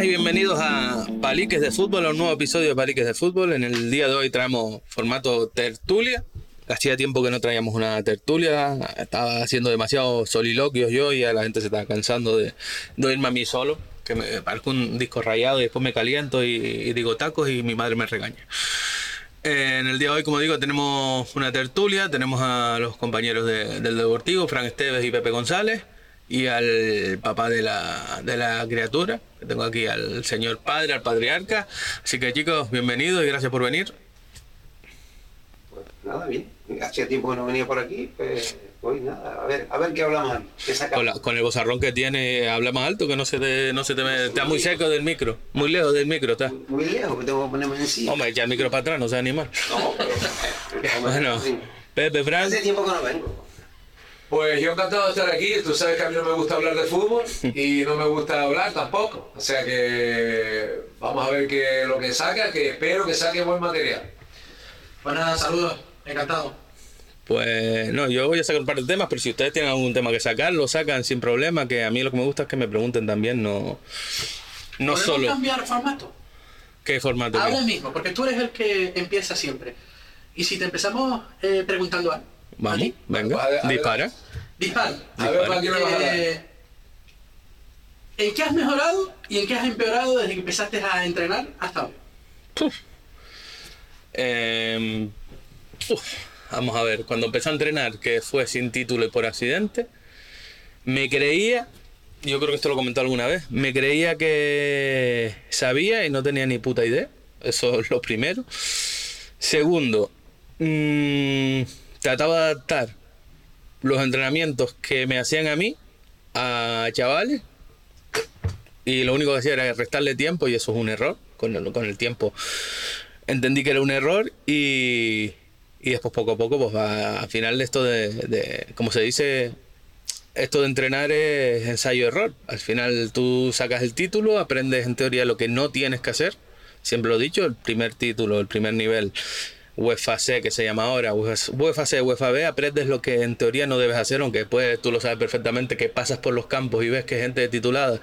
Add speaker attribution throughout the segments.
Speaker 1: Buenas y bienvenidos a Paliques de Fútbol, a un nuevo episodio de Paliques de Fútbol. En el día de hoy traemos formato tertulia. Hacía tiempo que no traíamos una tertulia, estaba haciendo demasiados soliloquios yo y a la gente se estaba cansando de, de oírme a mí solo, que me parezco un disco rayado y después me caliento y, y digo tacos y mi madre me regaña. En el día de hoy, como digo, tenemos una tertulia, tenemos a los compañeros de- del Deportivo, Fran Esteves y Pepe González, y al papá de la, de la criatura, que tengo aquí al señor padre, al patriarca. Así que chicos, bienvenidos y gracias por venir.
Speaker 2: Pues nada, bien. Hacía tiempo que no venía por aquí, pues hoy nada. A ver, a ver qué hablamos.
Speaker 1: Con, la- con el bozarrón que tiene, habla más alto, que no se te, no se te me- está muy cerca del micro, muy lejos del micro está.
Speaker 2: Muy lejos, que tengo que ponerme encima.
Speaker 1: Hombre, echa el micro para atrás, no se animar.
Speaker 2: No, pero... eh,
Speaker 1: Bueno. Pepe, Fran,
Speaker 2: Hace tiempo que no vengo.
Speaker 3: Pues yo encantado de estar aquí. Tú sabes que a mí no me gusta hablar de fútbol y no me gusta hablar tampoco. O sea que vamos a ver qué lo que saca, que espero que saque buen material.
Speaker 4: Pues nada, saludos, encantado.
Speaker 1: Pues no, yo voy a sacar un par de temas, pero si ustedes tienen algún tema que sacar, lo sacan sin problema, que a mí lo que me gusta es que me pregunten también, no, no
Speaker 4: ¿Podemos
Speaker 1: solo
Speaker 4: cambiar formato?
Speaker 1: qué formato.
Speaker 4: Ahora
Speaker 1: que-
Speaker 4: mismo, porque tú eres el que empieza siempre. Y si te empezamos eh, preguntando algo.
Speaker 1: Vamos, venga,
Speaker 3: A ver, a ver.
Speaker 1: dispara.
Speaker 4: Dispara.
Speaker 3: A ver, ¿para quién le vas a dar?
Speaker 4: Eh, ¿En qué has mejorado y en qué has empeorado desde que empezaste a entrenar hasta hoy?
Speaker 1: Eh, uf, vamos a ver, cuando empecé a entrenar, que fue sin título y por accidente, me creía, yo creo que esto lo he comentado alguna vez, me creía que sabía y no tenía ni puta idea. Eso es lo primero. Segundo, mm, trataba de adaptar los entrenamientos que me hacían a mí a chavales y lo único que hacía era restarle tiempo y eso es un error. Con el, con el tiempo entendí que era un error y, y después poco a poco, pues al final esto de, de- como se dice, esto de entrenar es ensayo-error. Al final tú sacas el título, aprendes en teoría lo que no tienes que hacer. Siempre lo he dicho, el primer título, el primer nivel, UEFA C que se llama ahora, UEFA C, UEFA B, aprendes lo que en teoría no debes hacer, aunque después tú lo sabes perfectamente que pasas por los campos y ves que gente titulada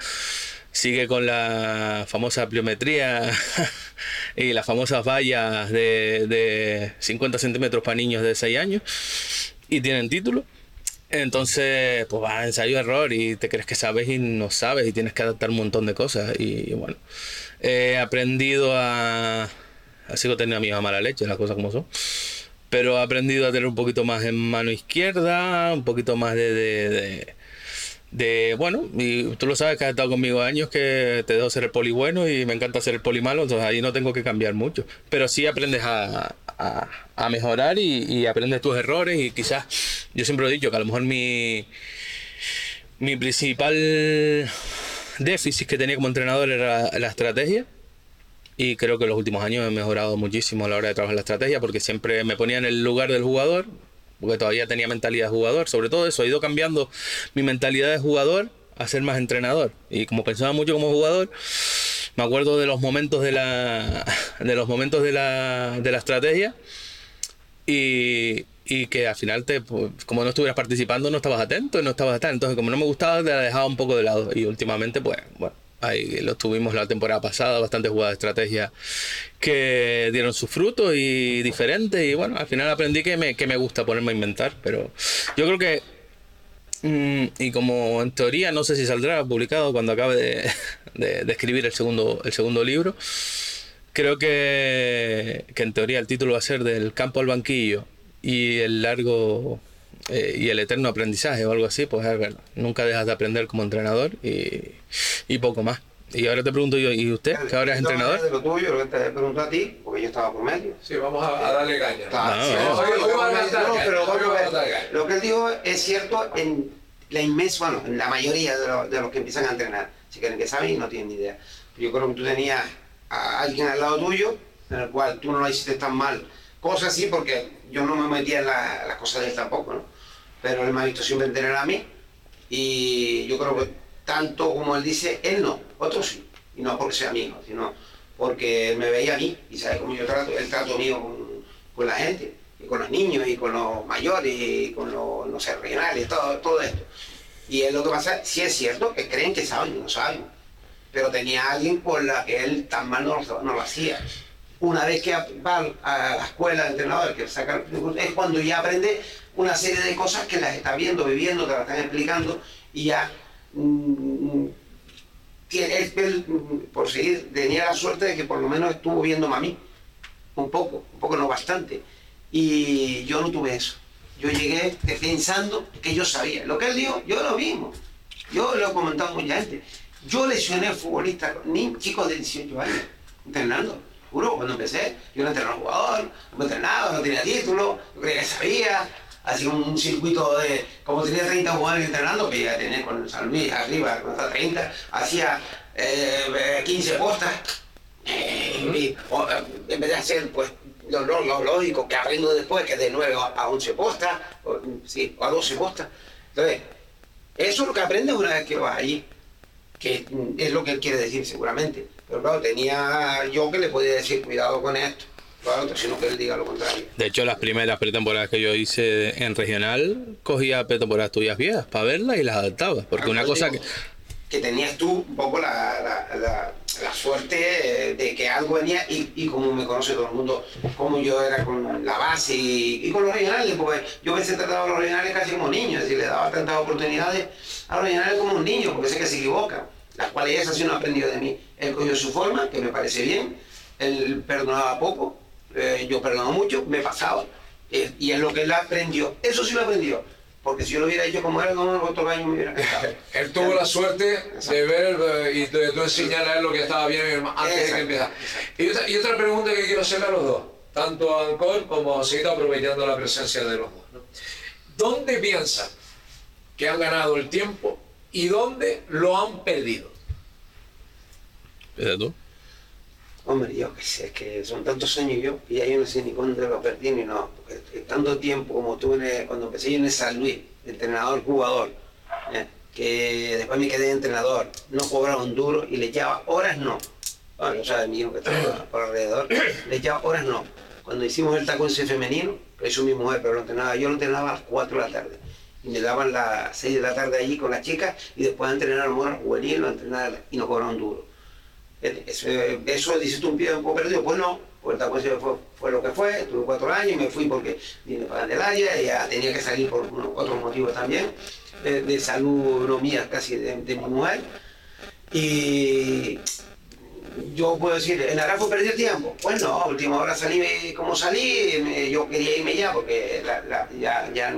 Speaker 1: sigue con la famosa pliometría y las famosas vallas de, de 50 centímetros para niños de 6 años y tienen título. Entonces, pues va ensayo error y te crees que sabes y no sabes y tienes que adaptar un montón de cosas. Y bueno, he aprendido a. Sigo teniendo a mi mala leche, las cosas como son. Pero he aprendido a tener un poquito más en mano izquierda, un poquito más de, de, de- de, bueno, y tú lo sabes que has estado conmigo años que te dejo ser el poli bueno y me encanta ser el poli malo, entonces ahí no tengo que cambiar mucho. Pero sí aprendes a, a- a mejorar y, y aprendes tus errores y quizás, yo siempre he dicho que a lo mejor mi, mi principal déficit que tenía como entrenador era la estrategia. Y creo que en los últimos años he mejorado muchísimo a la hora de trabajar la estrategia porque siempre me ponía en el lugar del jugador, porque todavía tenía mentalidad de jugador. Sobre todo eso, he ido cambiando mi mentalidad de jugador a ser más entrenador. Y como pensaba mucho como jugador, me acuerdo de los momentos de la, de los momentos de la, de la estrategia y, y que al final, te, pues, como no estuvieras participando, no estabas atento no estabas atento. Entonces, como no me gustaba, te la dejaba un poco de lado. Y últimamente, pues, bueno, ahí lo tuvimos la temporada pasada, bastante jugadas de estrategia que dieron sus frutos y diferentes. Y bueno, al final aprendí que me, que me gusta ponerme a inventar. Pero yo creo que Mm, y como en teoría no sé si saldrá publicado cuando acabe de, de- de escribir el segundo, el segundo libro, creo que, que en teoría el título va a ser del campo al banquillo y el largo eh, y el eterno aprendizaje o algo así, pues es verdad, nunca dejas de aprender como entrenador y, y poco más. Y ahora te pregunto yo, ¿y usted, que ahora es entrenador?
Speaker 2: De lo tuyo, lo que te pregunto a ti, porque yo estaba por medio.
Speaker 3: Sí, vamos a, a darle caña.
Speaker 2: Lo que él dijo es cierto en la inmensa, bueno, en la mayoría de, los- de los que empiezan a entrenar. se creen que saben y no tienen ni idea. Yo creo que tú tenías a alguien al lado tuyo, en el cual tú no lo hiciste tan mal. Cosas así, porque yo no me metía en la- las cosas de él tampoco, ¿no? Pero él me ha visto siempre entrenar a mí y yo creo que tanto como él dice, él no, otros sí. Y no porque sea amigo, sino porque él me veía a mí y sabe cómo yo trato, el trato mío con, con la gente, y con los niños, y con los mayores, y con los, no sé, regionales, todo, todo esto. Y es lo que pasa, sí es cierto que creen que saben no saben. Pero tenía alguien por la que él tan mal no, no lo hacía. Una vez que va a la escuela de entrenador, que saca, es cuando ya aprende una serie de cosas que las está viendo, viviendo, te las están explicando y ya él, él, por seguir, tenía la suerte de que por lo menos estuvo viendo a mí, un poco, un poco no bastante. Y yo no tuve eso. Yo llegué pensando que yo sabía. Lo que él dijo, yo lo mismo. Yo lo he comentado con mucha gente. Yo lesioné futbolistas, ni chicos de 18 años, entrenando. Juro, cuando empecé, yo no entrenaba jugador, no entrenaba, no tenía título, yo creía que sabía. Hacía un circuito de, como tenía 30 jugadores entrenando, que ya tenía con San Luis arriba, con hasta 30, hacía eh, 15 postas. Eh, y, en vez de hacer pues lo, lo- lo lógico que aprendo después, que es de 9 a, a 11 postas, o, sí, o a 12 postas. Entonces, eso es lo que aprendes una vez que vas allí, que es lo que él quiere decir seguramente. Pero claro, tenía yo que le podía decir cuidado con esto, claro, sino que él diga lo contrario.
Speaker 1: De hecho, las primeras pretemporadas que yo hice en regional, cogía pretemporadas tuyas viejas para verlas y las adaptaba. Porque una cosa que.
Speaker 2: que tenías tú un poco la, la- la- la suerte de que algo venía y, y como me conoce todo el mundo, como yo era con la base y, y con los regionales, porque yo veces trataba a los regionales casi como niños, es decir, le daba tantas oportunidades a los regionales como un niño, porque sé que se equivocan, las cuales esas sí no ha aprendido de mí. Él cogió su forma, que me parece bien, él perdonaba poco, eh, yo perdonaba mucho, me pasaba, eh, y es lo que él aprendió, eso sí lo aprendió. Porque si yo lo hubiera hecho como era, no, otro año me hubiera quedado.
Speaker 3: Él tuvo la suerte de ver eh, y de tú enseñarle a él lo que estaba bien antes de que empezara. Y otra, y otra pregunta que quiero hacerle a los dos, tanto a Ancor como a Seguito, aprovechando la presencia de los dos. ¿no? ¿Dónde piensan que han ganado el tiempo y dónde lo han perdido?
Speaker 1: Tú.
Speaker 2: Hombre, yo qué sé, es que son tantos años yo y yo no sé ni cuándo lo perdí ni no. Tanto tiempo como estuve en- cuando empecé yo en el San Luis, entrenador, jugador, eh, que después me quedé entrenador, no cobraba un duro y le echaba horas no. Bueno, yo sabía mi hijo que estaba por alrededor, le echaba horas no. Cuando hicimos el taconce femenino, que hizo mi mujer, pero lo entrenaba, yo lo entrenaba a las 4 de la tarde. Y me daban las 6 de la tarde allí con las chicas y después a entrenar a lo mejor juvenil, a entrenar y no cobraba un duro. Eso, eso dices tú un tiempo perdido, pues no, pues fue, fue lo que fue, tuve cuatro años, me fui porque vine para Candelaria, ya tenía que salir por otros motivos también, de, salud no mía, casi de, de mi mujer. Y yo puedo decir, ¿en Arafo perdí el tiempo? Pues no, última hora salí como salí, yo quería irme ya porque la, la- ya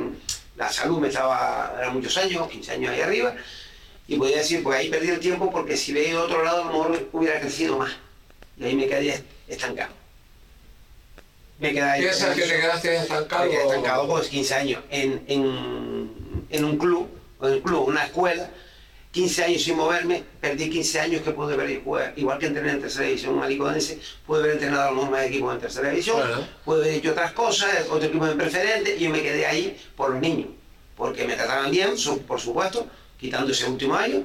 Speaker 2: la salud me estaba, eran muchos años, 15 años ahí arriba, y podía decir, pues ahí perdí el tiempo porque si veía otro lado a lo mejor hubiera crecido más. Y ahí me quedé estancado. Me quedé ahí.
Speaker 3: ¿Piensas que te quedaste estancado?
Speaker 2: Me quedé estancado pues 15 años en, en, en un club, en un club, una escuela, 15 años sin moverme, perdí 15 años que pude ver jugar, igual que entrené en tercera división malicodense, pude haber entrenado a los demás equipos en tercera división, pude haber hecho otras cosas, otro equipo en preferente, y yo me quedé ahí por los niños, porque me trataban bien, por supuesto, quitando ese último año,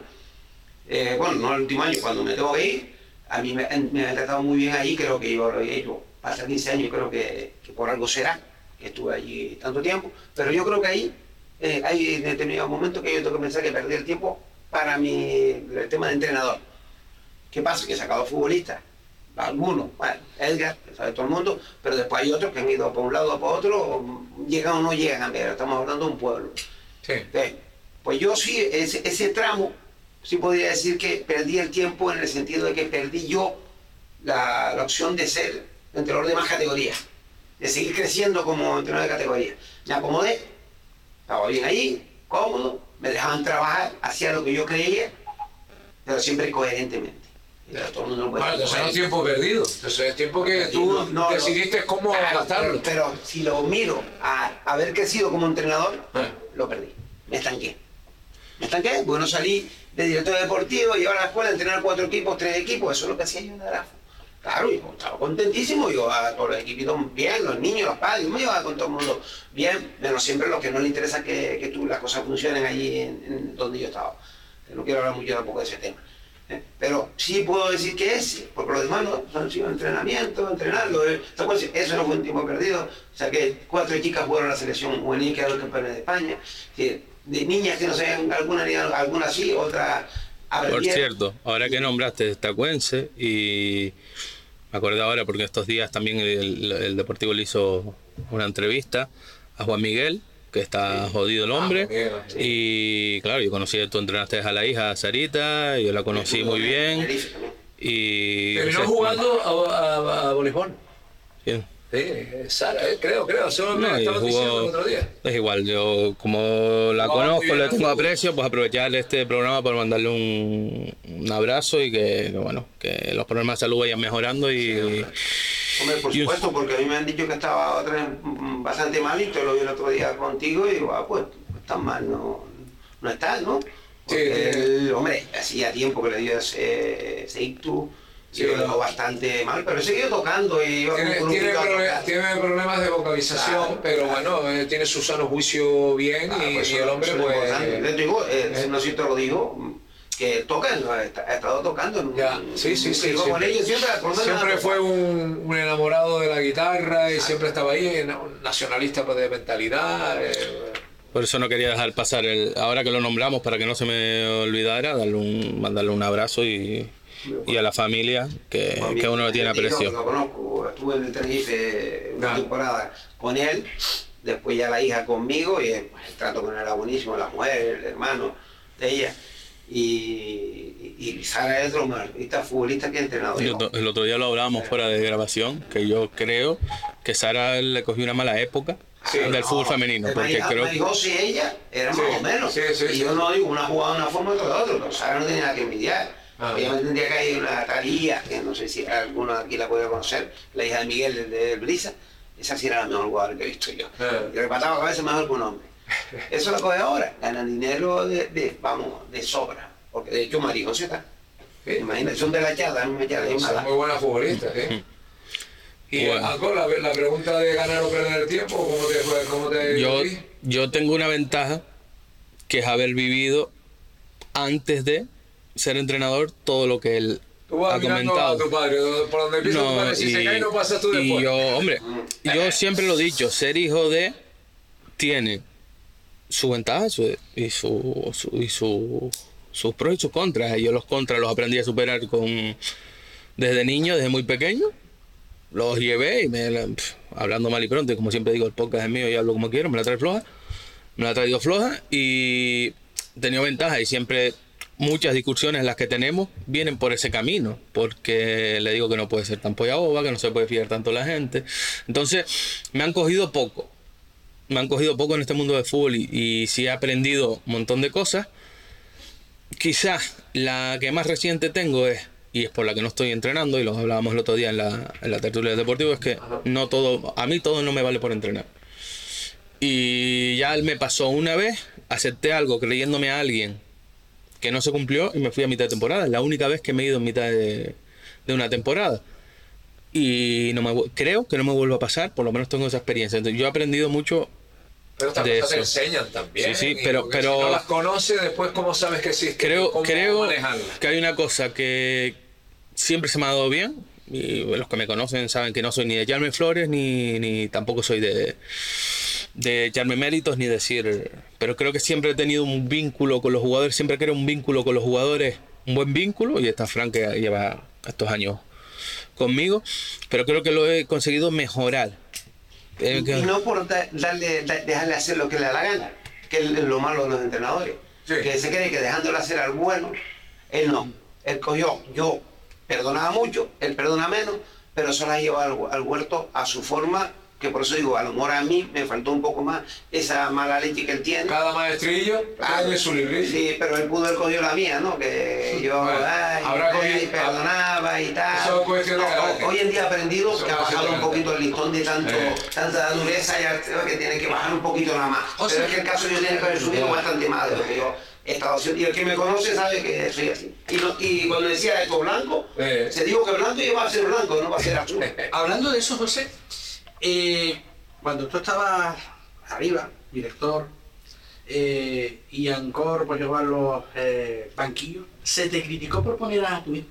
Speaker 2: eh, bueno, no el último año, cuando me tengo que ir, a mí me, me han tratado muy bien ahí, creo que yo lo he hecho hasta 15 años, creo que, que por algo será, que estuve allí tanto tiempo, pero yo creo que ahí eh, hay determinados momentos que yo tengo que pensar que perdí el tiempo para mi, el tema de entrenador. ¿Qué pasa? Que he sacado futbolistas, algunos, bueno, Edgar, sabe todo el mundo, pero después hay otros que han ido por un lado o por otro, o llegan o no llegan ver, estamos hablando de un pueblo.
Speaker 3: Sí.
Speaker 2: Entonces, pues yo sí, ese, ese tramo, sí podría decir que perdí el tiempo en el sentido de que perdí yo la, la opción de ser entrenador de más categorías, de seguir creciendo como entrenador de categoría. Me acomodé, estaba bien ahí, cómodo, me dejaban trabajar, hacía lo que yo creía, pero siempre coherentemente. Pero todo el mundo no puede
Speaker 3: Bueno, entonces es tiempo perdido. Entonces es tiempo que tú
Speaker 2: No, no,
Speaker 3: decidiste cómo
Speaker 2: Claro,
Speaker 3: gastarlo.
Speaker 2: Pero, pero si lo miro a haber crecido como entrenador,
Speaker 3: Eh.
Speaker 2: lo perdí. Me estanqué. Me estanqué, porque no salí de director deportivo, llevar a la escuela, entrenar cuatro equipos, tres equipos, eso es lo que hacía yo en Grafo. Claro, yo estaba contentísimo, yo a todos los equipitos bien, los niños, los padres, yo me llevaba con todo el mundo bien, pero siempre lo que no le interesa es que, que tú, las cosas funcionen allí donde yo estaba. No quiero hablar mucho tampoco de ese tema. ¿eh? Pero sí puedo decir que es, porque los demás no, han sido entrenamiento, entrenando. ¿eh? Eso no fue un tiempo perdido. O sea que cuatro chicas fueron a la selección juvenil que eran los campeones de España. Sí, de niñas que no sabían, alguna, alguna sí, otra
Speaker 1: Por cierto, ahora que nombraste Estacuense y me acordé ahora porque estos días también el, el Deportivo le hizo una entrevista a Juan Miguel, que está jodido el
Speaker 3: Ah,
Speaker 1: hombre.
Speaker 3: Juan Miguel, sí.
Speaker 1: Y claro, yo conocí, tú entrenaste a la hija, a Sarita, yo la conocí muy bien. Y.
Speaker 3: Terminó
Speaker 1: o sea,
Speaker 3: jugando a, a, a voleibol.
Speaker 1: sí.
Speaker 3: Sí, Sara, eh, creo, creo. Eso me
Speaker 1: No, y
Speaker 3: estabas diciendo el otro día.
Speaker 1: es igual, yo como la conozco, le tengo aprecio, pues aprovechar este programa para mandarle un, un abrazo y que, que, bueno, que los problemas de salud vayan mejorando y,
Speaker 2: Hombre, por supuesto, porque a mí me han dicho que estaba otra vez bastante malito, lo vi el otro día contigo y digo, ah, pues, tan mal no, no estás, ¿no? Porque
Speaker 3: Sí,
Speaker 2: él, hombre, hacía tiempo que le dio ese, ese ictus,
Speaker 3: Sí.
Speaker 2: lo bastante mal, pero siguió tocando y iba
Speaker 3: Tiene,
Speaker 2: con un
Speaker 3: tiene,
Speaker 2: grupito a
Speaker 3: proble-
Speaker 2: tocar.
Speaker 3: tiene problemas de vocalización,
Speaker 2: Claro,
Speaker 3: pero
Speaker 2: claro.
Speaker 3: bueno, eh, tiene su sano juicio bien
Speaker 2: Ah,
Speaker 3: y,
Speaker 2: pues
Speaker 3: y el hombre pues... eh,
Speaker 2: digo, eh,
Speaker 3: eh.
Speaker 2: no sé si te lo digo, que toca, ¿no? ha estado tocando. en-
Speaker 3: Ya, sí, sí, sí.
Speaker 2: Iba con
Speaker 3: siempre.
Speaker 2: ellos siempre,
Speaker 3: Siempre fue un, un enamorado de la guitarra y siempre estaba ahí, un nacionalista pues, de mentalidad. eh,
Speaker 1: por eso no quería dejar pasar el, ahora que lo nombramos para que no se me olvidara, darle un, mandarle un abrazo y, y a la familia que, que uno le tiene aprecio.
Speaker 2: Lo conozco, estuve en el Tenerife una temporada con él, después ya la hija conmigo y pues, el trato con él era buenísimo, la mujer, el hermano de ella. Y, y, y Sara es futbolista, futbolista que ha entrenado
Speaker 1: El otro, el otro día lo hablábamos fuera de grabación, que yo creo que Sara le cogió una mala época
Speaker 3: Sí,
Speaker 1: del
Speaker 2: No,
Speaker 1: fútbol femenino, porque creo
Speaker 2: Mari José y ella eran
Speaker 3: Sí,
Speaker 2: más o menos.
Speaker 3: sí, sí,
Speaker 2: y
Speaker 3: sí.
Speaker 2: yo no digo una jugada de una forma otra de otra, pero Sara no tenía nada que envidiar.
Speaker 3: Ah.
Speaker 2: Obviamente tendría que hay una Talía, que no sé si alguno de aquí la puede conocer, la hija de Miguel de, de Brisa. Esa sí era la mejor jugadora que he visto yo.
Speaker 3: Ah.
Speaker 2: Y remataba cabeza mejor que un hombre. Eso lo coge ahora, ganan dinero de, de, vamos, de sobra. Porque de hecho Mari José está. Imagínate, son de la chada, no me chada,
Speaker 3: son muy buenas futbolistas. ¿eh? Y
Speaker 1: Bueno.
Speaker 3: La, la pregunta de ganar o perder el tiempo, ¿cómo te fue? ¿Cómo te
Speaker 1: yo,
Speaker 3: a
Speaker 1: yo tengo una ventaja que es haber vivido antes de ser entrenador todo lo que él
Speaker 3: Tú vas
Speaker 1: ha comentado.
Speaker 3: a tu padre, por donde empieza tu padre, si se cae no pasas tú
Speaker 1: y
Speaker 3: después.
Speaker 1: yo, hombre, yo siempre lo he dicho, ser hijo de tiene su ventaja su- y, su, su- y su- sus pros y sus contras. Y yo los contras los aprendí a superar con desde niño, desde muy pequeño. Los llevé y me la- pf, hablando mal y pronto, y como siempre digo, el podcast es mío y hablo como quiero, me la trae floja. Me la ha traído floja y tenido ventaja y siempre muchas discusiones las que tenemos vienen por ese camino, porque le digo que no puede ser tan polla boba, que no se puede fiar tanto la gente. Entonces, me han cogido poco. Me han cogido poco en este mundo del fútbol y, y sí he aprendido un montón de cosas. Quizás la que más reciente tengo es, y es por la que no estoy entrenando, y lo hablábamos el otro día en la, en la tertulia del deportivo, es que no todo, a mí todo no me vale por entrenar. Y ya me pasó una vez, acepté algo creyéndome a alguien que no se cumplió y me fui a mitad de temporada. Es la única vez que me he ido en mitad de, de una temporada. Y no me, creo que no me vuelvo a pasar, por lo menos tengo esa experiencia. Entonces, yo he aprendido mucho
Speaker 3: Pero estas cosas te enseñan también.
Speaker 1: Sí, sí, pero- pero-
Speaker 3: Si no las conoces, después, ¿cómo sabes que existen?
Speaker 1: creo,
Speaker 3: ¿Cómo
Speaker 1: creo
Speaker 3: manejarlas?
Speaker 1: que hay una cosa que siempre se me ha dado bien. Y los que me conocen saben que no soy ni de echarme flores ni, ni tampoco soy de, de echarme méritos ni decir. Pero creo que siempre he tenido un vínculo con los jugadores, siempre creo un vínculo con los jugadores, un buen vínculo. Y está Frank que lleva estos años conmigo, pero creo que lo he conseguido mejorar. Eh,
Speaker 2: Y
Speaker 1: que-
Speaker 2: no por da- darle, da- dejarle hacer lo que le da la gana, que es lo malo de los entrenadores.
Speaker 3: Sí.
Speaker 2: Que se cree que dejándole hacer al bueno, él no. Él cogió, yo perdonaba mucho, él perdona menos, pero eso la lleva al, al huerto a su forma, que por eso digo, a lo mejor a mí me faltó un poco más esa mala leche que él tiene.
Speaker 3: Cada maestrillo tiene su librillo.
Speaker 2: Sí, pero él pudo haber cogido la mía, ¿no? Que yo
Speaker 3: Bueno,
Speaker 2: ay,
Speaker 3: habrá
Speaker 2: ay,
Speaker 3: cogido-
Speaker 2: perdonaba y tal.
Speaker 3: Eso es de
Speaker 2: No, hoy en día he aprendido
Speaker 3: Eso
Speaker 2: que ha bajado un poquito el listón de tanto,
Speaker 3: Eh.
Speaker 2: tanta dureza y que tiene que bajar un poquito nada más.
Speaker 3: O
Speaker 2: pero
Speaker 3: sea-
Speaker 2: es que el caso yo tiene que haber subido bastante más de lo que yo he estado haciendo. Y el que me conoce sabe que soy así. Y, no- y cuando decía esto blanco,
Speaker 3: Eh.
Speaker 2: se dijo que blanco iba a ser blanco, no va a ser azul.
Speaker 4: Hablando de eso, José, eh, cuando tú estabas arriba, director, eh, y Ancor por llevar los eh, banquillos, ¿se te criticó por poner a tu hijo?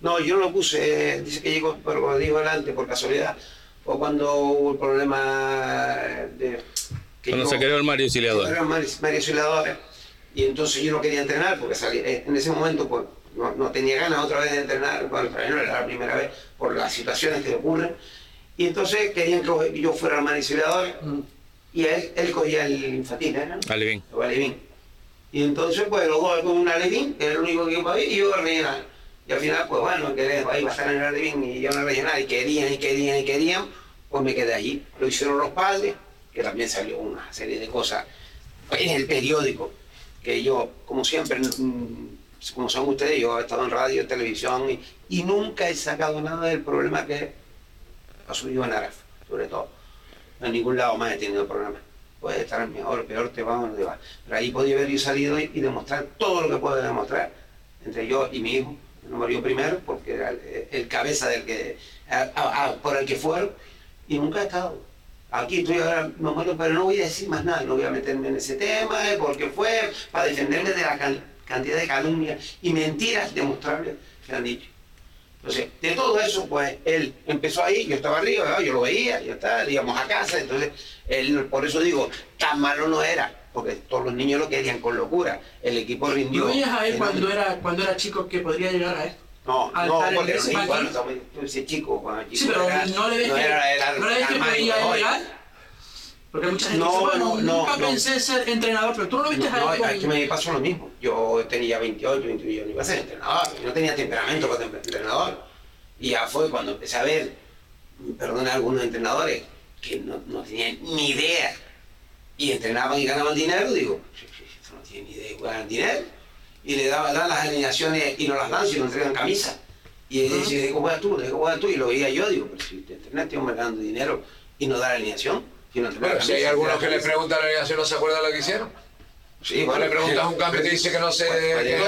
Speaker 2: No, yo no lo puse, dice que llegó, pero como digo adelante, por casualidad, fue cuando hubo el problema de... que
Speaker 1: Cuando
Speaker 2: yo-
Speaker 1: se creó el Mario Auxiliador.
Speaker 2: Mario Auxiliadores, y entonces yo no quería entrenar porque salí- eh, en ese momento pues no, no tenía ganas otra vez de entrenar, bueno, para mí no era la primera vez por las situaciones que ocurren, y entonces querían que yo fuera el Mario Auxiliador, y él, él cogía el infantil, ¿eh?
Speaker 1: Alevín.
Speaker 2: o Alevín. Y entonces, pues los dos con un Alevín, que era el único que iba ahí, y yo a rellenar. Y al final, pues bueno, que ahí va a estar en el Alevín y yo no rellenar, y querían, y querían, y querían, pues me quedé allí. Lo hicieron los padres, que también salió una serie de cosas en el periódico, que yo, como siempre, mm, como son ustedes, yo he estado en radio, televisión, y, y nunca he sacado nada del problema que ha subido en Araf, sobre todo. En ningún lado más he tenido problemas. Puede estar mejor, peor, te va donde va. Pero ahí podía haber yo salido y, demostrar todo lo que puedo demostrar entre yo y mi hijo. No murió primero porque era el, cabeza del que, a- a- a- por el que fueron y nunca he estado. Aquí estoy ahora, me muero, pero no voy a decir más nada, no voy a meterme en ese tema, porque fue para defenderme de la can- cantidad de calumnias y mentiras demostrables que han dicho. Entonces, de todo eso, pues él empezó ahí, yo estaba arriba, ¿verdad? yo lo veía, ya está, íbamos a casa, entonces, él, por eso digo, tan malo no era, porque todos los niños lo querían con locura, el equipo rindió.
Speaker 4: ¿Tú veías a él cuando era, cuando era chico que podría llegar a esto?
Speaker 2: No,
Speaker 4: al
Speaker 2: no, porque también, ese chico, cuando chico
Speaker 4: Sí, pero
Speaker 2: era-
Speaker 4: no le ves
Speaker 2: no
Speaker 4: que,
Speaker 2: era el ar-
Speaker 4: no le ves que podía llegar. Porque mucha gente
Speaker 2: No,
Speaker 4: dice, bueno,
Speaker 2: no, no,
Speaker 4: nunca
Speaker 2: no.
Speaker 4: pensé ser entrenador, pero tú no lo viste a él
Speaker 2: no, es que
Speaker 4: con-
Speaker 2: me pasó lo mismo. Yo tenía 28, 21, yo no iba a ser entrenador, yo no tenía temperamento para ser entrenador. Y ya fue cuando empecé a ver, perdona, algunos entrenadores que no, no tenían ni idea y entrenaban y ganaban dinero, digo, "Sí, sí, esto no tiene ni idea de ganar dinero. Y le daban las alineaciones y no las dan si no entregan camisa. Y él dice, ¿de cómo juegas tú? ¿De cómo juegas tú? Y lo veía yo, digo, pero si te entrenas, este hombre ganando dinero y no da la alineación,
Speaker 3: Bueno, si hay algunos que le
Speaker 2: camisa".
Speaker 3: preguntan a la alineación no se acuerdan lo que hicieron.
Speaker 2: Sí,
Speaker 3: Igual le preguntas un cambio y te dice que no sé,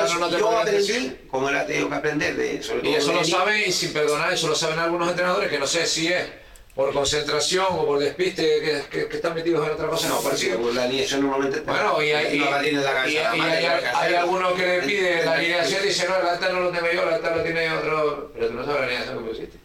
Speaker 2: yo,
Speaker 3: no- te
Speaker 2: yo aprendí, como era tengo que aprender de sobre
Speaker 3: Y eso lo saben, y sin perdonar, eso lo saben algunos entrenadores, que no sé si es por concentración o por despiste, que, que- que están metidos en otra cosa.
Speaker 2: No,
Speaker 3: parecido.
Speaker 2: la alineación normalmente está-
Speaker 3: Bueno, y hay, y,
Speaker 2: no la la
Speaker 3: y hay,
Speaker 2: la cabeza.
Speaker 3: hay alguno que le pide la alineación y dice, no, el alta no lo tengo yo, el alta lo tiene otro, pero tú no sabes la alineación que pusiste.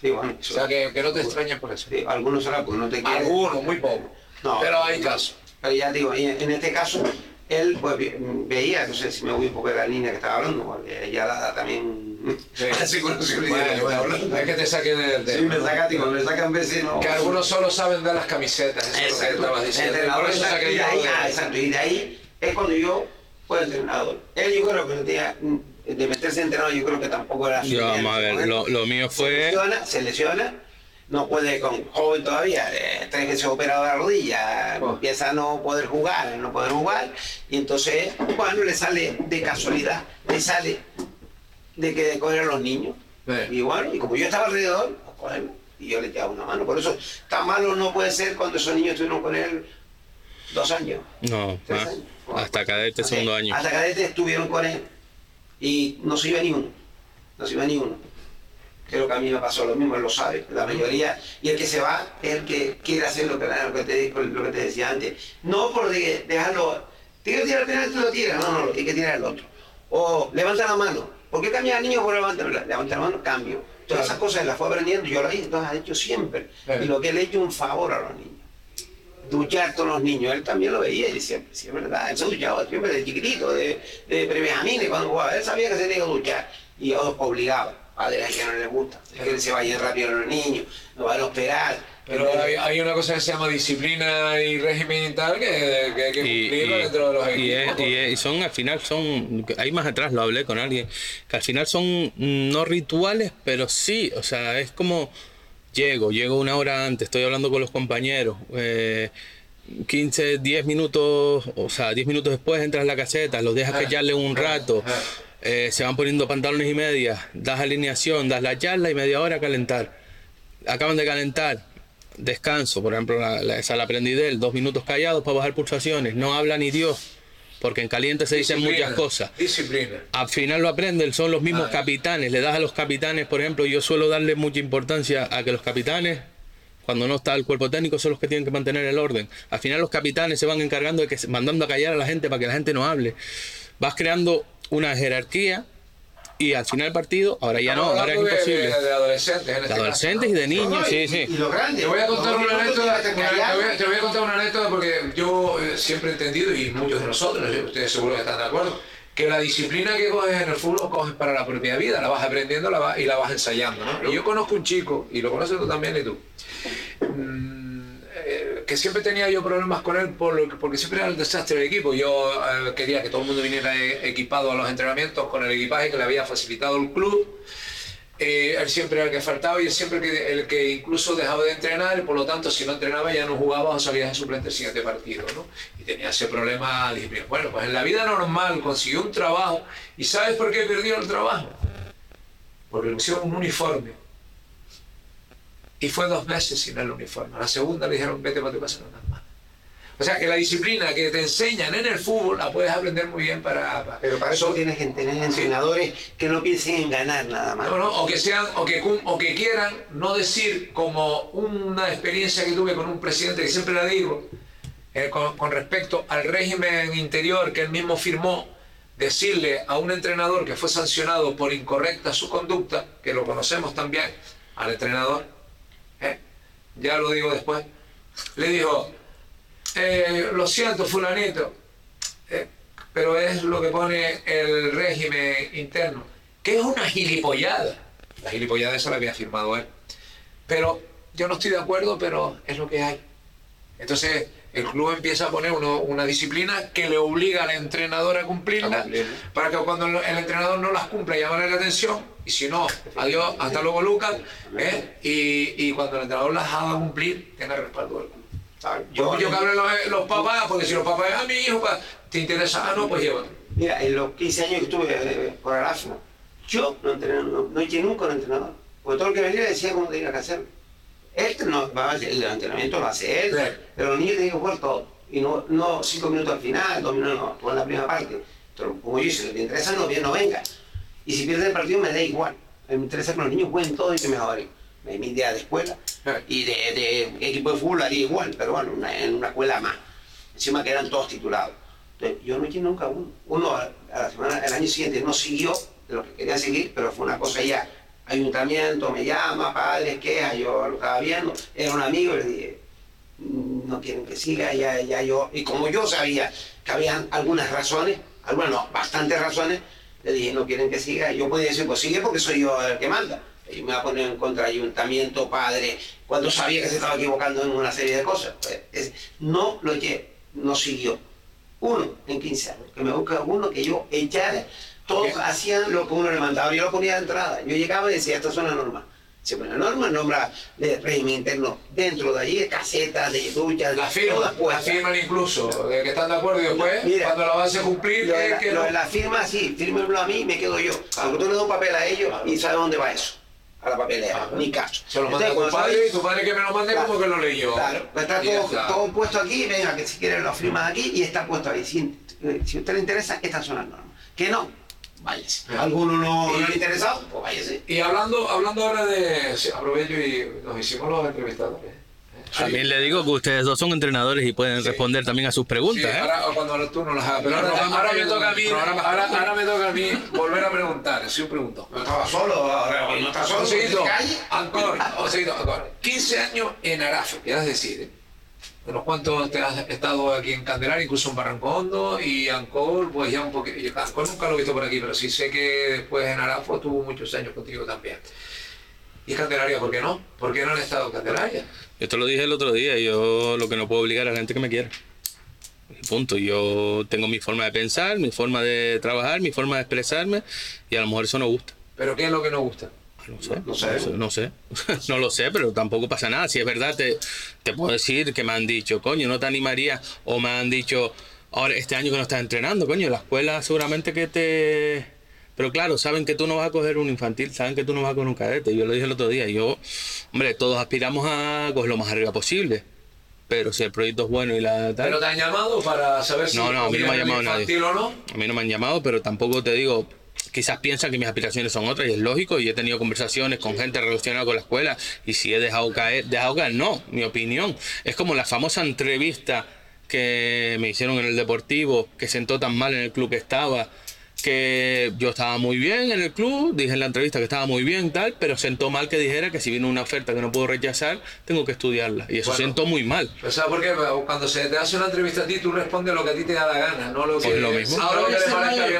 Speaker 2: Sí, bueno,
Speaker 3: O sea, que, que no te extrañes por eso.
Speaker 2: sí, algunos será porque no te quieren.
Speaker 3: Algunos, muy pocos.
Speaker 2: No.
Speaker 3: Pero hay casos.
Speaker 2: Pero ya digo, en, este caso, él pues, ve- veía, no sé si me voy un poco de la línea que estaba hablando, porque ya la también hace conocido
Speaker 3: Bueno, bueno, hay que te saquen del
Speaker 2: Sí,
Speaker 3: tema.
Speaker 2: me saca, digo, me sacan veces, no.
Speaker 3: Que algunos solo saben dar las camisetas, eso es lo que
Speaker 2: Exacto.
Speaker 3: estabas diciendo. y
Speaker 2: Entrenador,
Speaker 3: Por eso
Speaker 2: exacto, y de
Speaker 3: yo
Speaker 2: ahí,
Speaker 3: de-
Speaker 2: ah, exacto, y de ahí es cuando yo fui entrenador. Él yo creo que no tenía, de meterse entrenador yo creo que tampoco era en
Speaker 1: vamos a ver, lo, lo mío
Speaker 2: Se
Speaker 1: fue.
Speaker 2: lesiona, se lesiona, no puede con joven todavía, eh, tres veces operado la rodilla,
Speaker 3: Oh.
Speaker 2: empieza a no poder jugar, no poder jugar, y entonces, bueno, le sale de casualidad, le sale de que de coger a los niños.
Speaker 3: Sí.
Speaker 2: Y bueno, y como yo estaba alrededor, pues y yo le echaba una mano. Por eso, tan malo no puede ser cuando esos niños estuvieron con él dos años.
Speaker 1: No,
Speaker 2: tres
Speaker 1: más.
Speaker 2: años.
Speaker 1: Hasta cadete
Speaker 2: Ok,
Speaker 1: segundo año.
Speaker 2: Hasta cadete estuvieron con él y no se iba ni uno. No se iba ni uno. Creo que a mí me pasó lo mismo, él lo sabe, la mayoría. Y el que se va es el que quiere hacer lo que, lo que, te, lo que te decía antes. No por de- dejarlo, tiene que tirar el penalti, lo tira. No, no, lo tiene que tirar el otro. O levanta la mano. ¿Por qué cambia al niño por levantar levanta la mano? Cambio. Todas esas cosas las fue aprendiendo, yo las he hecho siempre. Y lo que le he hecho un favor a los niños duchar todos los niños. Él también lo veía y decía, sí, es verdad, él se duchaba siempre de chiquitito, de, de prebenjamines, cuando jugaba. Él sabía que se tenía que duchar y yo obligaba. Padres que no les gusta, que se vayan rápido los niños, no van a esperar.
Speaker 3: Pero hay, hay una cosa que se llama disciplina y régimen y tal que, que hay que
Speaker 1: Y,
Speaker 3: cumplirlo
Speaker 1: y-
Speaker 3: dentro de los
Speaker 1: y es-
Speaker 3: equipos.
Speaker 1: y es- y son al final son ahí más atrás lo hablé con alguien que al final son no rituales pero sí o sea es como llego llego una hora antes estoy hablando con los compañeros eh, 15 10 minutos o sea 10 minutos después entras a la caseta los dejas charlen un rato eh, se van poniendo pantalones y medias das alineación das la charla y media hora a calentar. Acaban de calentar, descanso, por ejemplo, la, la- esa la aprendí de él, dos minutos callados para bajar pulsaciones, no habla ni Dios, porque en caliente se dicen muchas cosas.
Speaker 3: Disciplina.
Speaker 1: Al final lo aprenden, son los mismos
Speaker 3: Ah.
Speaker 1: capitanes. Le das a los capitanes, por ejemplo, yo suelo darle mucha importancia a que los capitanes, cuando no está el cuerpo técnico, son los que tienen que mantener el orden. Al final los capitanes se van encargando de que mandando a callar a la gente para que la gente no hable. Vas creando una jerarquía y al final del partido, ahora ya no, ahora es imposible.
Speaker 3: De, de adolescentes, en este
Speaker 1: De
Speaker 3: caso,
Speaker 1: adolescentes
Speaker 3: ¿no?
Speaker 1: y de niños,
Speaker 2: No, no,
Speaker 1: sí,
Speaker 2: y-
Speaker 1: sí.
Speaker 2: Y los grandes.
Speaker 3: Te voy a contar una anécdota,
Speaker 2: te
Speaker 3: voy a, contar una anécdota porque yo eh, siempre he entendido, y muchos de nosotros, y ustedes seguro que están de acuerdo, que la disciplina que coges en el fútbol coges para la propia vida, la vas aprendiendo la vas- y la vas ensayando. ¿no? Y yo conozco un chico, y lo conoces tú también y tú, mm, eh, que siempre tenía yo problemas con él por porque siempre era el desastre del equipo. Yo eh, quería que todo el mundo viniera eh, equipado a los entrenamientos con el equipaje que le había facilitado el club. Eh, él siempre era el que faltaba y él siempre el que incluso dejaba de entrenar por lo tanto si no entrenaba ya no jugaba o salía de suplente el siguiente partido, ¿no? Y tenía ese problema. Bueno, pues en la vida normal consiguió un trabajo y ¿sabes por qué perdió el trabajo? Porque le pusieron un uniforme. Y fue dos meses sin el uniforme. La segunda le dijeron, vete para tu casa, no más. O sea que la disciplina que te enseñan en el fútbol la puedes aprender muy bien para... para-
Speaker 2: Pero para eso
Speaker 3: So-
Speaker 2: tienes que tener entrenadores que no piensen en ganar nada más.
Speaker 3: no, no, o que sean, o que, o que quieran no decir como una experiencia que tuve con un presidente que siempre la digo, eh, con, con respecto al régimen interior que él mismo firmó, decirle a un entrenador que fue sancionado por incorrecta su conducta, que lo conocemos también, al entrenador, ya lo digo después, le dijo, eh, lo siento, fulanito, eh, pero es lo que pone el régimen interno, que es una gilipollada. La gilipollada esa la había firmado él. Pero yo no estoy de acuerdo, pero es lo que hay. Entonces el club empieza a poner uno- una disciplina que le obliga al entrenador a cumplirla,
Speaker 2: A
Speaker 3: para que cuando el entrenador no las cumpla llamarle la atención, y si no, adiós, hasta luego Lucas, ¿eh? y, y cuando el entrenador las haga cumplir, tenga respaldo del club.
Speaker 2: ¿sabes?
Speaker 3: Yo, yo que hablen los, los papás, porque si los papás, a mi hijo, pa- ¿te interesa? Ah, no, pues llévalo.
Speaker 2: Mira, en los 15 años que estuve eh, por Arafo, yo no, entrené, no, no nunca un entrenador. Porque todo el que venía decía cómo tenía que hacerlo. Él no, va el entrenamiento lo hace él, pero los niños tienen que jugar todo. Y no, no cinco minutos al final, dos minutos, no, en la primera parte. Pero como yo, si no te interesa, no, bien, no venga. Y si pierdes el partido, me da igual. Me interesa que los niños jueguen todo y que mejoren. Es mi idea de escuela. Y de, de equipo de fútbol haría igual, pero bueno, una- en una escuela más. Encima que eran todos titulados. Entonces, yo no eché nunca uno. Uno a a la semana, el año siguiente no siguió de lo que quería seguir, pero fue una cosa ya. Ayuntamiento me llama, padres, quejas, yo lo estaba viendo, era un amigo, le dije, "Mm, no quieren que siga, ya, ya yo. Y como yo sabía que habían algunas razones, algunas no, bastantes razones, le dije, no quieren que siga. Yo podía decir, pues sigue porque soy yo el que manda. Y me va a poner en contra ayuntamiento, padre, cuando sabía que se estaba equivocando en una serie de cosas. Pues, es- no lo eché, no siguió. Uno en 15 años, que me busca uno que yo echara, todos hacían lo que uno le mandaba, yo lo ponía de entrada. Yo llegaba y decía, esta es una norma. Se pone la norma, nombra de régimen interno dentro de allí, casetas, de duchas,
Speaker 3: La firma, la firman incluso, de que están de acuerdo y después,
Speaker 2: Mira,
Speaker 3: cuando la vas a cumplir,
Speaker 2: Lo de la,
Speaker 3: que
Speaker 2: lo
Speaker 3: no.
Speaker 2: de la firma, sí, fírmenlo a mí, me quedo yo. Porque tú le das un papel a ellos y sabes dónde va eso. A la papelera,
Speaker 3: Ajá.
Speaker 2: mi caso.
Speaker 3: Se lo manda a tu padre y tu padre que me lo mande
Speaker 2: Claro,
Speaker 3: como que lo leyó.
Speaker 2: Claro, pues está
Speaker 3: Y
Speaker 2: todo,
Speaker 3: está.
Speaker 2: todo puesto aquí, venga, que si quieren lo firmas aquí y está puesto ahí. Si, eh, si a usted le interesa, estas son las normas. Que no, váyase. Alguno no,
Speaker 3: Y-
Speaker 2: no le ha interesado, pues váyase.
Speaker 3: Y hablando, hablando ahora de. sí, aprovecho y nos hicimos los entrevistadores. ¿eh?
Speaker 1: También le digo que ustedes dos son entrenadores y pueden
Speaker 3: Sí.
Speaker 1: responder también a sus
Speaker 3: Sí,
Speaker 1: preguntas. ¿eh?
Speaker 3: ahora, cuando tú no las hagas. Pero ahora, me toca a mí, ahora, ahora me toca a mí volver a preguntar. Sí, un pregunto.
Speaker 2: No estaba solo, ahora no está solo.
Speaker 3: Joséito, Ancor. 15 años en Arafe, quieras decir, te has estado aquí en Candelaria, incluso en Barranco Hondo, y Ancor, pues ya un poquito. Ancor nunca lo he visto por aquí, pero sí sé que después en Arafo estuvo muchos años contigo también. ¿Y Candelaria, por qué no? ¿Por qué no han estado en Candelaria?
Speaker 1: Te lo dije el otro día, yo lo que no puedo obligar a la gente que me quiera. Punto. Yo tengo mi forma de pensar, mi forma de trabajar, mi forma de expresarme y a lo mejor eso no gusta.
Speaker 3: ¿Pero qué es lo que nos gusta?
Speaker 1: No sé,
Speaker 2: No sé.
Speaker 1: no sé, no lo sé, pero tampoco pasa nada. Si es verdad, te, te puedo decir que me han dicho, coño, no te animaría, o me han dicho, ahora este año que no estás entrenando, coño, la escuela seguramente que te... Pero claro, saben que tú no vas a coger un infantil, saben que tú no vas a coger un cadete. Yo lo dije el otro día, yo, hombre, todos aspiramos a coger lo más arriba posible. pero si el proyecto es bueno y la tal...
Speaker 3: ¿Pero te han llamado para saber si
Speaker 1: No, no, a mí no me ha
Speaker 3: es
Speaker 1: llamado nadie.
Speaker 3: infantil o no?
Speaker 1: A mí no me han llamado, pero tampoco te digo, quizás piensan que mis aspiraciones son otras y es lógico y he tenido conversaciones con gente relacionada con la escuela y si he dejado caer, dejado caer, no, mi opinión. Es como la famosa entrevista que me hicieron en el Deportivo, que sentó tan mal en el club que estaba, que yo estaba muy bien en el club, dije en la entrevista que estaba muy bien tal, pero sentó mal que dijera que si viene una oferta que no puedo rechazar, tengo que estudiarla. Y eso
Speaker 3: Bueno.
Speaker 1: sentó muy mal.
Speaker 3: Pero ¿sabes por qué? Cuando se te hace una entrevista a ti, tú respondes lo que a ti te da la gana, no lo que,
Speaker 1: Pues lo mismo.
Speaker 3: Ahora
Speaker 4: voy a ser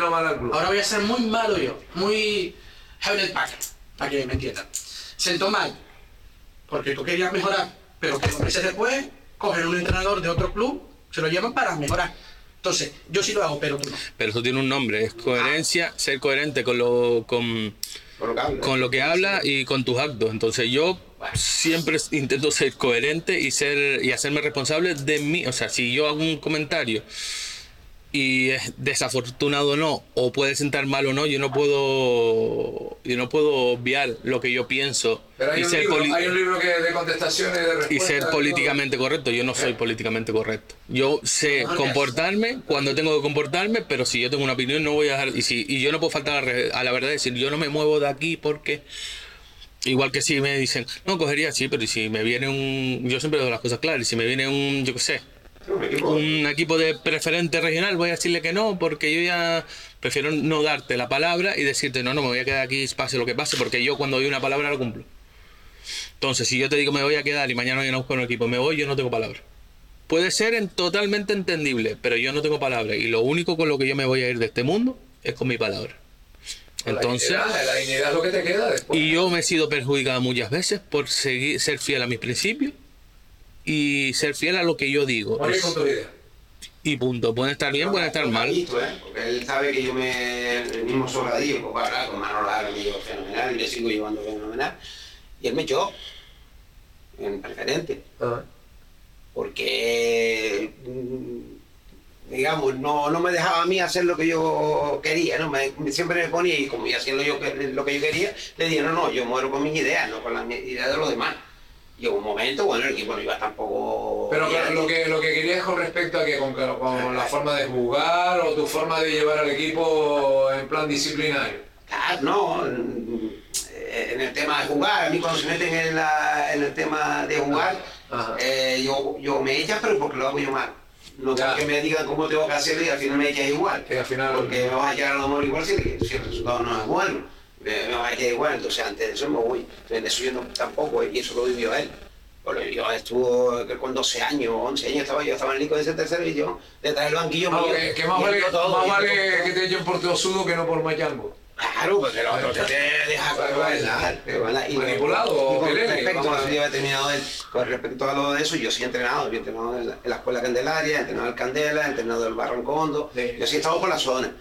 Speaker 3: o mal.
Speaker 4: Ahora voy a muy malo yo, muy Heaven Packet, para que me entiendan. Sentó mal, porque tú querías mejorar, pero que meses después cogen un entrenador de otro club, se lo llevan para mejorar. Entonces, yo sí lo hago, pero tú no.
Speaker 1: Pero eso tiene un nombre, es coherencia, ser coherente con lo, con,
Speaker 2: Por lo que habla.
Speaker 1: con lo que habla y con tus actos. Entonces yo siempre intento ser coherente y ser y hacerme responsable de mí. O sea, si yo hago un comentario y es desafortunado o no, o puede sentar mal o no, yo no puedo yo no puedo obviar lo que yo pienso
Speaker 3: Pero hay
Speaker 1: y
Speaker 3: un,
Speaker 1: ser,
Speaker 3: libro, hay un libro que de contestaciones y de respuestas.
Speaker 1: y ser
Speaker 3: todo.
Speaker 1: políticamente correcto. Yo no soy políticamente correcto. Yo sé comportarme cuando tengo que comportarme, pero si yo tengo una opinión no voy a dejar... Y, si, y yo no puedo faltar a la, verdad, decir, yo no me muevo de aquí porque... Igual que si me dicen, no, cogería sí, pero si me viene un... Yo siempre doy las cosas claras. y Si me viene un, yo qué sé,
Speaker 2: Un equipo-
Speaker 1: un equipo de preferente regional, voy a decirle que no, porque yo ya prefiero no darte la palabra y decirte, no, no, me voy a quedar aquí, pase lo que pase, porque yo cuando doy una palabra la cumplo. Entonces, si yo te digo me voy a quedar y mañana voy a buscar un equipo, me voy, yo no tengo palabra. Puede ser en totalmente entendible, pero yo no tengo palabra. Y lo único con lo que yo me voy a ir de este mundo es con mi palabra. Entonces,
Speaker 3: La dignidad, la dignidad es lo que te queda después.
Speaker 1: y yo me he sido perjudicado muchas veces por seguir, ser fiel a mis principios y ser fiel a lo que yo digo.
Speaker 3: Con tu
Speaker 1: y punto. Pueden estar bien, pueden estar mal.
Speaker 2: Visto, ¿eh? Porque él sabe que yo me. El mismo sobradillo, pues para hablar con Manolo Lara me llevo fenomenal y le sigo llevando fenomenal. Y él me echó en preferente.
Speaker 3: Ah.
Speaker 2: Porque. mm, digamos, no, no me dejaba a mí hacer lo que yo quería, ¿no? Me- me- siempre me ponía, y como iba haciendo yo que- lo que yo quería, le dije, no, no, yo muero con mis ideas, no con las ideas de los demás. En un momento, bueno, el equipo no iba tampoco...
Speaker 3: Pero que- lo que, lo que querías con respecto a que con, con la forma de jugar o tu forma de llevar al equipo en plan disciplinario.
Speaker 2: Claro, no, eh, en el tema de jugar, a mí cuando se meten en, la- en el tema de jugar, eh, yo, yo me echan, pero porque lo hago yo mal. No
Speaker 3: Ya.
Speaker 2: porque me digan cómo tengo que hacerlo y al final me echas igual.
Speaker 3: Y al final-
Speaker 2: Porque me vas a llegar a lo mejor igual si, si el resultado no es bueno. Vas a echar igual, entonces antes de eso me voy. En eso yo no, tampoco, y eso lo vivió él. Porque yo estuvo que con 12 años, 11 años estaba yo, estaba en el Lico de esa tercera división, detrás del banquillo.
Speaker 3: No,
Speaker 2: mío,
Speaker 3: que, que más
Speaker 2: y
Speaker 3: vale,
Speaker 2: él todo,
Speaker 3: más
Speaker 2: y él
Speaker 3: vale
Speaker 2: todo.
Speaker 3: que te echen por teosudo que no por mayalgo.
Speaker 2: Claro, porque el otro te, te deja bailar. Y
Speaker 3: Manipulado,
Speaker 2: y con respecto a lo que con respecto a lo de eso, yo sí he entrenado, yo he entrenado en la, escuela Candelaria, he entrenado en Candela, he entrenado en el Barrancondo,
Speaker 3: Sí.
Speaker 2: yo sí he estado por la zona.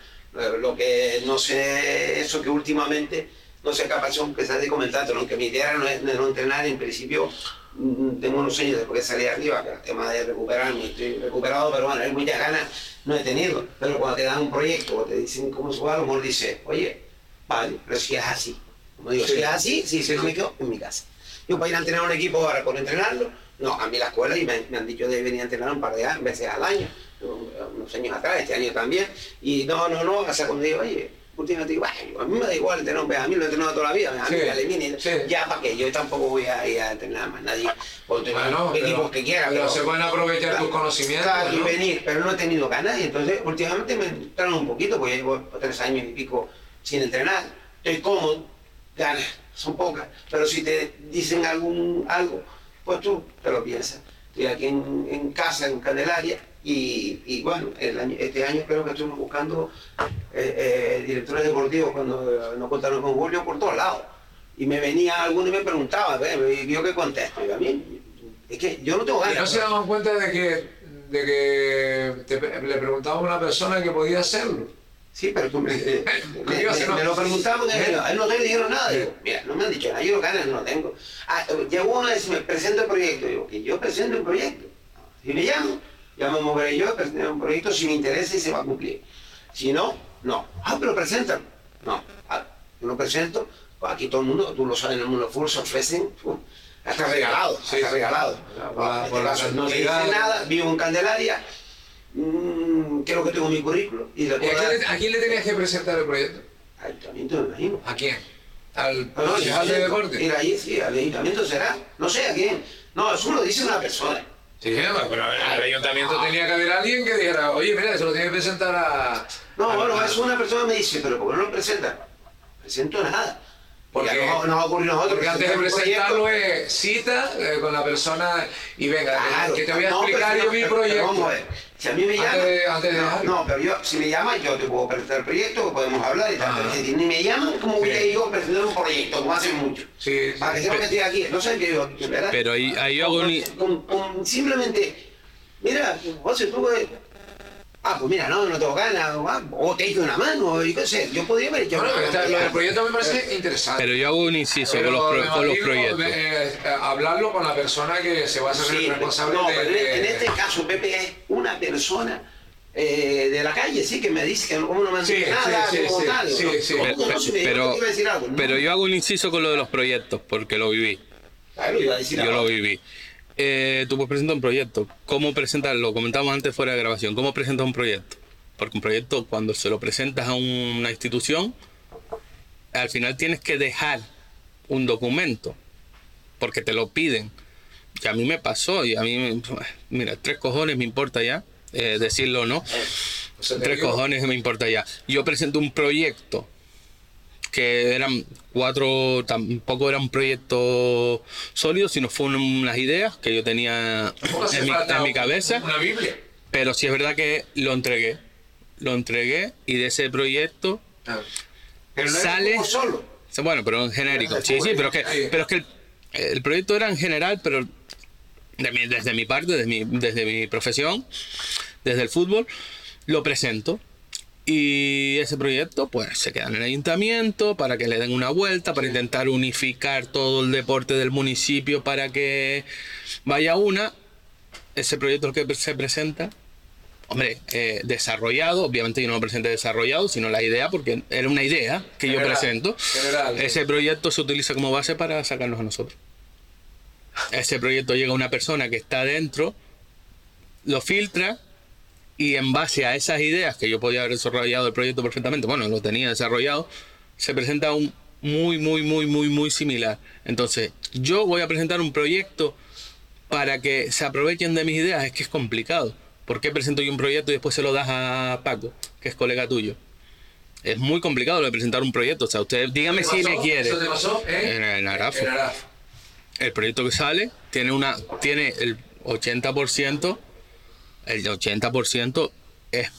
Speaker 2: Lo, que no sé, eso que últimamente, no sé capaz de empezar de comentar, ¿no? que mi idea no, es- no entrenar en principio, mm, tengo unos años después de salir arriba, que el tema de recuperarme, estoy recuperado, pero bueno, hay muchas ganas, no he tenido. Pero cuando te dan un proyecto o te dicen cómo se va, a lo mejor dices, oye, vale, pero si es así. Como digo,
Speaker 3: Sí.
Speaker 2: si es así, sí, sí, me quedo en mi casa. Yo para ir a entrenar un equipo ahora por entrenarlo, no, a mí la escuela y me, me han dicho de venir a entrenar un par de veces al año, unos años atrás, este año también, y no, no, no, hasta cuando digo, oye, últimamente digo, "Ay, a mí me da igual entrenar, un a mí lo he entrenado toda la vida, a mí me eliminen, ya para qué, yo tampoco voy a ir a entrenar más nadie, o entrenar
Speaker 3: Bueno,
Speaker 2: equipos que quiera,
Speaker 3: pero se pueden aprovechar tus conocimientos.
Speaker 2: Claro, y venir, pero no he tenido ganas y entonces últimamente me entraron un poquito, porque llevo tres años y pico sin entrenar, estoy cómodo, ganas son pocas, pero si te dicen algún algo, pues tú te lo piensas. Estoy aquí en, en casa, en Candelaria, y, y bueno, el año- este año creo que estuvimos buscando eh, eh, directores deportivos cuando nos contaron con Julio por todos lados. Y me venía alguno y me preguntaba, "Ve, y yo qué contesto, y a mí, es que yo no tengo
Speaker 3: Y
Speaker 2: ganas.
Speaker 3: no se daban cuenta de que, de que te- le preguntaba a una persona que podía hacerlo.
Speaker 2: Sí, pero tú me, eh, lo preguntaban,
Speaker 3: ¿Eh?
Speaker 2: a él no te dijeron nada. Digo, mira, no me han dicho nada, yo ganas no tengo. Ah, llegó uno y me presento el proyecto. Digo, que yo presento el proyecto. Si me llamo, ya me moveré yo, presentar un proyecto si me interesa y se va a cumplir. Si no, no. Ah, pero presentan. No, ah, yo no presento. Aquí todo el mundo, tú lo sabes, en el mundo full se ofrecen. uf, Hasta regalado,
Speaker 3: Sí,
Speaker 2: hasta
Speaker 3: sí.
Speaker 2: regalado.
Speaker 3: Por la-
Speaker 2: En
Speaker 3: por
Speaker 2: este caso, no dice nada, vivo en Candelaria, mm, creo que tengo mi currículum y
Speaker 3: ¿Y a quién, le, a quién le tenías que presentar el proyecto?
Speaker 2: ayuntamiento, me imagino.
Speaker 3: ¿A quién? ¿Al
Speaker 2: No, no,
Speaker 3: de deporte?
Speaker 2: Ir ahí, sí, al ayuntamiento será. No sé a quién. No, eso lo dice una persona.
Speaker 3: Sí, pero el ayuntamiento tenía que haber alguien que dijera, oye, mira, eso lo tiene que presentar a...
Speaker 2: No,
Speaker 3: a-
Speaker 2: bueno, es una persona me dice, pero ¿por qué no lo presenta? Presento nada.
Speaker 3: Porque,
Speaker 2: nos, nos ha ocurrido a nosotros.
Speaker 3: porque antes de presentarlo es cita eh, con la persona y venga, que-
Speaker 2: Claro,
Speaker 3: que te voy a
Speaker 2: no,
Speaker 3: explicar yo mi
Speaker 2: no, pero- pero
Speaker 3: proyecto.
Speaker 2: Vamos a ver, si a mí me
Speaker 3: Antes
Speaker 2: llaman.
Speaker 3: de- antes de
Speaker 2: no, pero yo, si me llaman, yo te puedo presentar el proyecto, podemos hablar y tal.
Speaker 3: Ah.
Speaker 2: Pero si ni me llaman, como voy a ir yo a presentar un proyecto, como hacen mucho.
Speaker 3: Sí,
Speaker 2: Para que
Speaker 3: sí.
Speaker 2: sepan que estoy aquí, no saben que yo ¿verdad?
Speaker 1: Pero ahí, hago un...
Speaker 2: Con- con- simplemente, mira, José, tú puedes- Ah, pues mira, no, no tengo ganas, o te hice una mano, y qué sé, yo podría haber hecho
Speaker 3: Bueno,
Speaker 2: una
Speaker 3: está-
Speaker 2: mano,
Speaker 3: lo del proyecto me parece interesante.
Speaker 1: Pero yo hago un inciso
Speaker 3: Pero
Speaker 1: con los, pro- con los
Speaker 3: imagino,
Speaker 1: proyectos.
Speaker 3: eh, eh, hablarlo con la persona que se va a hacer
Speaker 2: Sí,
Speaker 3: responsable
Speaker 2: no,
Speaker 3: de,
Speaker 2: pero en,
Speaker 3: de-
Speaker 2: en este caso Pepe es una persona eh, de la calle, sí, que me dice que como no me han
Speaker 3: Sí,
Speaker 2: dicho
Speaker 3: sí,
Speaker 2: nada,
Speaker 3: sí,
Speaker 2: como
Speaker 3: sí,
Speaker 2: tal.
Speaker 3: sí,
Speaker 2: ¿no?
Speaker 3: sí.
Speaker 2: ¿Cómo
Speaker 1: Pero,
Speaker 2: que no? Si
Speaker 1: pero-
Speaker 2: que te iba a decir algo, ¿no?
Speaker 1: pero yo hago un inciso con lo de los proyectos, porque lo viví.
Speaker 2: Claro, iba a decir
Speaker 1: Yo
Speaker 2: algo.
Speaker 1: lo viví. Eh, tú puedes presentar un proyecto. ¿Cómo presentarlo? Comentamos antes fuera de grabación. ¿Cómo presentas un proyecto? Porque un proyecto, cuando se lo presentas a una institución, al final tienes que dejar un documento. Porque te lo piden. Que a mí me pasó y a mí, mira, tres cojones me importa ya. eh, decirlo o no.
Speaker 3: o sea, te
Speaker 1: Tres
Speaker 3: digo,
Speaker 1: cojones me importa ya. Yo presento un proyecto que eran cuatro, tampoco era un proyecto sólido, sino fueron unas ideas que yo tenía en mi,
Speaker 3: falta
Speaker 1: en mi cabeza,
Speaker 3: Una Biblia.
Speaker 1: pero sí es verdad que lo entregué. Lo entregué y de ese proyecto,
Speaker 3: Ah.
Speaker 2: Pero no
Speaker 1: sale-
Speaker 2: solo.
Speaker 1: bueno, pero en genérico. Sí, sí, pero es que, pero es que el, el proyecto era en general, pero de mi- desde mi parte, desde mi, desde mi profesión, desde el fútbol, lo presento. Y ese proyecto, pues, se queda en el ayuntamiento para que le den una vuelta, para intentar unificar todo el deporte del municipio para que vaya una. Ese proyecto que se presenta. Hombre, eh, desarrollado, obviamente yo no lo presenté desarrollado, sino la idea, porque era una idea que yo
Speaker 3: General,
Speaker 1: presento.
Speaker 3: general.
Speaker 1: Ese proyecto se utiliza como base para sacarnos a nosotros. Ese proyecto llega a una persona que está dentro, lo filtra y en base a esas ideas que yo podía haber desarrollado el proyecto perfectamente, bueno, lo tenía desarrollado, se presenta un muy, muy, muy, muy, muy similar. Entonces, yo voy a presentar un proyecto para que se aprovechen de mis ideas, es que es complicado. ¿Por qué presento yo un proyecto y después se lo das a Paco, que es colega tuyo? Es muy complicado lo de presentar un proyecto. O sea, usted dígame
Speaker 3: ¿Te
Speaker 1: si
Speaker 3: pasó?
Speaker 1: me quiere.
Speaker 3: ¿Eso te pasó? ¿eh?
Speaker 1: En, en Arafo. El proyecto que sale tiene una tiene el 80%, el 80% es,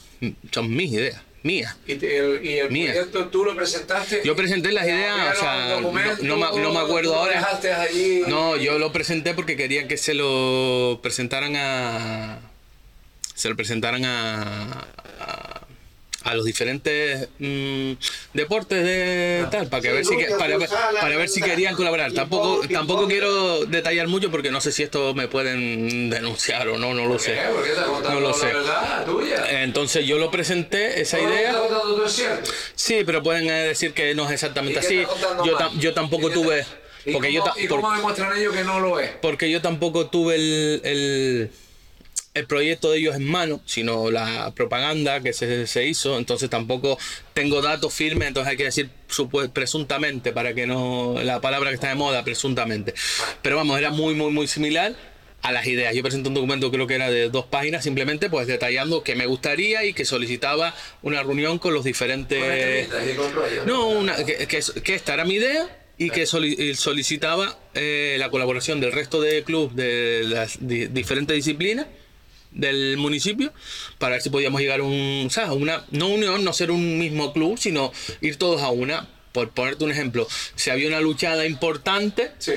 Speaker 1: son mis ideas, mías.
Speaker 3: Y, el, y el proyecto tú lo presentaste.
Speaker 1: Yo presenté las ideas, o sea, no, no me, no me acuerdo ahora.
Speaker 3: dejaste allí.
Speaker 1: No, yo lo presenté porque quería que se lo presentaran a. Se lo presentaran a. a, a los diferentes mm, deportes de tal, para que
Speaker 2: Sí,
Speaker 1: ver si que- para, ver-
Speaker 2: futsal,
Speaker 1: para ver si querían colaborar. Tampoco, tampoco quiero detallar mucho porque no sé si esto me pueden denunciar o no, no lo sé.
Speaker 3: ¿Qué? ¿Por qué estás contando
Speaker 1: No lo sé. Entonces yo lo presenté, esa idea. Sí, pero pueden eh, decir que no es exactamente
Speaker 3: ¿Y qué
Speaker 1: así. Yo, yo tampoco
Speaker 3: ¿Y qué
Speaker 1: tuve.
Speaker 3: estás- ¿Y
Speaker 1: Porque yo,
Speaker 3: ¿Y cómo demuestran ellos que no lo es?
Speaker 1: porque yo tampoco tuve el, el, el proyecto de ellos en mano, sino la propaganda que se, se hizo. Entonces tampoco tengo datos firmes, entonces hay que decir presuntamente para que no. La palabra que está de moda, presuntamente. Pero vamos, era muy, muy, muy similar a las ideas. Yo presenté un documento, creo que era de dos páginas, simplemente pues detallando que me gustaría y que solicitaba una reunión con los diferentes. No, una, que, que, que esta era mi idea y que solicitaba eh, la colaboración del resto de clubes de las di- diferentes disciplinas del municipio para ver si podíamos llegar a un, o sea, una, no unión, no ser un mismo club, sino ir todos a una. Por ponerte un ejemplo, si había una luchada importante,
Speaker 3: Sí.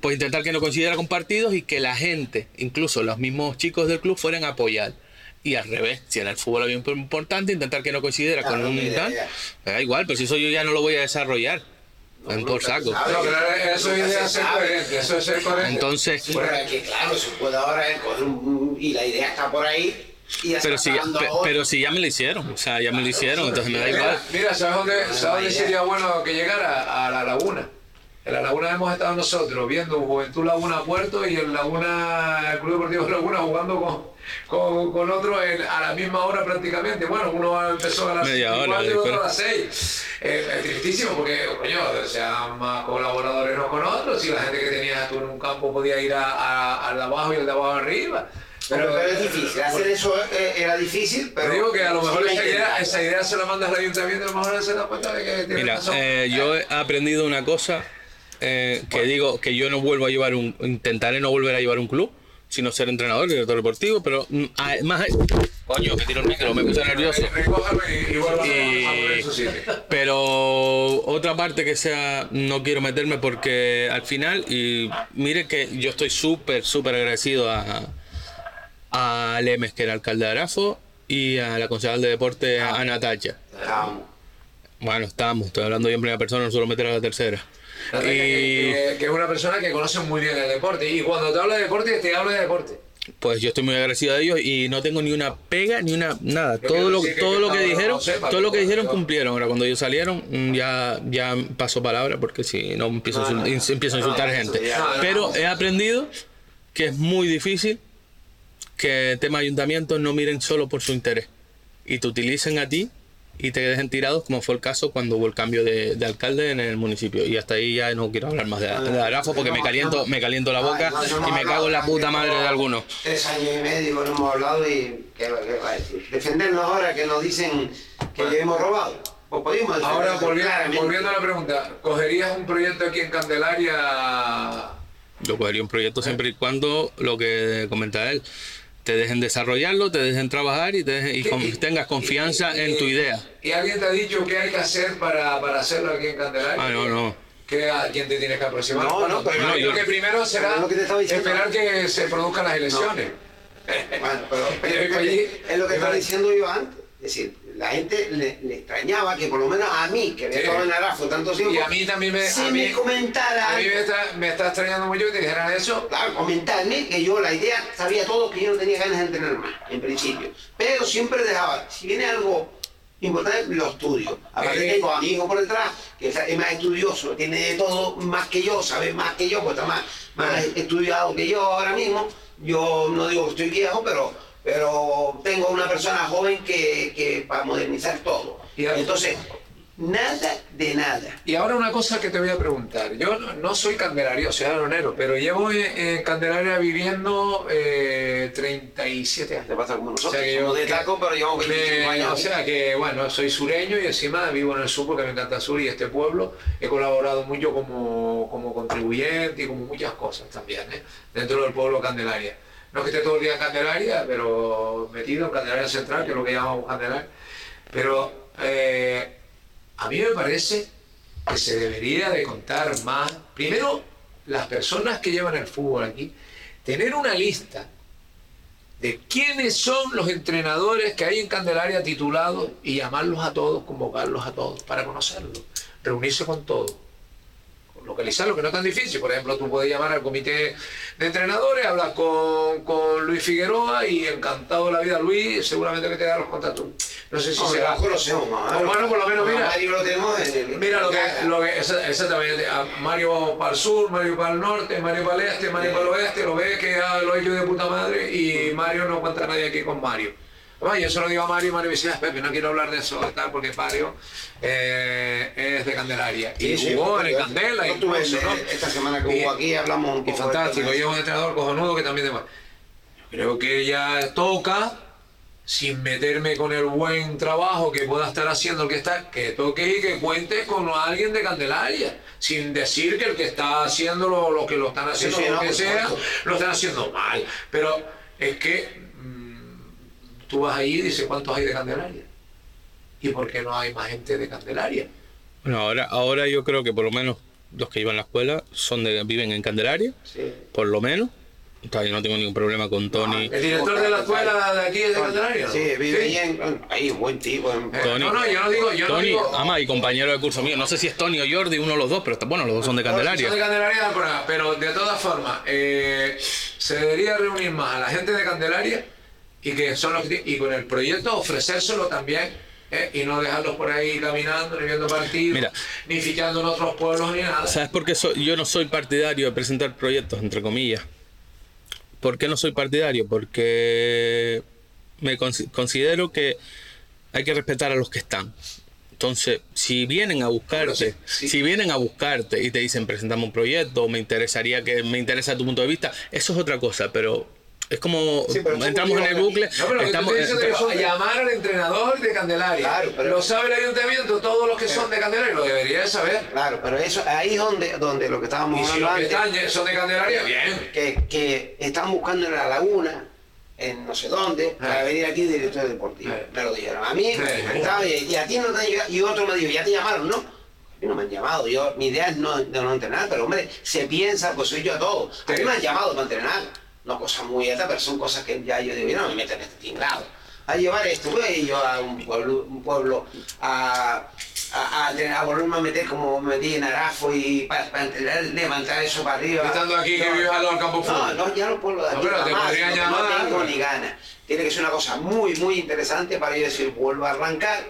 Speaker 1: pues intentar que no coincidiera con partidos y que la gente, incluso los mismos chicos del club, fueran a apoyar. Y al revés, si era el fútbol había un importante, intentar que no coincidiera con
Speaker 2: Claro,
Speaker 1: un
Speaker 2: idea,
Speaker 1: tal. Me da igual, pero si eso yo ya no lo voy a desarrollar. Por saco.
Speaker 3: pero eso es idea ser coherente. Eso es ser coherente.
Speaker 1: Entonces,
Speaker 2: Sí, pero es que claro, se puede ahora coger un, y la idea está por ahí y
Speaker 1: pero si, ya, pero si ya me lo hicieron, o sea, ya me lo hicieron, entonces me da igual.
Speaker 3: Mira, mira, ¿sabes dónde, ¿sabes dónde sería bueno que llegara? A la laguna. En la Laguna hemos estado nosotros viendo Juventud Laguna Puerto y en Laguna, el Club Deportivo Laguna jugando con, con, con otro en- a la misma hora prácticamente. Bueno, uno empezó a las
Speaker 1: Media
Speaker 3: 5 y otro a las 6. Eh, es tristísimo porque, coño, sean más colaboradores unos con otros y la gente que tenía tú en un campo podía ir a- a- al de abajo y el de abajo arriba.
Speaker 2: Pero, pero es difícil, hacer eso eh, era difícil, pero...
Speaker 3: Pero digo que a lo mejor esa idea, esa idea se la mandas al ayuntamiento a lo mejor se da cuenta de que tiene
Speaker 1: Mira,
Speaker 3: razón.
Speaker 1: eh, yo he aprendido una cosa eh, que digo que yo no vuelvo a llevar un, intentaré no volver a llevar un club, sino ser entrenador, director deportivo, pero mm, además, coño, me tiro el micro, me puse nervioso.
Speaker 3: Y.
Speaker 1: Pero otra parte que sea, no quiero meterme porque al final, y mire que yo estoy súper, súper agradecido a, a Lemes, que era alcalde de Arafo, y a la concejal de deporte, a Natacha. Bueno, estamos, estoy hablando yo en primera persona, no suelo meter a la tercera. Y
Speaker 3: que- que es una persona que conoce muy bien el deporte. Y cuando te habla de deporte, te habla de deporte.
Speaker 1: pues yo estoy muy agradecido a ellos y no tengo ni una pega ni una nada.
Speaker 3: Yo
Speaker 1: Todo lo,
Speaker 3: que
Speaker 1: todo lo que dijeron,
Speaker 3: sepa,
Speaker 1: todo lo que dijeron cumplieron. Ahora cuando ellos salieron mm, ya ya paso palabra porque si no empiezo, a, insul- ins- empiezo a insultar
Speaker 2: no,
Speaker 1: gente.
Speaker 2: ya-
Speaker 1: Pero he aprendido que es muy difícil que el tema ayuntamientos no miren solo por su interés y te utilicen a ti y te dejen tirados como fue el caso cuando hubo el cambio de, de alcalde en el municipio y hasta ahí ya no quiero hablar más de, de Arafo porque me caliento me caliento la boca
Speaker 2: Ay, no, no
Speaker 1: y me cago en la puta madre de algunos
Speaker 2: Tres años y medio no hemos hablado y ¿qué, va- qué va a decir? Defendernos ahora que nos dicen que le hemos robado. Pues podemos
Speaker 3: Ahora, volviendo, volviendo a la pregunta, ¿cogerías un proyecto aquí en Candelaria?
Speaker 1: Yo cogería un proyecto siempre y cuando lo que comenta él, te dejen desarrollarlo, te dejen trabajar y, te dejen- y
Speaker 3: ¿Qué-
Speaker 1: con-
Speaker 3: y-
Speaker 1: tengas confianza
Speaker 3: y-
Speaker 1: en tu idea.
Speaker 3: ¿Y alguien te ha dicho qué hay que hacer para, para hacerlo aquí en Candelaria?
Speaker 1: Ah, no, no.
Speaker 3: ¿Qué, ¿A quién te tienes que aproximar?
Speaker 2: No, no, pero
Speaker 1: no, yo-
Speaker 3: que primero será
Speaker 2: lo que
Speaker 3: esperar que se produzcan las elecciones.
Speaker 2: Bueno, pero, pero es, lo que estaba diciendo yo antes. Es decir, la gente le, le extrañaba que por lo menos a mí, que había
Speaker 3: Sí.
Speaker 2: estado en Arafo tanto tiempo,
Speaker 3: Y a mí también me,
Speaker 2: si
Speaker 3: a mí,
Speaker 2: me comentara,
Speaker 3: a mí me está, me está extrañando mucho que te dijeran eso.
Speaker 2: claro, comentarme que yo la idea sabía todo que yo no tenía ganas de entrenar más, en principio. Pero siempre dejaba, si viene algo importante, lo estudio. Aparte
Speaker 3: Eh.
Speaker 2: tengo a mi hijo por detrás, que es es más estudioso, tiene de todo más que yo, sabe más que yo, pues está más, más estudiado que yo ahora mismo. Yo no digo que estoy viejo, pero, pero tengo una persona joven que, que para modernizar todo. Entonces, nada de nada.
Speaker 3: Y ahora una cosa que te voy a preguntar. Yo no, soy candelario, soy aronero, pero llevo en, Candelaria viviendo eh, 37 años.
Speaker 2: Te pasa como nosotros,
Speaker 3: O sea que yo-
Speaker 2: de taco, pero llevamos
Speaker 3: Me-
Speaker 2: 25 años.
Speaker 3: o sea que, bueno, soy sureño y encima vivo en el sur porque me encanta el sur y este pueblo. He colaborado mucho como, como contribuyente y como muchas cosas también, ¿eh? dentro del pueblo Candelaria. No que esté todo el día en Candelaria, pero metido en Candelaria Central, que es lo que llamamos Candelaria. Pero eh, a mí me parece que se debería de contar más. Primero, las personas que llevan el fútbol aquí, tener una lista de quiénes son los entrenadores que hay en Candelaria titulados y llamarlos a todos, convocarlos a todos para conocerlos, reunirse con todos, localizarlo, que no es tan difícil. Por ejemplo, tú puedes llamar al comité de entrenadores, hablas con, con Luis Figueroa y encantado de la vida Luis, seguramente que te da los contactos. No sé si
Speaker 2: No,
Speaker 3: será.
Speaker 2: lo conocemos
Speaker 3: bueno, por lo menos, mira.
Speaker 2: Mario lo tenemos en el-
Speaker 3: Mira lo que, lo que exa- exactamente, a Mario para el sur, Mario para el norte, Mario para el este, Mario para el oeste, lo ves que lo he hecho de puta madre y Mario no cuenta nadie aquí con Mario. Además, yo se lo digo a Mario y Mario me dice, "Ah, Pepe, no quiero hablar de eso tal, porque Mario eh, es de Candelaria y
Speaker 2: Sí, sí,
Speaker 3: jugó en el
Speaker 2: yo-
Speaker 3: Candela
Speaker 2: yo tuve el-
Speaker 3: ¿no?
Speaker 2: Esta semana que
Speaker 3: Y-
Speaker 2: hubo aquí hablamos un poco.
Speaker 3: fantástico, y es
Speaker 2: tema.
Speaker 3: un entrenador cojonudo que también demás. Creo que ya toca, sin meterme con el buen trabajo que pueda estar haciendo el que está, que toque y que cuente con alguien de Candelaria, sin decir que el que está haciendo lo, lo que lo están haciendo,
Speaker 2: sí,
Speaker 3: lo
Speaker 2: no,
Speaker 3: que sea, lo están haciendo mal. Pero es que tú vas ahí y dices, ¿cuántos hay de Candelaria? ¿Y por qué no hay más gente de Candelaria?
Speaker 1: Bueno, ahora, ahora yo creo que por lo menos los que iban a la escuela son de, viven en Candelaria,
Speaker 2: Sí.
Speaker 1: por lo menos. Todavía no tengo ningún problema con Tony.
Speaker 3: ¿El director de la escuela de aquí es de Candelaria? no?
Speaker 2: Sí, vive ahí en. Ahí, buen tipo. en-
Speaker 3: Eh,
Speaker 1: Tony.
Speaker 3: no, no, yo no digo, yo no
Speaker 1: Tony,
Speaker 3: digo.
Speaker 1: ama y compañero de curso mío. No sé si es Tony o Jordi, uno de los dos, pero está- bueno, los dos son de
Speaker 3: Son de
Speaker 1: Candelaria.
Speaker 3: Candelaria, pero- pero de todas formas, eh, se debería reunir más a la gente de Candelaria y que son los y con el proyecto ofrecérselo también ¿eh? y no dejarlos por ahí caminando, ni viendo partidos,
Speaker 1: Mira.
Speaker 3: ni fichando en otros pueblos, ni nada.
Speaker 1: ¿Sabes por qué so- yo no soy partidario de presentar proyectos, entre comillas? ¿Por qué no soy partidario? Porque me cons- considero que hay que respetar a los que están. Entonces, si vienen a buscarte,
Speaker 3: sí.
Speaker 1: si vienen a buscarte y te dicen presentamos un proyecto, me interesaría que me interesa tu punto de vista, eso es otra cosa, pero es como
Speaker 2: Sí,
Speaker 1: entramos en el bucle,
Speaker 3: No, pero que
Speaker 1: estamos,
Speaker 3: te que
Speaker 2: de-
Speaker 3: llamar al entrenador de Candelaria.
Speaker 2: Claro, pero-
Speaker 3: Lo sabe el ayuntamiento, todos los que son de Candelaria lo debería de saber.
Speaker 2: Claro, pero eso ahí es donde, donde lo que estábamos
Speaker 3: Y si
Speaker 2: hablando antes.
Speaker 3: están son de Candelaria, bien.
Speaker 2: que, que están buscando en la laguna, en no sé dónde, para venir aquí director deportivo.
Speaker 3: Eh.
Speaker 2: Me lo dijeron a mí, estaba, y, a ti no te han llegado, y otro me dijo, ya te llamaron, ¿no? A mí no me han llamado, yo, mi idea es no, no entrenar, pero hombre, se piensa, pues soy yo a todo. A mí me han llamado para entrenar, no cosas muy altas, pero son cosas que ya yo digo, no me meten en este tinglado. A llevar esto, voy yo a un pueblo, un pueblo a, a, a, a volverme a meter como me metí en Arafo y para, entrenar, levantar eso para arriba.
Speaker 3: Estando aquí que
Speaker 2: No,
Speaker 3: vives al lado del campo de
Speaker 2: no, no, ya no puedo de
Speaker 3: No,
Speaker 2: aquí
Speaker 3: pero te
Speaker 2: jamás,
Speaker 3: podrían
Speaker 2: no,
Speaker 3: llamar.
Speaker 2: no tengo ni ganas. Tiene que ser una cosa muy, muy interesante para yo decir, vuelvo a arrancar.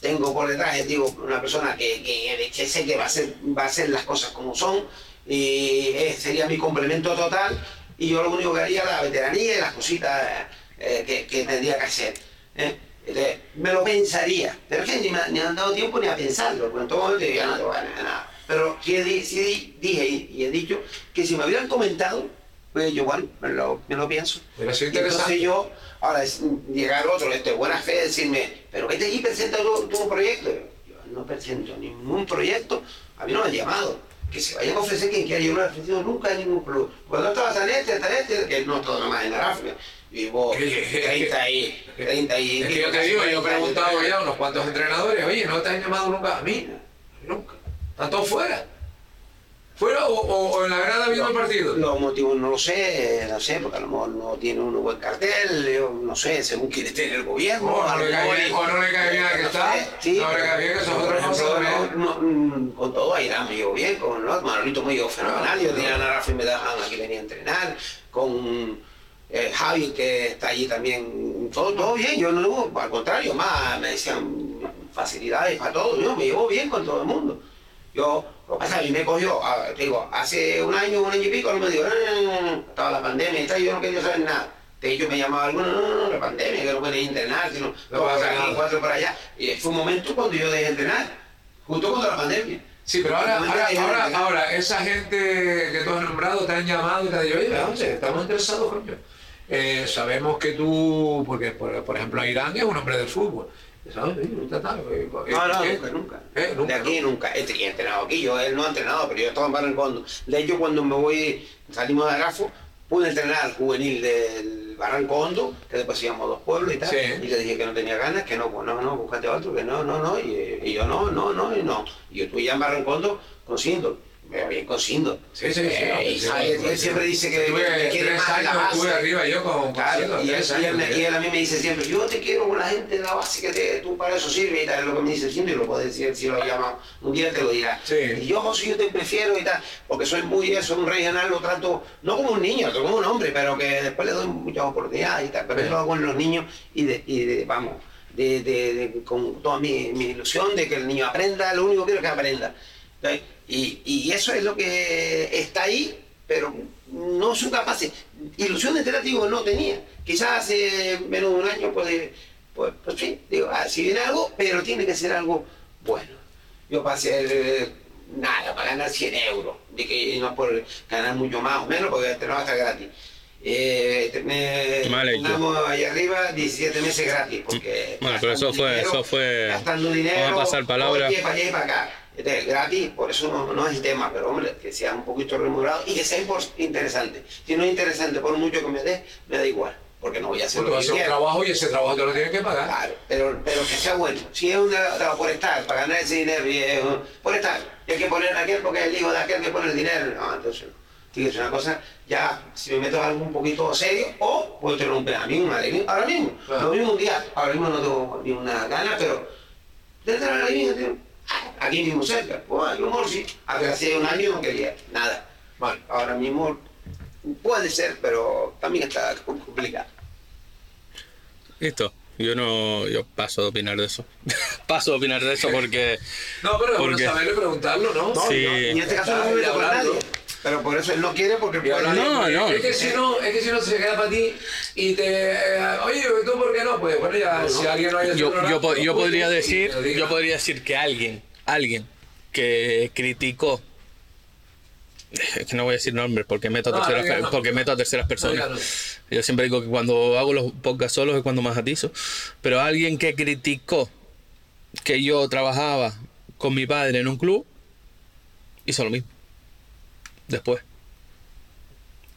Speaker 2: Tengo por detrás, digo, una persona que, que, que sé que va a, hacer, va a hacer las cosas como son y eh, sería mi complemento total y yo lo único que haría la veteranía y las cositas eh, que, que tendría que hacer. ¿eh? Entonces, me lo pensaría, pero es que ni me, ni han dado tiempo ni a pensarlo, porque en todo momento yo ya no de nada. Pero sí, di- sí di- dije y, y he dicho que si me hubieran comentado, pues yo igual me lo, me lo pienso.
Speaker 3: Sido
Speaker 2: Y Entonces yo, ahora es llegar otro de buena fe, decirme, pero vete y presenta tu, tu proyecto. Yo no presento ningún proyecto, a mí no me han llamado. Que se vayan a ofrecer quien quiera, yo no he ofrecido nunca a ningún club. Cuando estaba tan este, tan este, que no todo nomás en África. Vivo
Speaker 3: Que- que-
Speaker 2: 30 y 30 y...
Speaker 3: Es que yo te digo, yo he
Speaker 2: 40 años.
Speaker 3: preguntado ya a unos cuantos entrenadores, oye, ¿no te han llamado nunca? A mí, nunca. ¿Están todos fuera? ¿Fuera o, o- o en la grada viendo el partido?
Speaker 2: Los motivos no lo sé, no sé, porque a lo mejor no tiene un buen cartel, yo no sé, según quiere tener el gobierno.
Speaker 3: O no le cae bien- o no le cae bien al que está,
Speaker 2: sí,
Speaker 3: no le cae bien, que eso es otra cosa,
Speaker 2: no, mm, con todo Ayrán me llevo bien, con ¿no? Manolito me llevo fenomenal, yo tenía a Rafa y me dejaban aquí venía a entrenar, con eh, Javi que está allí también, todo, todo bien, yo no al contrario, más me decían facilidades para todo, yo me llevo bien con todo el mundo. Yo, lo que pasa es que a me cogió, a- te digo, hace un año, un año y pico, no me dijo, no, no, no, no, estaba la pandemia y tal, yo no quería saber nada. De ellos me llamaba alguno, no, no, no, la pandemia, que no quería entrenar, sino
Speaker 3: pasa
Speaker 2: por aquí,
Speaker 3: nada.
Speaker 2: cuatro por allá. Y fue un momento cuando yo dejé de entrenar, justo cuando la pandemia.
Speaker 3: Sí, pero ahora, ahora, ahora, ahora, esa gente que tú has nombrado te han llamado y te han dicho, oye, vamos, estamos interesados, coño. Eh, sabemos que tú, porque por, por ejemplo Irán es un hombre del fútbol.
Speaker 2: No, no, nunca, nunca.
Speaker 3: Eh, nunca,
Speaker 2: de aquí nunca. Este he entrenado aquí, yo él no ha entrenado, pero yo estaba en Barrancondo. De hecho, cuando me voy, salimos de Arafo, pude entrenar al juvenil del Barrancondo, que después íbamos a dos pueblos y tal,
Speaker 3: Sí.
Speaker 2: y le dije que no tenía ganas, que no, pues no, no, búscate otro, que no, no, no, y, y yo no, no, no, y no. Y yo estuve ya en Barrancondo con Sindo, me va bien con.
Speaker 3: Sí, sí, sí.
Speaker 2: Eh,
Speaker 3: sí, sí,
Speaker 2: él siempre dice que, quiere más la
Speaker 3: estuve arriba yo con
Speaker 2: Claro, y él,
Speaker 3: tres
Speaker 2: y él
Speaker 3: años,
Speaker 2: me-
Speaker 3: sí.
Speaker 2: y él a mí me dice siempre, yo te quiero con la gente de la base que te, tú para eso sirve y tal, es lo que me dice siempre, y lo puedo decir si lo llama, un día te lo dirá. Y yo, José, yo te prefiero y tal, porque soy muy eso, un regional, lo trato, no como un niño, como un hombre, pero que después le doy muchas oportunidades y tal, pero yo lo hago con los niños y de, y de vamos, de, de- de- con toda mi, mi ilusión de que el niño aprenda, lo único que quiero es que aprenda. Y, y eso es lo que está ahí, pero no son capaces. Ilusión de digo, no tenía. Quizás hace menos de un año, pues, pues, pues sí, digo, ah, si viene algo, pero tiene que ser algo bueno. Yo para hacer eh, nada, para ganar 100 euros, de que no por ganar mucho más o menos, porque este no va a estar gratis. Eh, pongamos ahí arriba 17 meses gratis, porque
Speaker 1: Bueno, pero eso fue-
Speaker 2: dinero,
Speaker 1: eso fue-
Speaker 2: gastando dinero,
Speaker 1: vamos a pasar palabra.
Speaker 2: para allá y para acá. Este, gratis, por eso no, no es el tema, pero hombre, que sea un poquito remunerado y que sea interesante. Si no es interesante, por mucho que me dé, me da igual, porque no voy a hacer lo que
Speaker 3: hacer un trabajo y ese trabajo te lo tienes que pagar.
Speaker 2: Claro, pero, pero que sea bueno. Si es una, una- por estar, para ganar ese dinero, y es, uh, por estar, y hay que poner a aquel porque es el hijo de aquel que pone el dinero. No, entonces no. Tiene que ser una cosa, ya, si me meto en algo un poquito serio, o puedo tener un a mí alegría, ahora mismo.
Speaker 3: Claro.
Speaker 2: Lo mismo un día, ahora mismo no tengo ni una gana, pero desde la tío, aquí mismo cerca, pues, yo Morsi, hace un año no quería nada. Bueno, ahora mismo puede ser, pero también está complicado.
Speaker 1: Listo. Yo no, yo paso de opinar de eso. paso de opinar de eso porque.
Speaker 3: No, pero es bueno
Speaker 1: Porque-
Speaker 3: saberlo y preguntarlo, ¿no?
Speaker 2: No,
Speaker 1: Sí.
Speaker 2: no, y en este caso no me
Speaker 3: Hablando.
Speaker 2: nadie. Pero por eso él no quiere porque
Speaker 3: Y hablar-
Speaker 1: No, no.
Speaker 3: Es que si no, es que si no se queda para ti y te. eh, Oye, ¿tú por qué no? Pues bueno, ya, si alguien no haya
Speaker 1: Yo, yo, po- yo podría decir, yo podría decir que alguien, alguien que criticó. Es que no voy a decir nombres porque meto a
Speaker 3: No,
Speaker 1: terceras,
Speaker 3: no
Speaker 1: porque meto a terceras personas.
Speaker 3: No
Speaker 1: Yo siempre digo que cuando hago los podcasts solos es cuando más atizo. Pero alguien que criticó que yo trabajaba con mi padre en un club, hizo lo mismo. Después.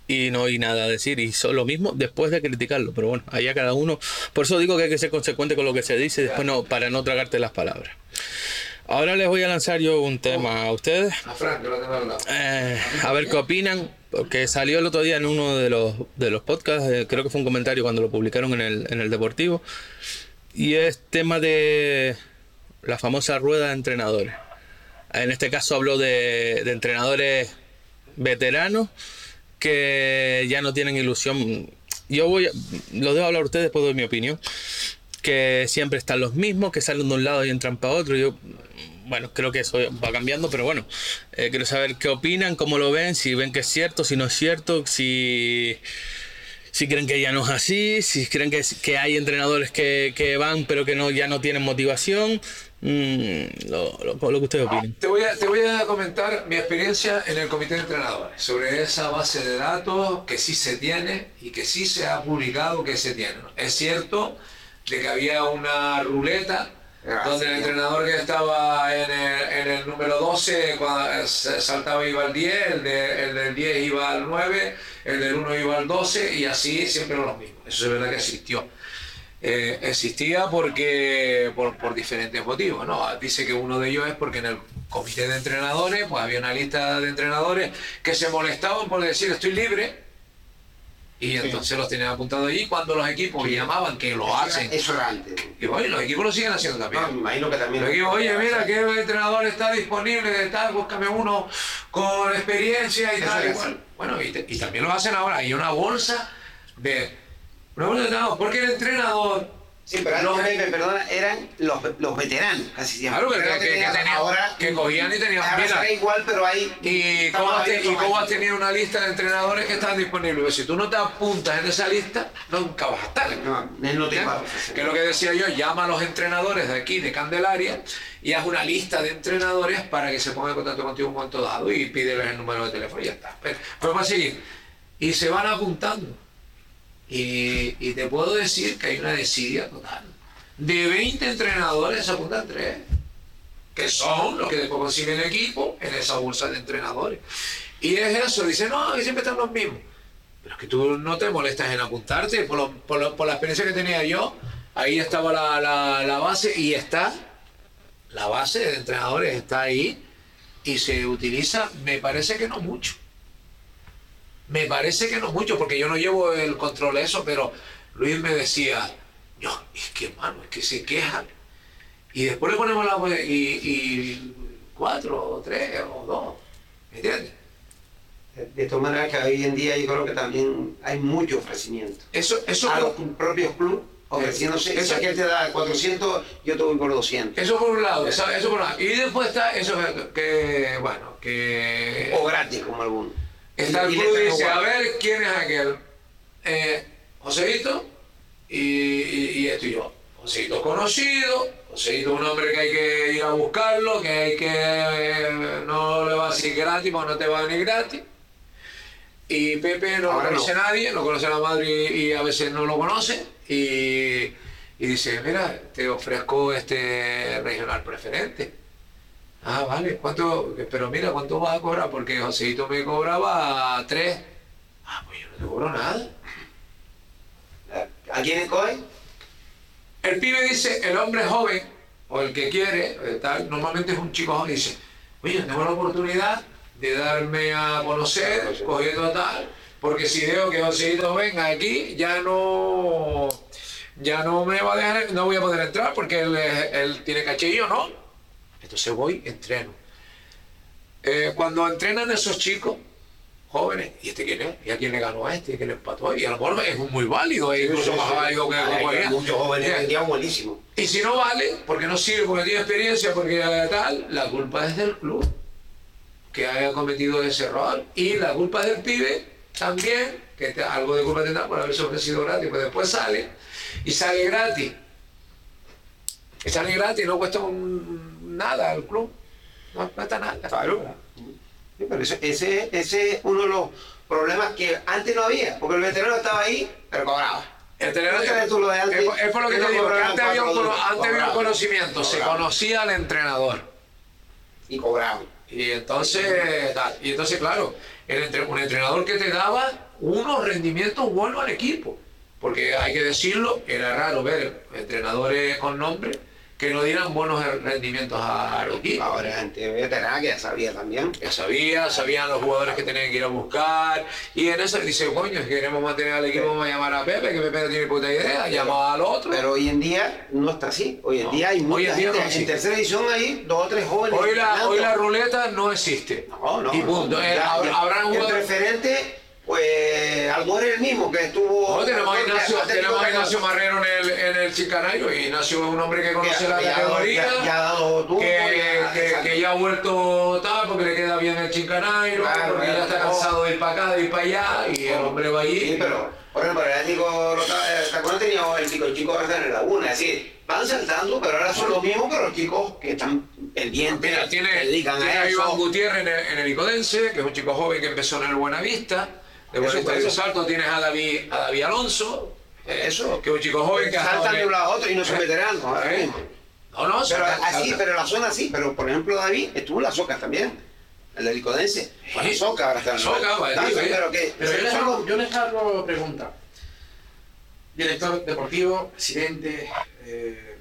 Speaker 1: Y no oí nada a decir, hizo lo mismo después de criticarlo. Pero bueno, allá cada uno. Por eso digo que hay que ser consecuente con lo que se dice, después no, para no tragarte las palabras. Ahora les voy a lanzar yo un tema a ustedes.
Speaker 3: A Frank, lo tengo.
Speaker 1: Eh, a ver qué opinan, porque salió el otro día en uno de los, de los podcasts, eh, creo que fue un comentario cuando lo publicaron en el, en el Deportivo, y es tema de la famosa rueda de entrenadores. En este caso hablo de, de entrenadores veteranos que ya no tienen ilusión. Yo voy, los dejo hablar a ustedes, después doy mi opinión. Que siempre están los mismos, que salen de un lado y entran para otro. Yo, bueno, creo que eso va cambiando, pero bueno, eh, quiero saber qué opinan, cómo lo ven, si ven que es cierto, si no es cierto, si, si creen que ya no es así, si creen que, que hay entrenadores que, que van pero que no ya no tienen motivación. Mm, lo, lo- lo que ustedes opinen.
Speaker 3: Te voy, a, te voy a comentar mi experiencia en el comité de entrenadores sobre esa base de datos que sí se tiene y que sí se ha publicado que se tiene. Es cierto de que había una ruleta
Speaker 2: Ah,
Speaker 3: donde el entrenador que estaba en el, en el número 12 cuando saltaba iba al 10, el, de- el del 10 iba al 9, el del 1 iba al 12 y así siempre lo mismo. Eso es verdad que existió. Eh, existía porque por, por diferentes motivos, ¿no? Dice que uno de ellos es porque en el comité de entrenadores, pues había una lista de entrenadores que se molestaban por decir estoy libre y entonces los tenían apuntados allí cuando los equipos llamaban que lo hacen.
Speaker 2: Eso era antes.
Speaker 3: Y bueno, los equipos lo siguen haciendo también.
Speaker 2: No, me imagino que también.
Speaker 3: Los equipos, oye, mira, ¿qué entrenador está disponible de tal? Búscame uno con experiencia y
Speaker 2: Eso
Speaker 3: tal. Bueno, y, te- y también lo hacen ahora. Hay una bolsa de... Una bolsa de entrenador, porque el entrenador...
Speaker 2: Sí, pero
Speaker 3: los-
Speaker 2: Pepe, perdona, eran los, los veteranos, casi siempre.
Speaker 3: Claro,
Speaker 2: Pero
Speaker 3: que- que
Speaker 2: tenías
Speaker 3: tenía-
Speaker 2: ahora,
Speaker 3: que cogían y tenían-
Speaker 2: Ahora será igual, pero hay.
Speaker 3: ¿Y cómo, has, y cómo tenido una lista de entrenadores que están disponibles? Si tú no te apuntas en esa lista, nunca vas a estar.
Speaker 2: No, no te.
Speaker 3: Que es lo que decía yo, llama a los entrenadores de aquí, de Candelaria, y haz una lista de entrenadores para que se pongan en contacto contigo un momento dado y pídeles el número de teléfono y ya está. Pero, pues va a seguir. Y se van apuntando. Y, te puedo decir que hay una desidia total. De 20 entrenadores apuntan 3 que son los que después consiguen el equipo en esa bolsa de entrenadores. Y es eso, dice, no, que siempre están los mismos. Pero es que tú no te molestas en apuntarte, por, lo- por, lo- por la experiencia que tenía yo, ahí estaba la- la base y está, la base de entrenadores está ahí y se utiliza, me parece que no mucho. Me parece que no mucho, porque yo no llevo el control de eso, pero Luis me decía, yo, es que hermano, es que se quejan. Y después le ponemos la y, y cuatro, o tres, o dos. ¿Me entiendes?
Speaker 2: De, de todas maneras, que hoy en día yo creo que también hay mucho ofrecimiento.
Speaker 3: Eso, eso,
Speaker 2: a los propios clubes ofreciéndose.
Speaker 3: Eso-
Speaker 2: si aquel te da 400, yo te voy por 200.
Speaker 3: eso por un lado, eso, eso por un lado. Y después está eso que, que, bueno, que
Speaker 2: O gratis, como algunos.
Speaker 3: Está el club y dice, a ver, ¿quién es aquel? Eh, Joseito y, y, y esto y yo. Joseito conocido, Joseito un hombre que hay que ir a buscarlo, que hay que eh, no le va a decir gratis, porque no te va a venir gratis. Y Pepe no
Speaker 2: Ahora
Speaker 3: lo conoce
Speaker 2: no.
Speaker 3: nadie, lo conoce la madre y, y a veces no lo conoce. Y, y dice, mira, te ofrezco este regional preferente. Ah, vale, ¿cuánto? Pero mira, ¿cuánto vas a cobrar? Porque Joseito me cobraba tres. Ah, pues yo no te cobro nada.
Speaker 2: ¿A quién coge?
Speaker 3: El pibe dice, el hombre joven, o el que quiere, eh, tal, normalmente es un chico joven, dice, oye, tengo la oportunidad de darme a conocer, cogiendo tal, porque si veo que Joseito venga aquí, ya no, ya no me va a dejar, no voy a poder entrar porque él tiene caché y yo no. Entonces voy, entreno. Eh, cuando entrenan esos chicos, jóvenes, ¿y este quién es? ¿Y a quién le ganó a este? ¿Y a quién le empató? Y a lo mejor es muy válido, es incluso más válido que
Speaker 2: Hay
Speaker 3: cualquiera.
Speaker 2: muchos jóvenes hoy día buenísimos.
Speaker 3: Y si no vale, porque no sirve, porque tiene experiencia, porque tal, la culpa es del club que haya cometido ese error. Y la culpa es del pibe también, que te- algo de culpa tendrá por haberse ofrecido gratis, pues después sale y sale gratis. Y sale gratis, no cuesta un- nada al club. No cuesta nada.
Speaker 2: Claro. Sí, pero ese, ese, ese es uno de los problemas que antes no había, porque el veterano estaba ahí, pero cobraba.
Speaker 3: El
Speaker 2: tú lo de antes,
Speaker 3: es, por- lo que
Speaker 2: que
Speaker 3: te digo, que antes había un, antes había conocimiento, se conocía al entrenador.
Speaker 2: Y cobraban.
Speaker 3: Y entonces, y entonces claro, el un entrenador que te daba unos rendimientos buenos al equipo. Porque hay que decirlo, era raro ver entrenadores con nombre que no dieran buenos rendimientos equipo.
Speaker 2: Ahora veterana que ya sabía también.
Speaker 3: Ya sabía, sabían los jugadores que tenían que ir a buscar. Y en eso dice, coño, si queremos mantener al equipo, vamos a llamar a Pepe, que Pepe no tiene puta idea, llamamos al otro.
Speaker 2: Pero hoy en día no está así. Hoy en
Speaker 3: No.
Speaker 2: día hay
Speaker 3: Hoy
Speaker 2: mucha
Speaker 3: en día no existe.
Speaker 2: en tercera edición hay dos o tres jóvenes.
Speaker 3: Hoy la, hoy la ruleta no existe.
Speaker 2: No, no.
Speaker 3: y punto.
Speaker 2: no.
Speaker 3: Eh,
Speaker 2: Ya-
Speaker 3: hab-
Speaker 2: ya-
Speaker 3: habrán
Speaker 2: El pues, Almor es el mismo que estuvo.
Speaker 3: No, tenemos a Ignacio, tenemos a Ignacio Marrero en el, en el Chicanario y Ignacio es un hombre que conoce la
Speaker 2: ya-
Speaker 3: categoría,
Speaker 2: ya- ya ha dado turno,
Speaker 3: que, que- que ya ha vuelto tal porque le queda bien el Chicanario,
Speaker 2: Claro,
Speaker 3: porque ya está cansado de ir para acá, de ir para allá y el hombre va allí.
Speaker 2: Sí, pero, por ejemplo, el Atlético Tacón tenía el chico, el chico en la laguna, es decir, van saltando, pero ahora son los mismos, pero los chicos que están pendientes,
Speaker 3: Mira, tiene,
Speaker 2: dedican
Speaker 3: tiene
Speaker 2: a
Speaker 3: a Iván. Gutiérrez en el, en el Icodense, que es un chico joven que empezó en el Buenavista. De
Speaker 2: Eso,
Speaker 3: de. Salto tienes a David, a David Alonso, eh,
Speaker 2: Eso.
Speaker 3: que es un chico joven que
Speaker 2: Saltan de un lado a otro y no son
Speaker 3: ¿Eh?
Speaker 2: veteranos ahora
Speaker 3: ¿Eh?
Speaker 2: mismo.
Speaker 3: No, no,
Speaker 2: Pero así, pero la zona sí, pero por ejemplo David estuvo en las socas también, el del Icodense. Fue a las socas, ahora está en la
Speaker 3: Soca, vale, sí,
Speaker 2: pero que
Speaker 4: Pero yo les, hago, yo les hago pregunta. Director deportivo, presidente, eh,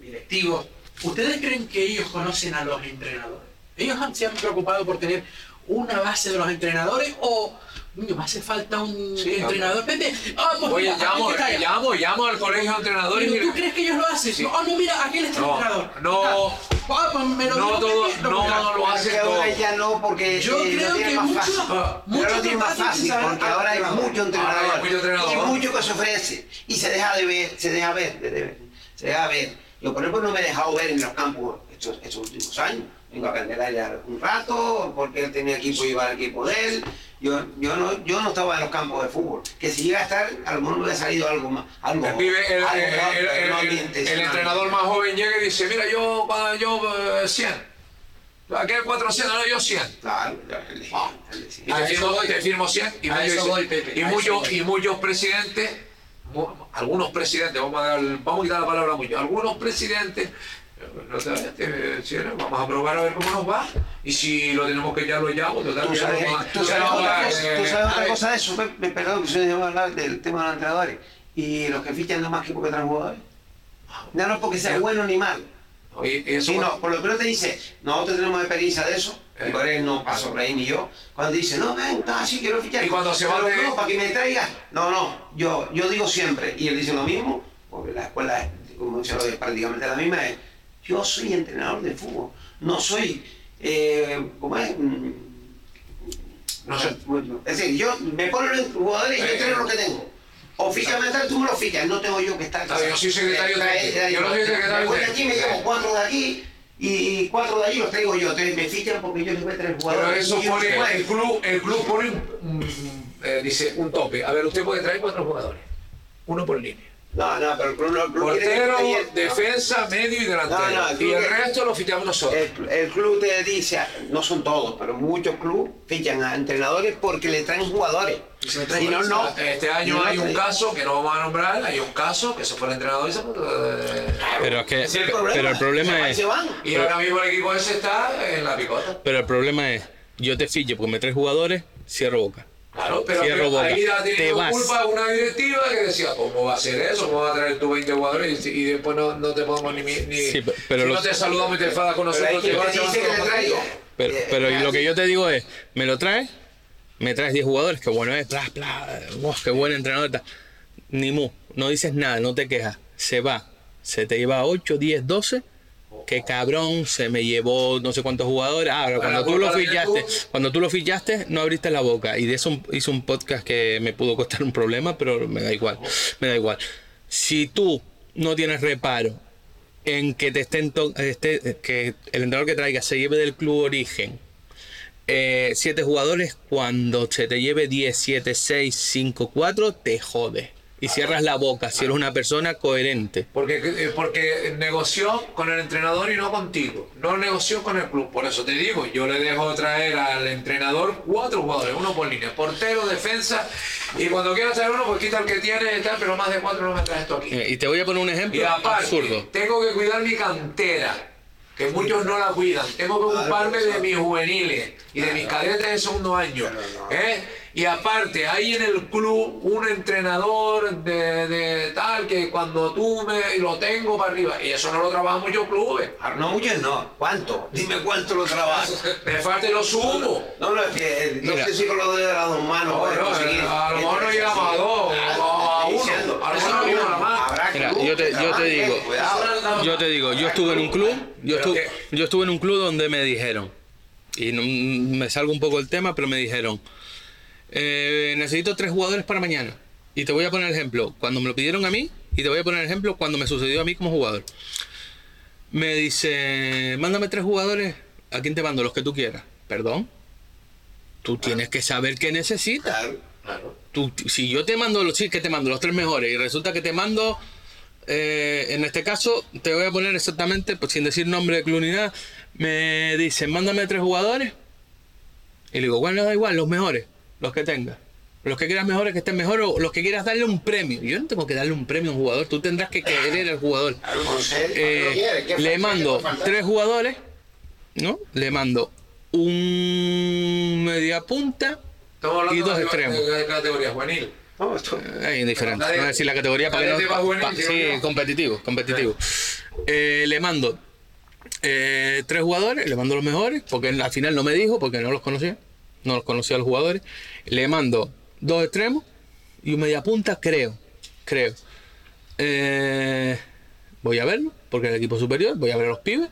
Speaker 4: directivos. ¿Ustedes creen que ellos conocen a los entrenadores? ¿Ellos han- se han preocupado por tener una base de los entrenadores o "Niño, me hace falta un
Speaker 3: Sí,
Speaker 4: entrenador? Pepe, ah, pues
Speaker 3: Oye,
Speaker 4: mira,
Speaker 3: llamo,
Speaker 4: está
Speaker 3: llamo, llamo al colegio de entrenadores y
Speaker 4: ¿Tú crees que ellos lo hacen?
Speaker 3: Sí.
Speaker 4: No, ah, no, mira, aquel es el
Speaker 3: No,
Speaker 4: entrenador.
Speaker 3: no.
Speaker 4: Ah, pues me lo
Speaker 3: No todo- no
Speaker 4: mira.
Speaker 3: lo hacen
Speaker 2: ahora ya no, porque
Speaker 4: Yo
Speaker 2: eh,
Speaker 4: creo que
Speaker 2: más
Speaker 4: mucho-
Speaker 2: fácil.
Speaker 3: ah,
Speaker 4: mucho
Speaker 2: lo más
Speaker 4: fácil
Speaker 2: porque ahora hay mucho
Speaker 3: Ahora hay
Speaker 2: entrenador.
Speaker 3: mucho entrenador.
Speaker 2: Y mucho que se ofrece. Y se deja de ver, se deja ver, de- de- se deja ver. Yo, por ejemplo, no me he dejado ver en los campos estos, estos últimos años. Vengo a Candelaria un rato, porque él tenía equipo y iba al equipo de él. Yo, yo, no, yo no estaba en los campos de fútbol. Que si llega a estar, a lo mejor me hubiera salido algo más. Algo,
Speaker 3: El, pibe, el,
Speaker 2: algo
Speaker 3: el- el- el-
Speaker 2: ambiente,
Speaker 3: el
Speaker 2: sino
Speaker 3: entrenador más joven llega y dice, mira, yo, yo eh, 100. Aquel 400, no, yo 100.
Speaker 2: Claro,
Speaker 3: te
Speaker 4: eso
Speaker 3: firmo, te firmo 100. Y, muchos
Speaker 4: voy, Pepe,
Speaker 3: y muchos, y muchos presidentes, mu- algunos presidentes, vamos a, dar, vamos a quitar la palabra mucho, algunos presidentes, no te vayas, te- si eres, vamos a probar a ver cómo nos va. Y si lo tenemos que ya lo llamo, total,
Speaker 2: Tú sabes,
Speaker 3: no
Speaker 2: tú sabes
Speaker 3: no
Speaker 2: otra cosa,
Speaker 3: eh,
Speaker 2: tú sabes otra cosa de eso, me, perdón, que se me hablar del tema de los entrenadores. Y los que fichan nada más que porque traen jugadores. No, no porque sea bueno ni mal.
Speaker 3: oye, eso
Speaker 2: Sí, no, por lo que no te dice, nosotros tenemos experiencia de eso,
Speaker 3: Eh.
Speaker 2: y por él no pasó por ahí ni yo. Cuando dice, no, ven, así, quiero fichar.
Speaker 3: Y cuando se va de-
Speaker 2: No, para que me traigas. No, no, yo, yo digo siempre, y él dice lo mismo, porque la escuela, es, como se lo es prácticamente la misma, es, yo soy entrenador de fútbol, no soy, eh, ¿cómo es?
Speaker 3: No sé.
Speaker 2: Es decir, yo me ponen los jugadores y yo
Speaker 3: Eh,
Speaker 2: entreno lo que tengo. O fíjame tal, tú me lo ficas, no tengo yo que estar.
Speaker 3: Bien, yo soy secretario
Speaker 2: Eh,
Speaker 3: técnico.
Speaker 2: trae-
Speaker 3: Yo no soy secretario
Speaker 2: de aquí, me llevo cuatro de aquí y cuatro de allí los traigo yo. Entonces me fichan porque yo les voy a
Speaker 3: Pero
Speaker 2: jugadores.
Speaker 3: eso
Speaker 2: yo no
Speaker 3: pone, el club, el club pone un- eh, dice un tope. A ver, usted puede traer cuatro jugadores. Uno por línea.
Speaker 2: No, no, pero el club no. El club
Speaker 3: Portero,
Speaker 2: que
Speaker 3: defensa, medio y delantero.
Speaker 2: No, no, el
Speaker 3: y el
Speaker 2: que-
Speaker 3: resto lo fichamos nosotros.
Speaker 2: El, el club te dice, no son todos, pero muchos clubes fichan a entrenadores porque le traen jugadores. Si no, no.
Speaker 3: Este año
Speaker 2: No,
Speaker 3: hay un caso que no vamos a nombrar, hay un caso que se fue el entrenador y se fue. eh,
Speaker 1: Pero es que
Speaker 2: es
Speaker 1: pe- pero el problema es
Speaker 2: se van.
Speaker 3: Y ahora mismo el equipo ese está en la picota.
Speaker 1: pero el problema es yo te ficho porque me traes jugadores, cierro boca.
Speaker 3: Claro, pero, ahí tenido
Speaker 1: vas.
Speaker 3: culpa una directiva que decía, ¿cómo va a ser eso? ¿Cómo va a traer tú 20 jugadores y, y después no, no te podemos ni... ni
Speaker 1: Sí, pe- pero
Speaker 3: si
Speaker 1: los-
Speaker 3: no te saludamos y te enfadas con nosotros, te vas,
Speaker 2: te
Speaker 3: te.
Speaker 1: Pero,
Speaker 2: Eh,
Speaker 1: pero y lo que yo te digo es, me lo traes, me traes 10 jugadores, que bueno es, bla, bla, oh, qué buen entrenador está. Ni mu, no dices nada, no te quejas, se va, se te lleva 8, 10, 12 que cabrón, se me llevó no sé cuántos jugadores. Ah, pero cuando tú lo fichaste, cuando tú lo fichaste, no abriste la boca. Y de eso hice un podcast que me pudo costar un problema, pero me da igual. Me da igual. Si tú no tienes reparo en que te estén esté- que el entrenador que traiga se lleve del club origen eh, siete jugadores, cuando se te lleve 10, 7, 6, 5, 4, te jode. Y cierras la boca si eres una persona coherente.
Speaker 3: Porque, eh, porque negoció con el entrenador y no contigo. No negoció con el club. Por eso te digo, yo le dejo traer al entrenador cuatro jugadores, uno por línea, portero, defensa. Y cuando quieras traer uno, pues quita el que tiene y tal, pero más de cuatro no me traes esto aquí.
Speaker 1: Eh, Y te voy a poner un
Speaker 3: Y
Speaker 1: ejemplo
Speaker 3: aparte,
Speaker 1: absurdo.
Speaker 3: tengo que cuidar mi cantera, que muchos no la cuidan. Tengo que ocuparme de mis juveniles y de mis cadetes de segundo año. ¿eh? Y aparte, hay en el club un entrenador de, de tal que cuando tú me lo tengo para arriba, y eso no lo trabajan muchos clubes.
Speaker 2: Ah, No, muchos no. ¿Cuánto? Dime cuánto lo trabajas.
Speaker 3: Me falta y lo sumo.
Speaker 2: No, no, es que eh, no sé si con lo de las dos manos
Speaker 3: No, no, a lo mejor no llegamos a dos, o a uno.
Speaker 2: diciendo.
Speaker 3: A lo mejor no llegamos a
Speaker 1: Mira,
Speaker 2: clubes
Speaker 1: yo te- yo digo. Yo te digo, yo estuve en un club, yo estuve, yo estuve en un club donde me dijeron, y no- me salgo un poco del tema, pero me dijeron, eh, necesito tres jugadores para mañana. Y te voy a poner el ejemplo, cuando me lo pidieron a mí, y te voy a poner el ejemplo cuando me sucedió a mí como jugador. Me dice, mándame tres jugadores, ¿a quién te mando? Los que tú quieras. Perdón. Tú tienes que saber qué necesitas.
Speaker 2: Claro.
Speaker 3: Claro.
Speaker 1: Tú- si yo te mando los, sí, que te mando los tres mejores y resulta que te mando, eh, en este caso, te voy a poner exactamente, pues, sin decir nombre de club ni nada, me dicen, mándame tres jugadores. Y le digo, bueno, da igual, los mejores, los que tengas. Los que quieras mejores, que estén mejor, o los que quieras darle un premio. Yo no tengo que darle un premio a un jugador, tú tendrás que querer al jugador. Eh,
Speaker 2: lo quiere, ¿qué
Speaker 1: le mando tres jugadores, ¿no? Le mando un media punta Y dos extremos.
Speaker 3: categoría juvenil.
Speaker 2: No, esto-
Speaker 1: Es indiferente.
Speaker 3: Nadie-
Speaker 1: No decir la categoría para que no. pa- sí, competitivo, competitivo. Eh, le mando eh, tres jugadores, le mando los mejores, porque al final no me dijo, porque no los conocía. No los conocía a los jugadores. Le mando dos extremos y un media punta, creo. Creo. Eh, voy a verlo, porque es el equipo superior, voy a ver a los pibes.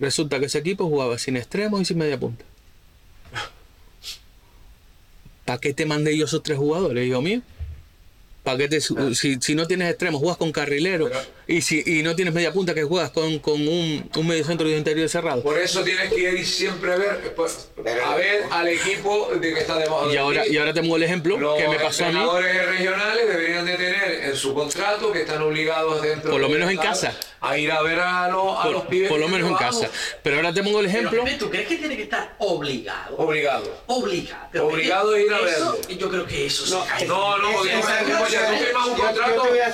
Speaker 1: Resulta que ese equipo jugaba sin extremos y sin media punta. ¿Para qué te mandé yo esos tres jugadores, hijo mío? ¿Para qué te, si, si no tienes extremos, juegas con carrilero y si y no tienes media punta que juegas con, con un, un medio centro de interior cerrado.
Speaker 3: Por eso tienes que ir siempre a ver, pues, a ver al equipo de que está debajo
Speaker 1: Y
Speaker 3: de
Speaker 1: ahora,
Speaker 3: ti.
Speaker 1: y ahora tengo el ejemplo
Speaker 3: Los
Speaker 1: que me pasó a mí.
Speaker 3: entrenadores regionales deberían de tener en su contrato que están obligados dentro
Speaker 1: Por lo menos en casa.
Speaker 3: a ir a ver a, los- a los
Speaker 1: Por,
Speaker 3: pibes
Speaker 1: por lo menos en casa. Pero ahora te pongo el
Speaker 4: Pero,
Speaker 1: ejemplo.
Speaker 4: Pepe, ¿tú crees que tiene que estar obligado?
Speaker 3: Obligado.
Speaker 4: Obligado. Pero
Speaker 3: Obligado a ir a
Speaker 4: eso-
Speaker 3: verlo.
Speaker 4: Yo creo que eso
Speaker 2: No,
Speaker 4: se cae.
Speaker 3: No, no, porque.
Speaker 2: Yo te voy a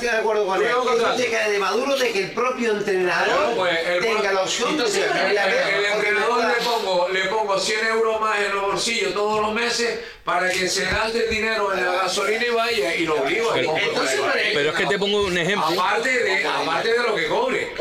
Speaker 2: Maduro de que el propio entrenador
Speaker 3: pues, el-
Speaker 2: tenga la opción de
Speaker 3: el, entrenador le pongo, le pongo 100 euros más en los bolsillos todos los meses para que se gaste el dinero en la gasolina y vaya y lo obligo
Speaker 1: Pero-. Pero es que te pongo un ejemplo.
Speaker 3: Aparte de, aparte de lo que cobre.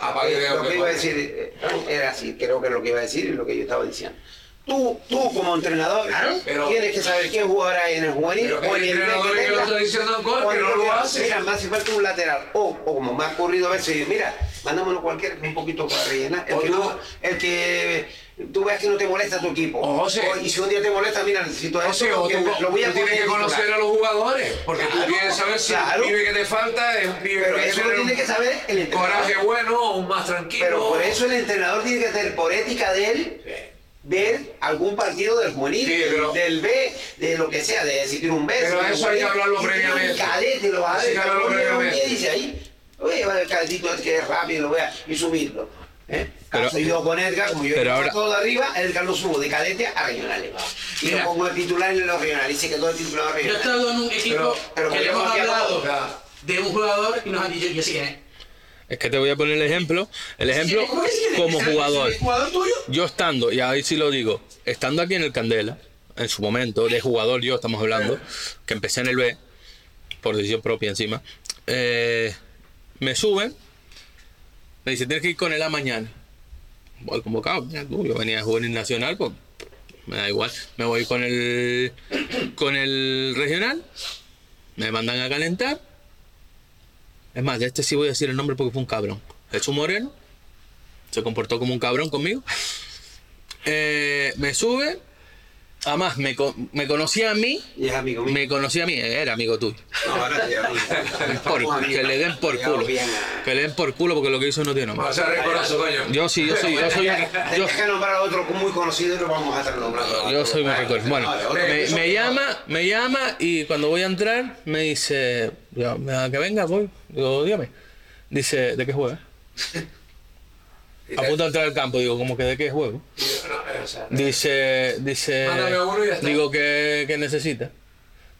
Speaker 3: Aparte de
Speaker 2: Eh, lo
Speaker 3: lo
Speaker 2: que
Speaker 3: que
Speaker 2: iba a decir eh, era así, creo que lo que iba a decir es lo que yo estaba diciendo. Tú, tú como entrenador,
Speaker 3: Pero-
Speaker 2: tienes que saber quién jugará en el juvenil
Speaker 3: que
Speaker 2: o en el B
Speaker 3: entrenadores que lo está diciendo en gol,
Speaker 2: o
Speaker 3: que no lo hace.
Speaker 2: Mira, me hace falta un lateral. O, o como me ha ocurrido a veces, mira, mándamelo cualquiera que un poquito para rellenar. El
Speaker 3: O
Speaker 2: que,
Speaker 3: tú-
Speaker 2: no- el que tú ves que no te molesta tu equipo.
Speaker 3: O José.
Speaker 2: y si un día te molesta, mira, necesito
Speaker 3: O sea, o
Speaker 2: porque
Speaker 3: tú,
Speaker 2: lo voy a
Speaker 3: tú tienes que conocer a los jugadores, porque tú
Speaker 2: Claro,
Speaker 3: quieres saber si
Speaker 2: claro.
Speaker 3: el pibe que te falta es un pibe
Speaker 2: Pero
Speaker 3: que
Speaker 2: eso lo
Speaker 3: tiene
Speaker 2: que saber el entrenador.
Speaker 3: coraje bueno o un más tranquilo.
Speaker 2: Pero por eso el entrenador tiene que tener por ética de él ver algún partido del juvenil,
Speaker 3: Sí, pero-
Speaker 2: del B, de lo que sea, de si tiene un B.
Speaker 3: Pero eso hay que hablarlo previamente.
Speaker 2: Un cadete lo va a ver,
Speaker 3: que
Speaker 2: y dice ahí, oye, va el cadetito este que es rápido, lo voy a y subirlo. ¿eh?
Speaker 1: Pero-
Speaker 2: Caso yo con Edgar, como yo
Speaker 1: pero ahora-
Speaker 2: todo de arriba, Edgar lo subo de cadete a regionales. Y
Speaker 4: Mira.
Speaker 2: lo pongo de titular en los regionales, y se quedó de titular en los
Speaker 4: Yo he estado en un equipo
Speaker 2: Pero- pero
Speaker 4: que le hemos hablado de un jugador y nos han dicho, yo sí quién es.
Speaker 1: Que te voy a poner el ejemplo. El ejemplo
Speaker 4: ¿Cómo es que-
Speaker 1: como
Speaker 4: ¿Es el-
Speaker 1: jugador. Yo estando, y ahí sí lo digo, estando aquí en el Candela, en su momento, de jugador yo estamos hablando, que empecé en el B, por decisión propia encima, eh, me suben, me dice, tienes que ir con él a mañana. Voy convocado, yo venía de juvenil nacional, pues me da igual. Me voy con el, con el regional, me mandan a calentar. Es más, de este sí voy a decir el nombre porque fue un cabrón. Jesús Moreno, se comportó como un cabrón conmigo. Eh, me sube, además me, co- me conocía a mí,
Speaker 2: Y es amigo mío.
Speaker 1: me conocía a mí, era amigo tuyo.
Speaker 2: No, ahora sí, amigo.
Speaker 1: Por- que le den por culo. Que le den por culo porque lo que hizo no tiene nombre.
Speaker 3: Vamos a ser rencoroso, coño.
Speaker 1: Yo sí, yo soy, yo soy, yo,
Speaker 2: Tienes que nombrar a otro muy conocido y lo vamos a estar nombrando.
Speaker 1: yo soy muy recuerdo. Bueno, me, me llama, me llama y cuando voy a entrar me dice, ya, me- que venga, voy. Digo, dígame. Dice, ¿de qué juega?
Speaker 3: Y
Speaker 1: A punto de entrar al campo, digo, ¿cómo que de qué juego? Dice, dice,
Speaker 3: y
Speaker 1: digo, ¿qué, qué necesita?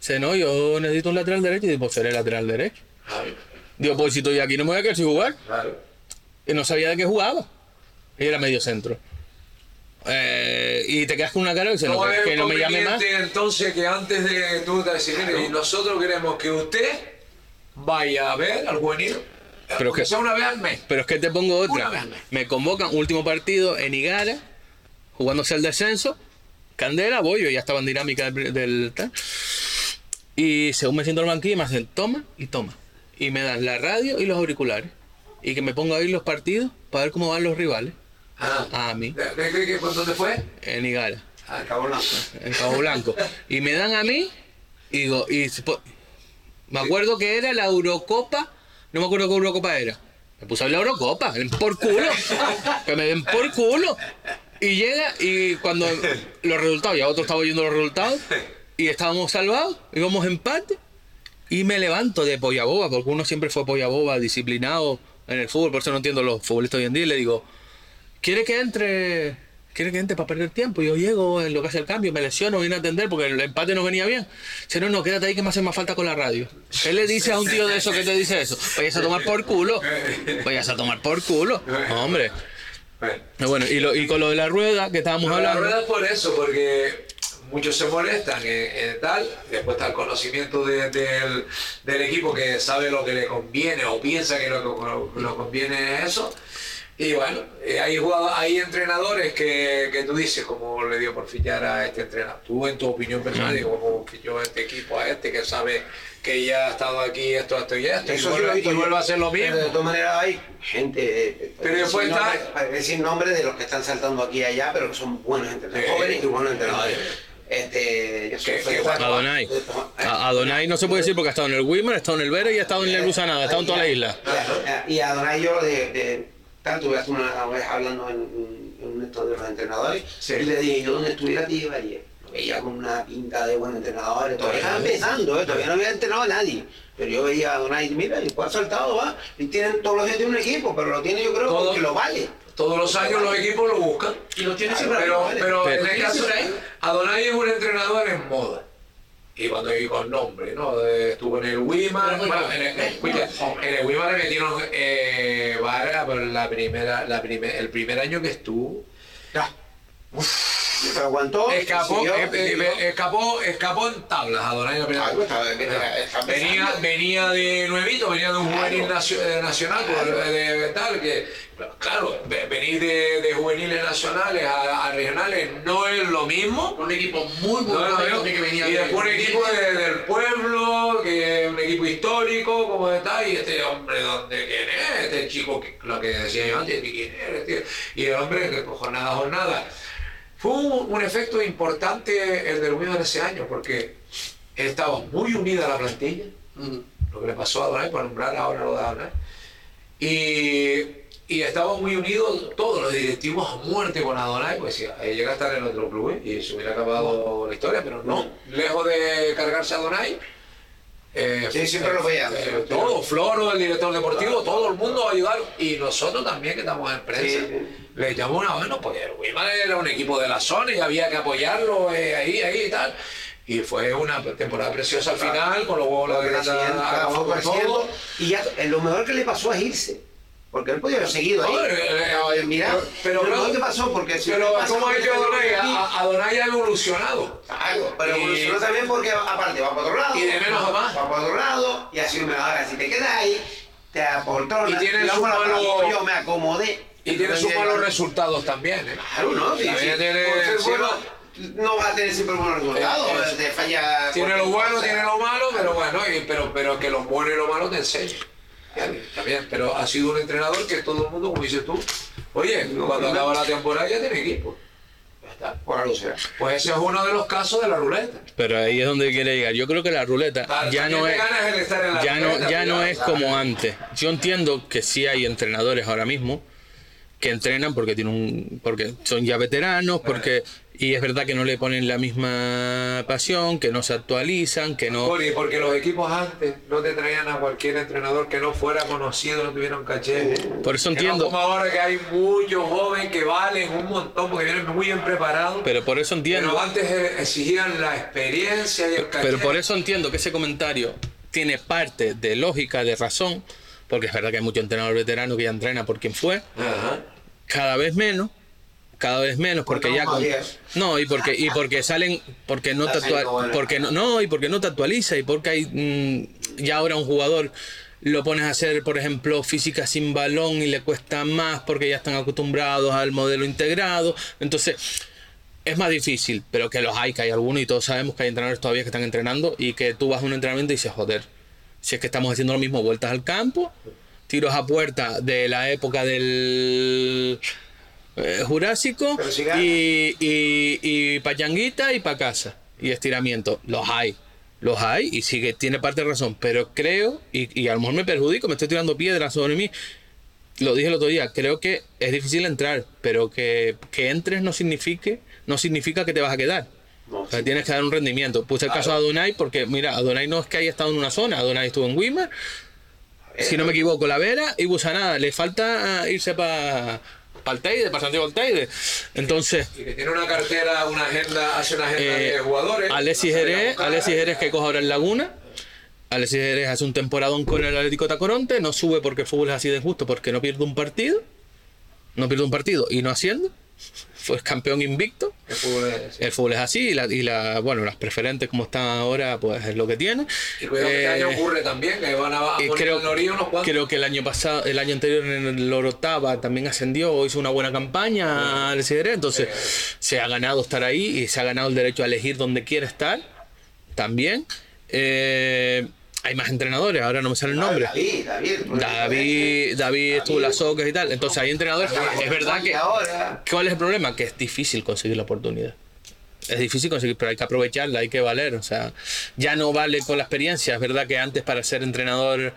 Speaker 1: Dice, no, yo necesito un lateral derecho. Y digo, pues seré lateral derecho. Digo, pues si estoy aquí no me voy a quedar sin jugar.
Speaker 3: Claro.
Speaker 1: Y no sabía de qué jugaba. Y era medio centro. Eh, y te quedas con una cara que dice, no,
Speaker 3: No
Speaker 1: que,
Speaker 3: es
Speaker 1: que no me llame más.
Speaker 3: entonces que antes de tú te decir, mire, y nosotros queremos que usted vaya a ver al juvenil,
Speaker 1: Pero que-
Speaker 3: sea una vez al mes.
Speaker 1: Pero es que te pongo
Speaker 3: Una
Speaker 1: otra.
Speaker 3: vez al mes.
Speaker 1: Me convocan, último partido en Igara, jugándose el descenso. Candela, voy, yo ya estaba en dinámica del, del tal. Y según me siento en el banquillo, me hacen toma y toma. Y me dan la radio y los auriculares. Y que me ponga a oír los partidos para ver cómo van los rivales.
Speaker 3: Ah,
Speaker 1: A mí,
Speaker 3: ¿De, de- de- de- ¿Dónde fue?
Speaker 1: en Igara,
Speaker 2: Acabó la.
Speaker 1: en Cabo Blanco. Y me dan a mí, y digo, y me acuerdo que era la Eurocopa, no me acuerdo qué Eurocopa era. Me puse a la Eurocopa, por culo, que me den por culo. Y llega, y cuando los resultados, ya otro estaba oyendo los resultados, y estábamos salvados, íbamos empate, y me levanto de polla boba, porque uno siempre fue polla boba, disciplinado en el fútbol, por eso no entiendo los futbolistas hoy en día, y le digo, ¿quiere que entre? ¿Quiere que entre para perder tiempo? Yo llego en lo que hace el cambio, me lesiono, vine a atender porque el empate no venía bien. Si no, no, quédate ahí que me hace más falta con la radio. ¿Qué le dice a un tío de eso que te dice eso? Vayas a tomar por culo. Vayas a tomar por culo. Hombre.
Speaker 3: Bueno.
Speaker 1: Y lo- y con lo de la rueda que estábamos
Speaker 3: No, la
Speaker 1: hablando.
Speaker 3: rueda es por eso, porque muchos se molestan en, en tal, después está el conocimiento de- del, del equipo que sabe lo que le conviene o piensa que lo que lo, lo conviene es eso. Y bueno, eh, hay, jugado- hay entrenadores que, que tú dices, como le dio por fichar a este entrenador. Tú, en tu opinión personal, digo, como fichó a este equipo, a este que sabe que ya ha estado aquí, esto, esto y esto, y
Speaker 2: Eso
Speaker 3: vuelve, y a hacer lo
Speaker 2: Pero de
Speaker 3: mismo.
Speaker 2: todas maneras hay gente, eh,
Speaker 3: Pero después
Speaker 2: sin
Speaker 3: está-
Speaker 2: nombre- para decir nombres de los que están saltando aquí y allá, pero que son buenos entrenadores,
Speaker 3: Sí.
Speaker 2: jóvenes y buenos entrenadores. Este,
Speaker 1: Adonai.
Speaker 2: Eh,
Speaker 1: Adonai no se puede decir porque ha estado en el Wimmer, ha estado en el Vere y ha estado en el Lusanada, ha estado en toda la isla.
Speaker 2: Y a Donay yo de, de tanto tuve una vez hablando en, en un esto de los entrenadores
Speaker 3: Sí.
Speaker 2: y le dije yo donde estuviera te llevaría. Lo veía con una pinta de buen entrenador, todavía estaba empezando, eh, todavía no había entrenado a nadie. Pero yo veía a Donay, mira, y ha saltado, va, y tienen todos los días tiene un equipo, pero lo tiene yo creo
Speaker 3: Todo-
Speaker 2: porque lo vale.
Speaker 3: Todos los años los equipos lo buscan.
Speaker 4: Y lo tiene
Speaker 2: Claro,
Speaker 4: siempre
Speaker 3: Pero,
Speaker 4: ¿vale?
Speaker 3: pero en
Speaker 1: Pero-
Speaker 3: el caso
Speaker 4: ahí.
Speaker 3: Adonai es un entrenador en moda. Y cuando digo con nombre, ¿no? Eh, Estuvo en el Wimar,
Speaker 4: Pero
Speaker 3: bueno, en el, escucha, en el Wimar le metieron eh, vara por la primera, la primer, el primer año que estuvo.
Speaker 2: Pero aguantó.
Speaker 3: Escapó,
Speaker 2: siguió,
Speaker 3: eh, eh, escapó, escapó en tablas la primera
Speaker 2: Ah, pues,
Speaker 3: venía,
Speaker 2: empezando.
Speaker 3: venía de nuevito, venía de un
Speaker 2: Claro.
Speaker 3: juvenil eh, nacional, pues, de, de tal, que claro, ve- venir de, de juveniles nacionales a, a regionales no es lo mismo.
Speaker 4: Un equipo muy, muy
Speaker 3: No, no,
Speaker 4: bueno
Speaker 3: no.
Speaker 4: que venía
Speaker 3: y
Speaker 4: de-
Speaker 3: después un equipo de- del pueblo, que un equipo histórico, como está, y este hombre, ¿dónde quién es? Este chico, que- lo que decía yo antes, ¿quién es? tío? Y el hombre, que pues, jornada a jornada. Fue un, un efecto importante el del Wigan ese año, porque estaba muy unida la plantilla, lo que le pasó a Donay, por nombrar ahora lo de Donay. Y, y estaba muy unidos todos los directivos a muerte con Adonai, pues si eh, llega a estar en otro club y se hubiera acabado la historia, pero no, lejos de cargarse a Adonai. Eh,
Speaker 2: Sí, siempre lo veía.
Speaker 3: eh, todo, Floro, el director deportivo, todo el mundo a ayudar y nosotros también que estamos en prensa.
Speaker 2: Sí.
Speaker 3: Le echamos una mano porque el Wiman era un equipo de la zona y había que apoyarlo eh, ahí, ahí y tal. Y fue una temporada preciosa al final, con los huevos de
Speaker 2: creciendo,
Speaker 3: todo.
Speaker 2: y ya eh, lo mejor que le pasó es irse. Porque él podía haber seguido ahí.
Speaker 3: No, eh, eh,
Speaker 2: mira,
Speaker 3: pero- pero
Speaker 2: pasó, porque si
Speaker 3: Pero
Speaker 2: pasa
Speaker 3: ¿cómo ha
Speaker 2: lo que
Speaker 3: Adonai? Adonai ha evolucionado.
Speaker 2: Claro, pero evolucionó también porque aparte va para otro lado.
Speaker 3: Y de menos a más.
Speaker 2: Va para otro lado y así me ahora si te quedas ahí, te apoltronas.
Speaker 3: Y tiene
Speaker 2: la
Speaker 3: su
Speaker 2: bola para
Speaker 3: malo-
Speaker 2: Yo me acomodé.
Speaker 3: Y tiene sus malos resultados también. ¿eh?
Speaker 2: Claro, ¿no? Sí,
Speaker 3: tiene-
Speaker 2: bueno, no va a tener siempre buenos resultados.
Speaker 3: Eh, eh,
Speaker 2: te falla.
Speaker 3: Tiene lo bueno, tiene lo malo, pero bueno, y- pero, pero que lo bueno y lo malo te enseñan. Bien, pero ha sido un entrenador que todo el mundo, como dices tú, oye, cuando acaba la temporada ya tiene equipo. Ya está.
Speaker 2: Por algo será.
Speaker 3: Pues ese es uno de los casos de la ruleta.
Speaker 1: Pero ahí es donde quiere llegar. Yo creo que la ruleta
Speaker 3: Claro,
Speaker 1: ya
Speaker 3: también
Speaker 1: no es ya no
Speaker 3: ruleta,
Speaker 1: ya no es como antes. Yo entiendo que sí hay entrenadores ahora mismo que entrenan porque tienen un porque son ya veteranos, porque y es verdad que no le ponen la misma pasión, que no se actualizan, que no
Speaker 3: Cori, porque los equipos antes no te traían a cualquier entrenador que no fuera conocido, no tuviera un caché.
Speaker 1: Por eso
Speaker 3: Que no
Speaker 1: entiendo.
Speaker 3: como ahora que hay muchos jóvenes que valen un montón porque vienen muy bien preparados.
Speaker 1: Pero por eso entiendo.
Speaker 3: Pero antes eh, exigían la experiencia y el caché.
Speaker 1: Pero por eso entiendo que ese comentario tiene parte de lógica, de razón, porque es verdad que hay mucho entrenador veterano que ya entrena por quien fue,
Speaker 3: Ajá.
Speaker 1: cada vez menos, cada vez menos, porque ya
Speaker 2: no
Speaker 1: con- no y porque y porque salen, porque no te porque no, no y porque no te actualiza y porque hay mm, ya ahora un jugador lo pones a hacer, por ejemplo, física sin balón y le cuesta más porque ya están acostumbrados al modelo integrado, entonces es más difícil, pero que los hay, que hay algunos y todos sabemos que hay entrenadores todavía que están entrenando y que tú vas a un entrenamiento y dices, joder, si es que estamos haciendo lo mismo, vueltas al campo, tiros a puerta de la época del eh, Jurásico
Speaker 2: si
Speaker 1: y, y, y pachanguita y pa' casa y estiramiento. Los hay, los hay y sí que tiene parte de razón, pero creo, y, y a lo mejor me perjudico, me estoy tirando piedras sobre mí, lo dije el otro día, creo que es difícil entrar, pero que, que entres no signifique, no significa que te vas a quedar.
Speaker 2: No,
Speaker 1: O sea, tienes que dar un rendimiento. Puse el caso de Adonai porque, mira, Adonai no es que haya estado en una zona, Adonai estuvo en Wimmer, si no me equivoco, La Vera y Busanada. Le falta irse para el Teide, para Santiago del Teide. Entonces,
Speaker 3: Y que tiene una cartera, una agenda, hace una agenda
Speaker 1: eh,
Speaker 3: de jugadores.
Speaker 1: Alexis Jerez. Alexis Jerez que coge ahora en Laguna. Alexis Jerez hace un temporadón con el Atlético Tacoronte, no sube porque el fútbol es así de justo, porque no pierde un partido, no pierde un partido y no haciendo, fue campeón invicto.
Speaker 3: El fútbol es- sí.
Speaker 1: El fútbol es así y, la, y la, bueno, las preferentes como están ahora, pues es lo que tiene.
Speaker 3: Y cuidado que este
Speaker 1: Eh,
Speaker 3: año ocurre también, que van a, a
Speaker 1: y creo,
Speaker 3: unos
Speaker 1: creo que el año pasado, el año anterior en el Orotava también ascendió, hizo una buena campaña al Jerez, entonces se ha ganado estar ahí y se ha ganado el derecho a elegir donde quiere estar también. Eh, hay más entrenadores, ahora no me sale el nombre.
Speaker 2: David, David.
Speaker 1: David, David estuvo en las Ocas y tal. Entonces hay entrenadores. Es verdad que. ¿Cuál es el problema? Que es difícil conseguir la oportunidad. Es difícil conseguir, pero hay que aprovecharla, hay que valer. O sea, ya no vale con la experiencia. Es verdad que antes para ser entrenador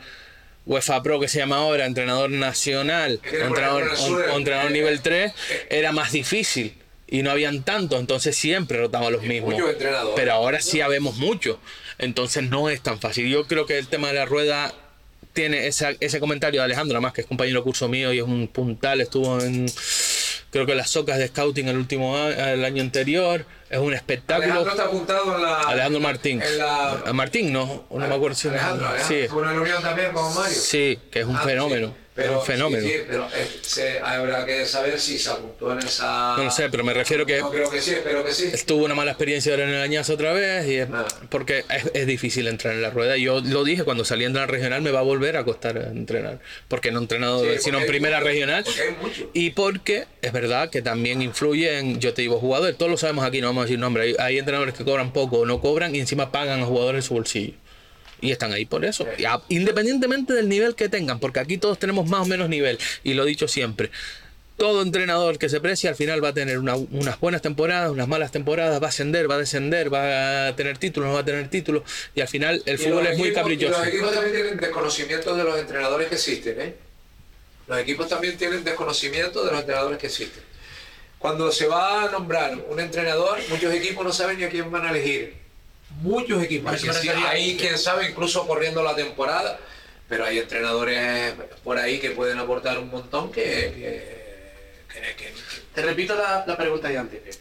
Speaker 1: UEFA Pro, que se llama ahora, entrenador nacional, entrenador, o- entrenador
Speaker 3: eh,
Speaker 1: nivel 3, era más difícil. Y no habían tantos, entonces siempre rotaban los mismos.
Speaker 3: muchos entrenadores.
Speaker 1: Pero ahora sí habemos mucho. Entonces no es tan fácil. Yo creo que el tema de la rueda tiene esa- ese comentario de Alejandro, además que es compañero curso mío y es un puntal, estuvo en creo que en las socas de scouting el último a- el año anterior, es un espectáculo.
Speaker 3: Alejandro está apuntado en la.
Speaker 1: Alejandro Martín.
Speaker 3: En la,
Speaker 1: A Martín, no, no me acuerdo si
Speaker 3: Alejandro, Alejandro,
Speaker 1: sí,
Speaker 3: en la reunión también con Mario.
Speaker 1: sí, que es un
Speaker 3: Ah,
Speaker 1: fenómeno,
Speaker 3: sí, Pero,
Speaker 1: un fenómeno.
Speaker 3: Sí, sí, pero eh, se- habrá que saber si se apuntó en esa.
Speaker 1: No lo sé, pero me refiero que
Speaker 3: No creo que sí, espero que sí.
Speaker 1: tuvo una mala experiencia ahora en el añazo otra vez y es-
Speaker 3: Ah.
Speaker 1: porque es, es difícil entrar en la rueda. Yo lo dije cuando salí a entrenar regional me va a volver a costar entrenar porque no he entrenado
Speaker 3: Sí,
Speaker 1: sino en primera
Speaker 3: mucho,
Speaker 1: regional
Speaker 3: porque hay mucho.
Speaker 1: y porque es verdad que también influye en yo te digo jugadores todos lo sabemos aquí no vamos a decir nombre hay, hay entrenadores que cobran poco o no cobran y encima pagan a jugadores en su bolsillo y están ahí por eso, Y a- independientemente del nivel que tengan, porque aquí todos tenemos más o menos nivel, y lo he dicho siempre, todo entrenador que se precie al final va a tener una- unas buenas temporadas, unas malas temporadas, va a ascender, va a descender, va a tener títulos, no va a tener títulos, y al final el
Speaker 3: Y
Speaker 1: fútbol es muy caprichoso.
Speaker 3: y Los equipos también tienen desconocimiento de los entrenadores que existen, ¿eh? Los equipos también tienen desconocimiento de los entrenadores que existen. Cuando se va a nombrar un entrenador, muchos equipos no saben ni a quién van a elegir. Muchos equipos.
Speaker 4: A eso me
Speaker 3: Hay quien-
Speaker 4: refería.
Speaker 3: Hay quien sabe, incluso corriendo la temporada, pero hay entrenadores por ahí que pueden aportar un montón que... que- que- que-
Speaker 4: Te repito la, la pregunta de antes, Pepe.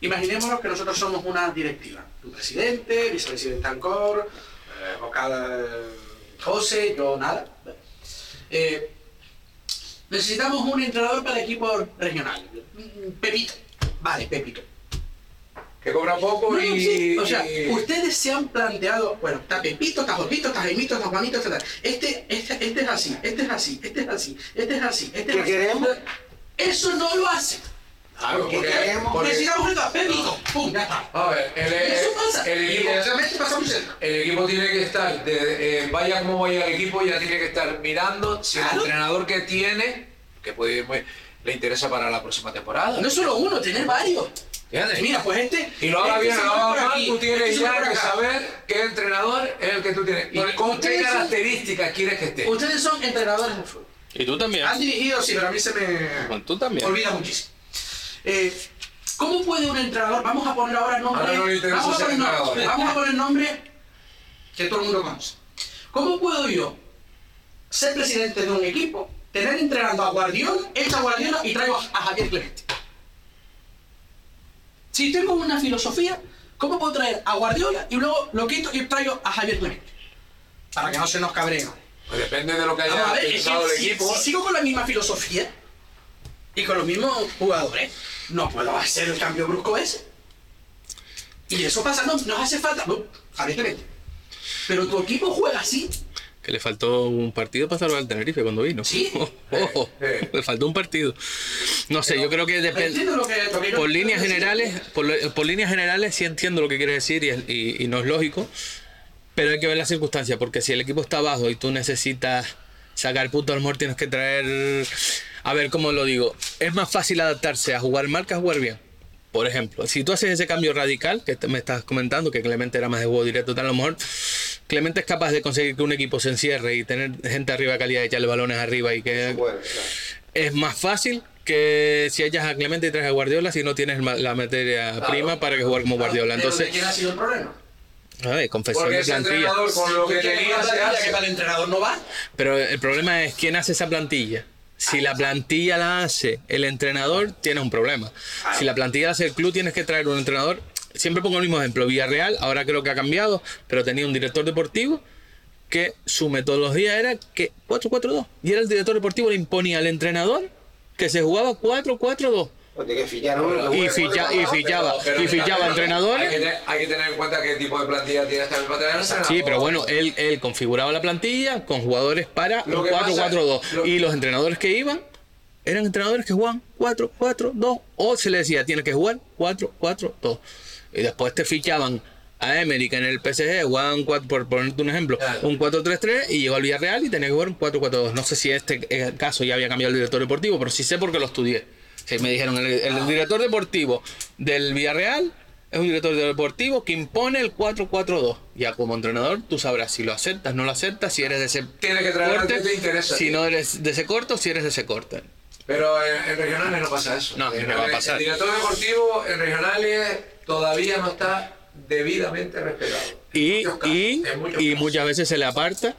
Speaker 4: Imaginémonos que nosotros somos una directiva. Tu presidente, vicepresidente Ancor, eh, vocal eh, José, yo nada. Eh, necesitamos un entrenador para equipo regional. Mm, Pepito. Vale, Pepito.
Speaker 3: Que cobra poco
Speaker 4: No,
Speaker 3: y...
Speaker 4: sí, O sea, ustedes se han planteado, bueno, está Pepito, está Jopito, está Jaimito, está Juanito, está. Este, este, este es así, este es así, este es así, este es así, este es
Speaker 2: ¿Qué
Speaker 4: así.
Speaker 2: queremos?
Speaker 4: Eso no lo hacen.
Speaker 3: Claro,
Speaker 2: ¿Qué
Speaker 3: porque-
Speaker 2: queremos?
Speaker 3: porque-
Speaker 4: Necesitamos el café, Vico. Pum, ya está.
Speaker 3: A ver, el,
Speaker 4: Eso pasa.
Speaker 3: el equipo, el equipo tiene que estar, de- eh, vaya como vaya el equipo, ya tiene que estar mirando si el
Speaker 4: Claro.
Speaker 3: entrenador que tiene, que puede ir muy- le interesa para la próxima temporada.
Speaker 4: No solo uno, tener varios.
Speaker 3: Fíjate.
Speaker 4: Mira, pues este.
Speaker 3: Y lo haga
Speaker 4: este
Speaker 3: bien, lo haga mal,
Speaker 4: aquí,
Speaker 3: tú
Speaker 4: este
Speaker 3: tienes
Speaker 4: se
Speaker 3: ya que saber qué entrenador es el que tú tienes y con qué características quieres que esté.
Speaker 4: Ustedes son entrenadores de fútbol.
Speaker 1: Y tú también.
Speaker 4: Han dirigido, sí, pero a mí se me
Speaker 1: Bueno, tú también.
Speaker 4: olvida muchísimo. Eh, ¿Cómo puede un entrenador, vamos a poner ahora nombre,
Speaker 3: Ahora no le interesa
Speaker 4: vamos, a poner, no-
Speaker 3: entrenador.
Speaker 4: vamos a poner nombre que todo el mundo conoce. ¿Cómo puedo yo ser presidente de un equipo, tener entrenando a Guardiola, echa a Guardiola y traigo a Javier Clemente? Si tengo una filosofía, ¿cómo puedo traer a Guardiola y luego lo quito y traigo a Javier Clemente? Para que no se nos cabreen.
Speaker 3: Pues depende de lo que haya
Speaker 4: ver, es que
Speaker 3: pensado el
Speaker 4: si,
Speaker 3: equipo.
Speaker 4: si sigo con la misma filosofía y con los mismos jugadores, no puedo hacer el cambio brusco ese. Y eso pasa, no, nos hace falta. No, Javier Clemente. Pero tu equipo juega así.
Speaker 1: Que le faltó un partido para salvar al Tenerife cuando vino.
Speaker 4: Sí.
Speaker 1: Ojo,
Speaker 3: Eh.
Speaker 1: le faltó un partido. No sé, yo creo que depende. Por líneas generales, por, por líneas generales sí entiendo lo que quieres decir y, es- y- y no es lógico, pero hay que ver las circunstancias, porque si el equipo está abajo y tú necesitas sacar puntos, a lo mejor tienes que traer... A ver, ¿cómo lo digo? Es más fácil adaptarse a jugar mal que a jugar bien. Por ejemplo, si tú haces ese cambio radical que me estás comentando, que Clemente era más de juego directo, tal, a lo mejor Clemente es capaz de conseguir que un equipo se encierre y tener gente arriba de calidad y echarle balones arriba y que
Speaker 2: Bueno, claro.
Speaker 1: es más fácil que si echas a Clemente y traes a Guardiola si no tienes la materia prima para que juegue como Guardiola.
Speaker 4: Pero ¿de
Speaker 1: Entonces,
Speaker 4: quién ha sido el problema?
Speaker 1: a ver, confesión
Speaker 3: Porque
Speaker 1: de plantilla.
Speaker 3: entrenador con lo que
Speaker 4: ¿Quién es
Speaker 3: tenía se hace.
Speaker 4: que para el entrenador no va?
Speaker 1: Pero el problema es quién hace esa plantilla. Si la plantilla la hace el entrenador, tienes un problema. Si la plantilla la hace el club, tienes que traer un entrenador. Siempre pongo el mismo ejemplo. Villarreal, ahora creo que ha cambiado, pero tenía un director deportivo que su metodología era que 4-4-2. Y era el director deportivo, le imponía al entrenador que se jugaba 4-4-2.
Speaker 2: Pues que fichar uno que
Speaker 1: Y, ficha- y fichaba,
Speaker 3: Pero
Speaker 1: y fichaba
Speaker 3: Hay
Speaker 1: entrenadores.
Speaker 3: que, te- hay que tener en cuenta qué tipo de plantilla tiene esta misma tener
Speaker 1: Sí, pero bueno, él, él configuraba la plantilla con jugadores para
Speaker 3: Lo
Speaker 1: un
Speaker 3: que pasa-
Speaker 1: 4-4-2.
Speaker 3: lo-
Speaker 1: Y los entrenadores que iban eran entrenadores que jugaban 4-4-2. O se le decía, tiene que jugar 4-4-2. Y después te fichaban a Emery, que en el PSG jugaban, por ponerte un ejemplo,
Speaker 3: Claro.
Speaker 1: un 4-3-3 y llegó al Villarreal y tenía que jugar un 4-4-2. No sé si en este eh, caso ya había cambiado el director deportivo, pero sí sé porque lo estudié. Sí, me dijeron, el, el director deportivo del Villarreal es un director deportivo que impone el 4-4-2. Ya como entrenador tú sabrás si lo aceptas, no lo aceptas, si eres de ese
Speaker 3: Tienes que traer al que te interesa.
Speaker 1: si no eres de ese corto, si eres de ese corte.
Speaker 3: Pero en, en regionales no pasa eso.
Speaker 1: No,
Speaker 3: En-
Speaker 1: no va a pasar.
Speaker 3: El director deportivo en regionales todavía no está debidamente respetado.
Speaker 1: Y, y, y muchas veces se le aparta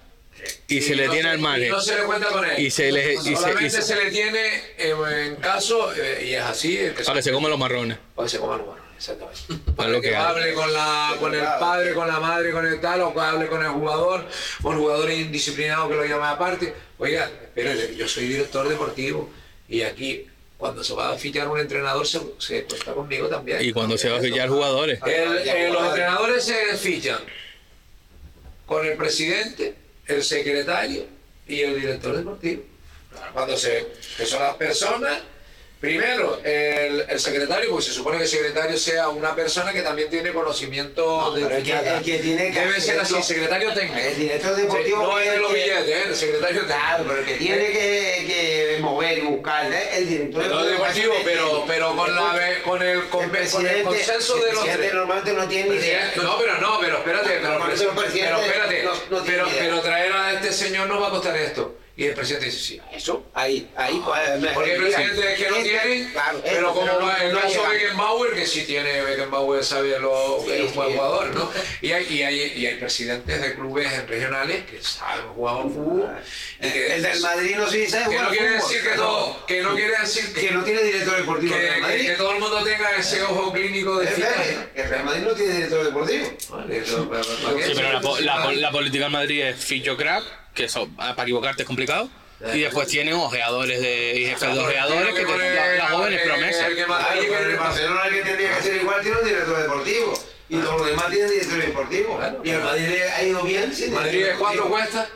Speaker 1: y, se le
Speaker 3: no
Speaker 1: tiene al
Speaker 3: y
Speaker 1: margen.
Speaker 3: No se le cuenta con él.
Speaker 1: Y se le- y se- y
Speaker 3: Solamente
Speaker 1: se-
Speaker 3: se, le tiene eh, en caso, eh, y es así, el que
Speaker 1: Para que se coman los marrones.
Speaker 3: Para que se coman los marrones, exactamente.
Speaker 1: Para
Speaker 3: Para
Speaker 1: lo
Speaker 3: que,
Speaker 1: que
Speaker 3: hable con, la, con el padre, con la madre, con el tal, o que hable con el jugador, o el jugador indisciplinado que lo llama aparte. Oiga, espérate, yo soy director deportivo y aquí, cuando se va a fichar un entrenador, se, se cuenta conmigo también.
Speaker 1: Y cuando se va a fichar jugadores.
Speaker 3: El- eh, los entrenadores se fichan con el presidente, el secretario y el director deportivo. Cuando se, que son las personas, primero el, el secretario, porque se supone que el secretario sea una persona que también tiene conocimiento de
Speaker 2: el que- el que tiene que
Speaker 3: Debe ser así,
Speaker 2: hacerlo-
Speaker 3: secretario técnico.
Speaker 2: El director
Speaker 3: Sí,
Speaker 2: deportivo
Speaker 3: no es de los billetes, ¿eh? el secretario técnico.
Speaker 2: Claro, pero el que tiene que, que mover y buscar es el director
Speaker 3: No deportivo, pero, pero con, la, con, el, con,
Speaker 2: El
Speaker 3: con el consenso
Speaker 2: el
Speaker 3: de los tres.
Speaker 2: normalmente no tiene ni idea.
Speaker 3: No, pero no, pero espérate, pero,
Speaker 2: el
Speaker 3: pero espérate,
Speaker 2: no- no
Speaker 3: pero, pero traer a este señor nos va a costar esto. Y el presidente dice, sí, eso.
Speaker 2: Ahí, ahí, pues, me-
Speaker 3: Porque hay presidentes que no
Speaker 2: Este-
Speaker 3: tienen,
Speaker 2: claro,
Speaker 3: pero
Speaker 2: este,
Speaker 3: como
Speaker 2: no-
Speaker 3: el
Speaker 2: no
Speaker 3: caso
Speaker 2: llega.
Speaker 3: de Beckenbauer, que sí tiene, Beckenbauer sabe lo
Speaker 2: Sí,
Speaker 3: es un buen jugador, ¿no? Y hay, y, hay, y hay presidentes de clubes regionales que saben jugar al fútbol. y que-
Speaker 2: El del Madrid no sí sabe
Speaker 3: que
Speaker 2: jugar
Speaker 3: no quiere
Speaker 2: fútbol,
Speaker 3: decir que
Speaker 2: pero
Speaker 3: todo, que no quiere decir que,
Speaker 2: que no tiene director deportivo el
Speaker 3: que,
Speaker 2: Real
Speaker 3: que-
Speaker 2: Madrid.
Speaker 3: que todo el mundo tenga ese ojo clínico de
Speaker 2: Es que El Real Madrid no tiene director deportivo.
Speaker 3: Vale, eso, ¿para- para qué?
Speaker 1: Sí, pero la, la, la política en Madrid es ficho crack, que eso ah, para equivocarte es complicado. Y después tienen ojeadores de, y jefes de ojeadores que te, la- las jóvenes promesas.
Speaker 3: El que
Speaker 2: el Barcelona el que tendría que ser igual tiene un director deportivo. Y todos los demás tienen director deportivo. Y el Madrid ha ido bien sin
Speaker 3: Madrid es cuatro
Speaker 2: deportivo.
Speaker 3: cuesta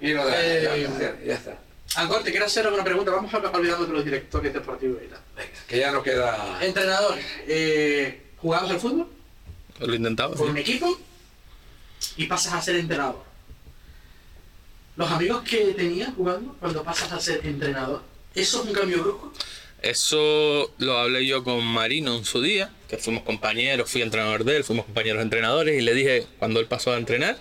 Speaker 3: y lo deja.
Speaker 4: Eh,
Speaker 3: ya, está.
Speaker 4: Ancor, te quiero hacer una pregunta. Vamos a olvidarnos de los directores deportivos y tal.
Speaker 3: Venga, que ya nos queda...
Speaker 4: Entrenador, eh, ¿jugabas al fútbol
Speaker 1: Lo intentaba.
Speaker 4: con
Speaker 1: sí.
Speaker 4: un equipo y pasas a ser entrenador? Los amigos que tenías jugando cuando pasas a ser entrenador, ¿eso es un cambio brusco?
Speaker 1: Eso lo hablé yo con Marino en su día, que fuimos compañeros, fui entrenador de él, fuimos compañeros entrenadores y le dije, cuando él pasó a entrenar,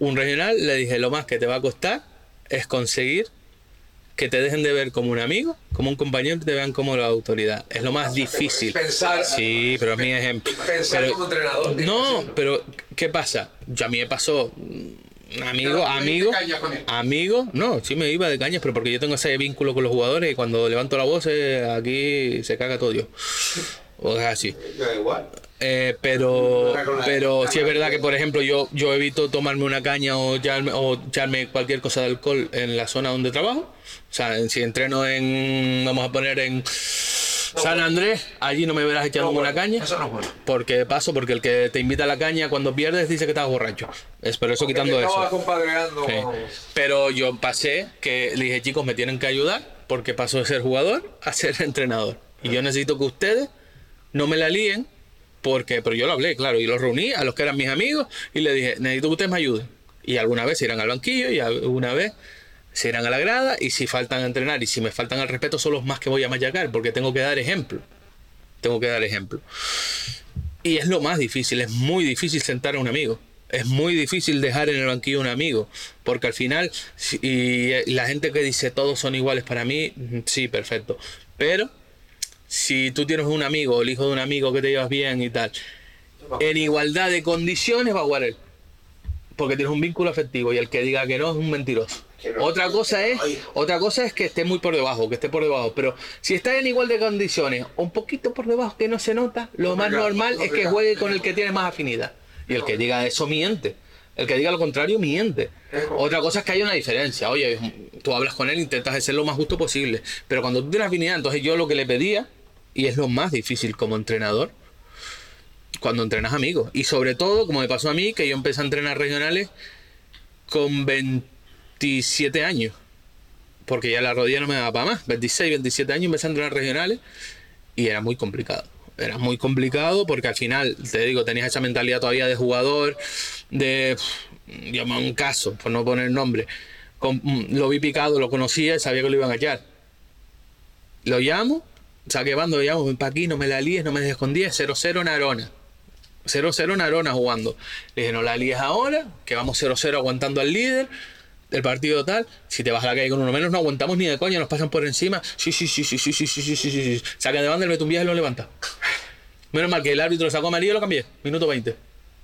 Speaker 1: un regional, le dije, lo más que te va a costar es conseguir que te dejen de ver como un amigo, como un compañero, y te vean como la autoridad. Es lo más difícil.
Speaker 3: Pensar-
Speaker 1: Sí, pero es mi ejemplo.
Speaker 3: Pensar
Speaker 1: Pero-
Speaker 3: como entrenador. que
Speaker 1: No, pero ¿qué pasa? Yo a mí me pasó amigo, amigo, amigo, no, sí me iba de cañas, pero porque yo tengo ese vínculo con los jugadores y cuando levanto la voz eh, aquí se caga todo Dios. O sea, así. Eh, pero pero sí es verdad que por ejemplo yo yo evito tomarme una caña o echarme, o echarme cualquier cosa de alcohol en la zona donde trabajo. O sea si entreno en vamos a poner en San Andrés allí no me verás echándome
Speaker 3: No,
Speaker 1: una caña.
Speaker 3: Eso no es bueno.
Speaker 1: porque paso porque el que te invita a la caña cuando pierdes dice que estás borracho. Es por eso quitando
Speaker 3: te
Speaker 1: eso. Sí. pero yo pasé que le dije chicos me tienen que ayudar porque paso de ser jugador a ser entrenador. Y yo necesito que ustedes no me la líen porque pero yo lo hablé claro y los reuní a los que eran mis amigos y le dije necesito que ustedes me ayuden y alguna vez irán al banquillo y alguna vez se irán a la grada y si faltan a entrenar y si me faltan al respeto son los más que voy a machacar porque tengo que dar ejemplo tengo que dar ejemplo y es lo más difícil, es muy difícil sentar a un amigo. Es muy difícil dejar en el banquillo a un amigo, porque al final, y eh, la gente que dice todos son iguales para mí, mm, sí, perfecto. Pero si tú tienes un amigo el hijo de un amigo que te llevas bien y tal, en igualdad de condiciones va a jugar él. Porque tienes un vínculo afectivo y el que diga que no es un mentiroso. Otra cosa es, otra cosa es que esté muy por debajo, que esté por debajo. Pero si está en igual de condiciones, un poquito por debajo que no se nota, lo más normal es que juegue con el que tiene más afinidad. Y el que diga eso miente. El que diga lo contrario miente. Otra cosa es que hay una diferencia. Oye, tú hablas con él, intentas ser lo más justo posible. Pero cuando tú tienes afinidad, entonces yo lo que le pedía, y es lo más difícil como entrenador, cuando entrenas amigos. Y sobre todo, como me pasó a mí, que yo empecé a entrenar regionales con 27 años. Porque ya la rodilla no me daba para más. 26, 27 años a entrenar regionales y era muy complicado. Era muy complicado porque al final, te digo, tenías esa mentalidad todavía de jugador, de. Llama un caso, por no poner nombre. Con- mm, lo vi picado, lo conocía y sabía que lo iban a echar. Lo llamo, saqué bando, lo llamo, ven para aquí, no me la líes, no me dejes con 10, 0-0 en Arona. 0-0 en Arona jugando. Le dije, no la líes ahora, que vamos 0-0 aguantando al líder del partido tal. Si te vas a la calle con uno menos, no aguantamos ni de coña, nos pasan por encima. Sí, sí, sí, sí, sí, sí, sí, sí, sí, sí. Saca de banda, le mete un viaje y lo levanta. Menos mal que el árbitro sacó amarillo y lo cambié. Minuto 20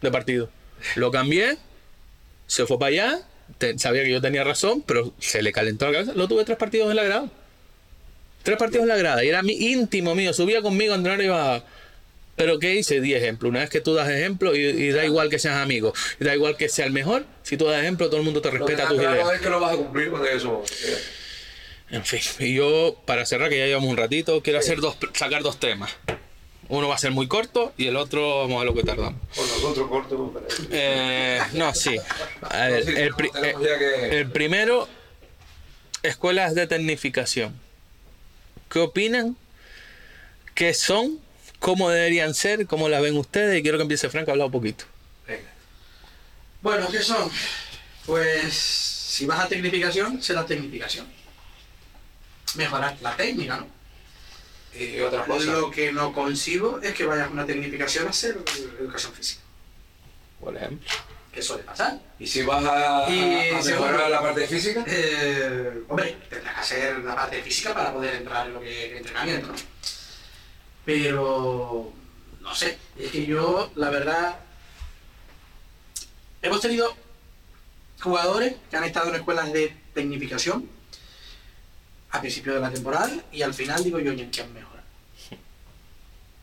Speaker 1: de partido. Lo cambié, se fue para allá. te- sabía que yo tenía razón, pero se le calentó la cabeza. Lo tuve tres partidos en la grada. Tres partidos en la grada. Y era mi íntimo mío. Subía conmigo a entrenar y iba. Pero ¿qué hice? Di ejemplo. Una vez que tú das ejemplo, y, y da igual que seas amigo, y da igual que sea el mejor, si tú das ejemplo, todo el mundo te respeta tus
Speaker 3: claro
Speaker 1: ideas.
Speaker 3: es que lo vas a cumplir con eso.
Speaker 1: En fin, y yo, para cerrar, que ya llevamos un ratito, quiero hacer dos, sacar dos temas. Uno va a ser muy corto y el otro vamos a lo que tardamos.
Speaker 2: Con nosotros parece.
Speaker 1: Eh, no, sí. A ver,
Speaker 3: Sí,
Speaker 1: el, pri- eh,
Speaker 3: que-
Speaker 1: el primero, escuelas de tecnificación. ¿Qué opinan? ¿Qué son? ¿Cómo deberían ser? ¿Cómo las ven ustedes? Y quiero que empiece Frank a hablar un poquito.
Speaker 3: Venga.
Speaker 4: Bueno, ¿qué son? Pues si vas a tecnificación, será tecnificación. Mejorar la técnica, ¿no?
Speaker 3: Y otras cosas.
Speaker 4: Lo que no consigo es que vayas a una tecnificación a hacer educación física.
Speaker 1: Por ejemplo.
Speaker 4: Que suele pasar.
Speaker 3: Y si vas a,
Speaker 4: Y
Speaker 3: mejorar la parte física,
Speaker 4: Eh, hombre, tendrás que hacer la parte física para poder entrar en lo que es entrenamiento, ¿no? Pero no sé, es que yo, la verdad, hemos tenido jugadores que han estado en escuelas de tecnificación a principio de la temporada y al final digo yo, ¿y en qué han mejorado?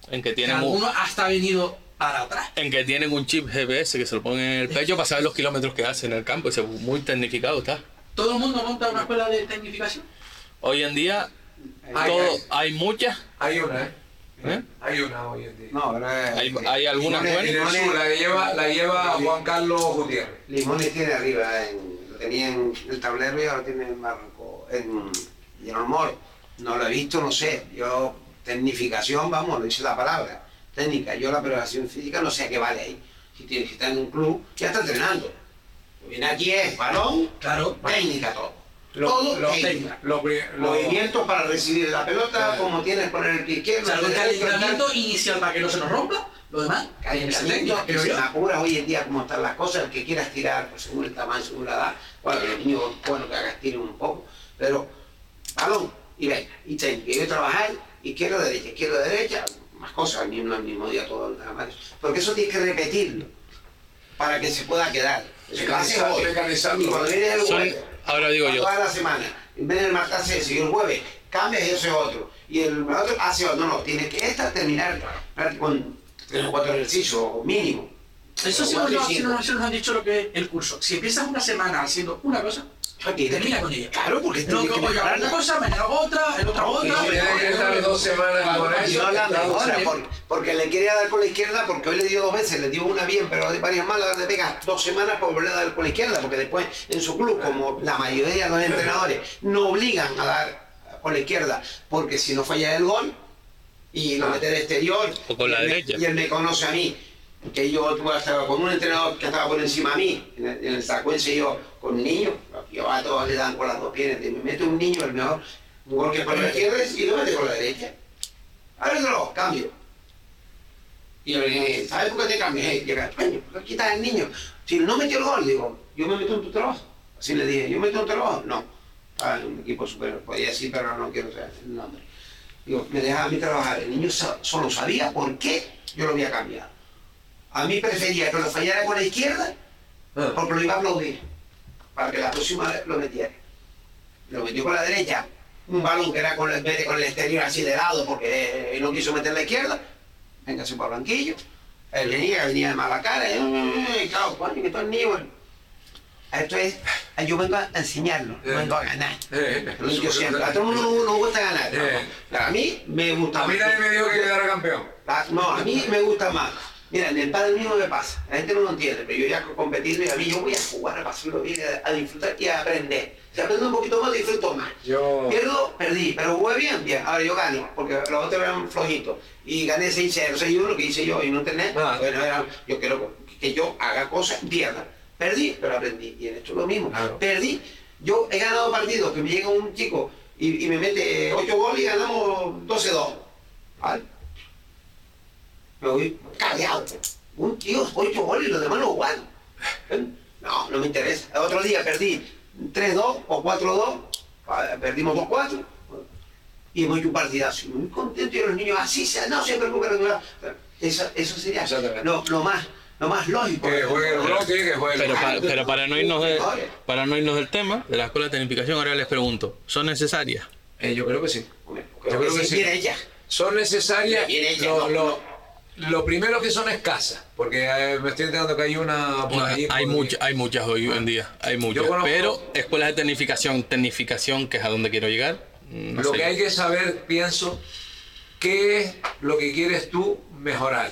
Speaker 1: En que
Speaker 4: En
Speaker 1: tienen
Speaker 4: algunos hasta ha venido para atrás.
Speaker 1: en que tienen un chip GPS que se lo ponen en el pecho para saber los kilómetros que hacen en el campo. Ese muy tecnificado está.
Speaker 4: ¿Todo el mundo monta una escuela de tecnificación?
Speaker 1: Hoy en día,
Speaker 3: Hay-
Speaker 1: todo,
Speaker 3: hay-
Speaker 1: hay muchas.
Speaker 3: hay una, ¿eh?
Speaker 1: ¿Eh?
Speaker 3: Hay una hoy en día.
Speaker 2: No, ahora
Speaker 1: Hay, hay algunas
Speaker 2: Limones-
Speaker 3: En
Speaker 1: buenas.
Speaker 3: el sur la lleva, la lleva Juan Carlos Gutiérrez.
Speaker 2: Limones tiene arriba, en- lo tenía en el tablero y ahora tiene en Barranco. en, y en Olmor, no lo he visto, no sé. Yo, tecnificación, vamos, lo dice la palabra. Técnica, yo la preparación física no sé a qué vale ahí. Si tiene que estar en un club, ya está entrenando. Viene aquí es balón,
Speaker 4: Claro.
Speaker 2: técnica todo.
Speaker 3: Lo-
Speaker 2: todo
Speaker 3: lo- lo
Speaker 2: Movimientos para recibir la pelota,
Speaker 3: Claro.
Speaker 2: como tienes que poner el pie
Speaker 4: O
Speaker 2: izquierdo.
Speaker 4: sea,
Speaker 2: el
Speaker 4: calentamiento inicial para que no se nos rompa. Lo demás,
Speaker 2: calentamiento
Speaker 4: creo
Speaker 2: se apura hoy en día cómo están las cosas, el que quiera estirar, pues según el tamaño, según la edad, bueno, los niños, bueno, que hagas tiren un poco, pero balón, y venga, y técnica, y yo trabajar, izquierda, derecha, izquierda, derecha, más cosas, al mismo, al mismo día, todo, nada más, porque eso tienes que repetirlo, para que se pueda quedar. Eso lo haces
Speaker 3: Mecanizar-
Speaker 2: hoy.
Speaker 3: mecanizarlo.
Speaker 2: Y cuando
Speaker 1: ahora digo yo.
Speaker 2: toda la semana, en vez del martes hace eso, y el jueves cambias y hace otro, y el otro hace otro, no, no, tienes que esta terminar con tres o cuatro ejercicios, o mínimo.
Speaker 4: Eso sí nos, sí nos han dicho lo que es el curso. Si empiezas una semana haciendo una cosa, Termina con ella.
Speaker 2: Claro, porque
Speaker 4: No,
Speaker 2: que
Speaker 4: que oiga, una cosa, mañana otra, el otra otra.
Speaker 2: no,
Speaker 3: estar dos semanas con eso.
Speaker 2: la porque, le quería dar con la izquierda, porque hoy le dio dos veces, le dio una bien, pero varias malas, le pega dos semanas para volver a dar con la izquierda, porque después en su club, como la mayoría de los entrenadores, no obligan a dar con la izquierda, porque si no falla el gol y lo mete de exterior,
Speaker 1: O con la
Speaker 2: y él me-
Speaker 1: derecha.
Speaker 2: y él me conoce a mí, que yo hasta con un entrenador que estaba por encima a mí, en el, en el Sacuense yo, con un niño, yo a todos le dan con las dos piernas, me mete un niño, el mejor, un gol que por la izquierda y lo mete con la derecha. Árbitro, cambio. Y yo le dije, ¿sabes por qué te cambias? Eh, llega, coño, ¿por qué quitas al niño? Si no metió el gol, digo, yo me meto en tu trabajo. Así le dije, ¿yo me meto en tu trabajo? No. Estaba en un equipo superior, podía decir, pero no quiero saber el nombre. Digo, me dejaba a mí trabajar. El niño solo sabía por qué yo lo había cambiado. A mí prefería que lo fallara con la izquierda
Speaker 3: Ah.
Speaker 2: porque lo iba a aplaudir para que la próxima vez lo metiera. Lo metió con la derecha, un balón que era con el, con el exterior así de lado porque eh, no quiso meter la izquierda. Venga, se para el banquillo. Él venía, venía de mala cara. Y, "Eh, claro, coño, que esto es niño. Esto es, yo vengo a enseñarlo, no vengo a ganar.
Speaker 3: Eh,
Speaker 2: Lo digo siempre, a todo el mundo no, no gusta ganar.
Speaker 3: Eh.
Speaker 2: A mí me gusta
Speaker 3: A mí
Speaker 2: más.
Speaker 3: nadie me dijo que quedara campeón.
Speaker 2: Ah, No, a mí me gusta más. Mira, en el padre mío me pasa. La gente no lo entiende, pero yo ya he competido y a mí yo voy a jugar, a pasarlo bien, a, disfrutar y a aprender. Si aprendo un poquito más, disfruto más.
Speaker 3: Yo.
Speaker 2: Pierdo, perdí, pero jugué bien, bien. Ahora yo gano, porque los otros eran flojitos. Y gané 6-0, 6-1, que hice yo y no entendés.
Speaker 3: Ah.
Speaker 2: Bueno, era- yo quiero que yo haga cosas y pierda. Perdí, pero aprendí. Y en esto es lo mismo.
Speaker 3: Claro.
Speaker 2: Perdí. Yo he ganado partidos que me llega un chico y, y me mete 8 goles y ganamos 12-2. ¿Vale? Me voy callado. Un tío, 8 goles y los demás no jugaron. No, no me interesa. El otro día perdí 3-2 o 4-2, ah, perdimos 2-4 y hemos hecho un partidazo. Y Muy contento y los niños así, se- no se preocupen. Eso, eso sería lo, lo más, lo más lógico.
Speaker 3: Que juegue el bloque, que juegue el
Speaker 1: Pero,
Speaker 2: Ah,
Speaker 1: pa- pero para, no irnos de- para no irnos del tema de la escuela de tecnificación, ahora les pregunto, ¿son necesarias?
Speaker 3: Eh, yo creo que sí. Yo creo que sí. Son necesarias. Lo,
Speaker 2: ¿no?
Speaker 3: lo, lo primero que son escasas, porque eh, me estoy enterando que hay una por ahí.
Speaker 1: hay,
Speaker 3: por-
Speaker 1: mucha- hay muchas hoy en día, hay muchas.
Speaker 3: conozco-
Speaker 1: Pero escuelas de tecnificación, tecnificación, que es a donde quiero llegar, no
Speaker 3: lo que
Speaker 1: yo.
Speaker 3: hay que saber, pienso, qué es lo que quieres tú mejorar.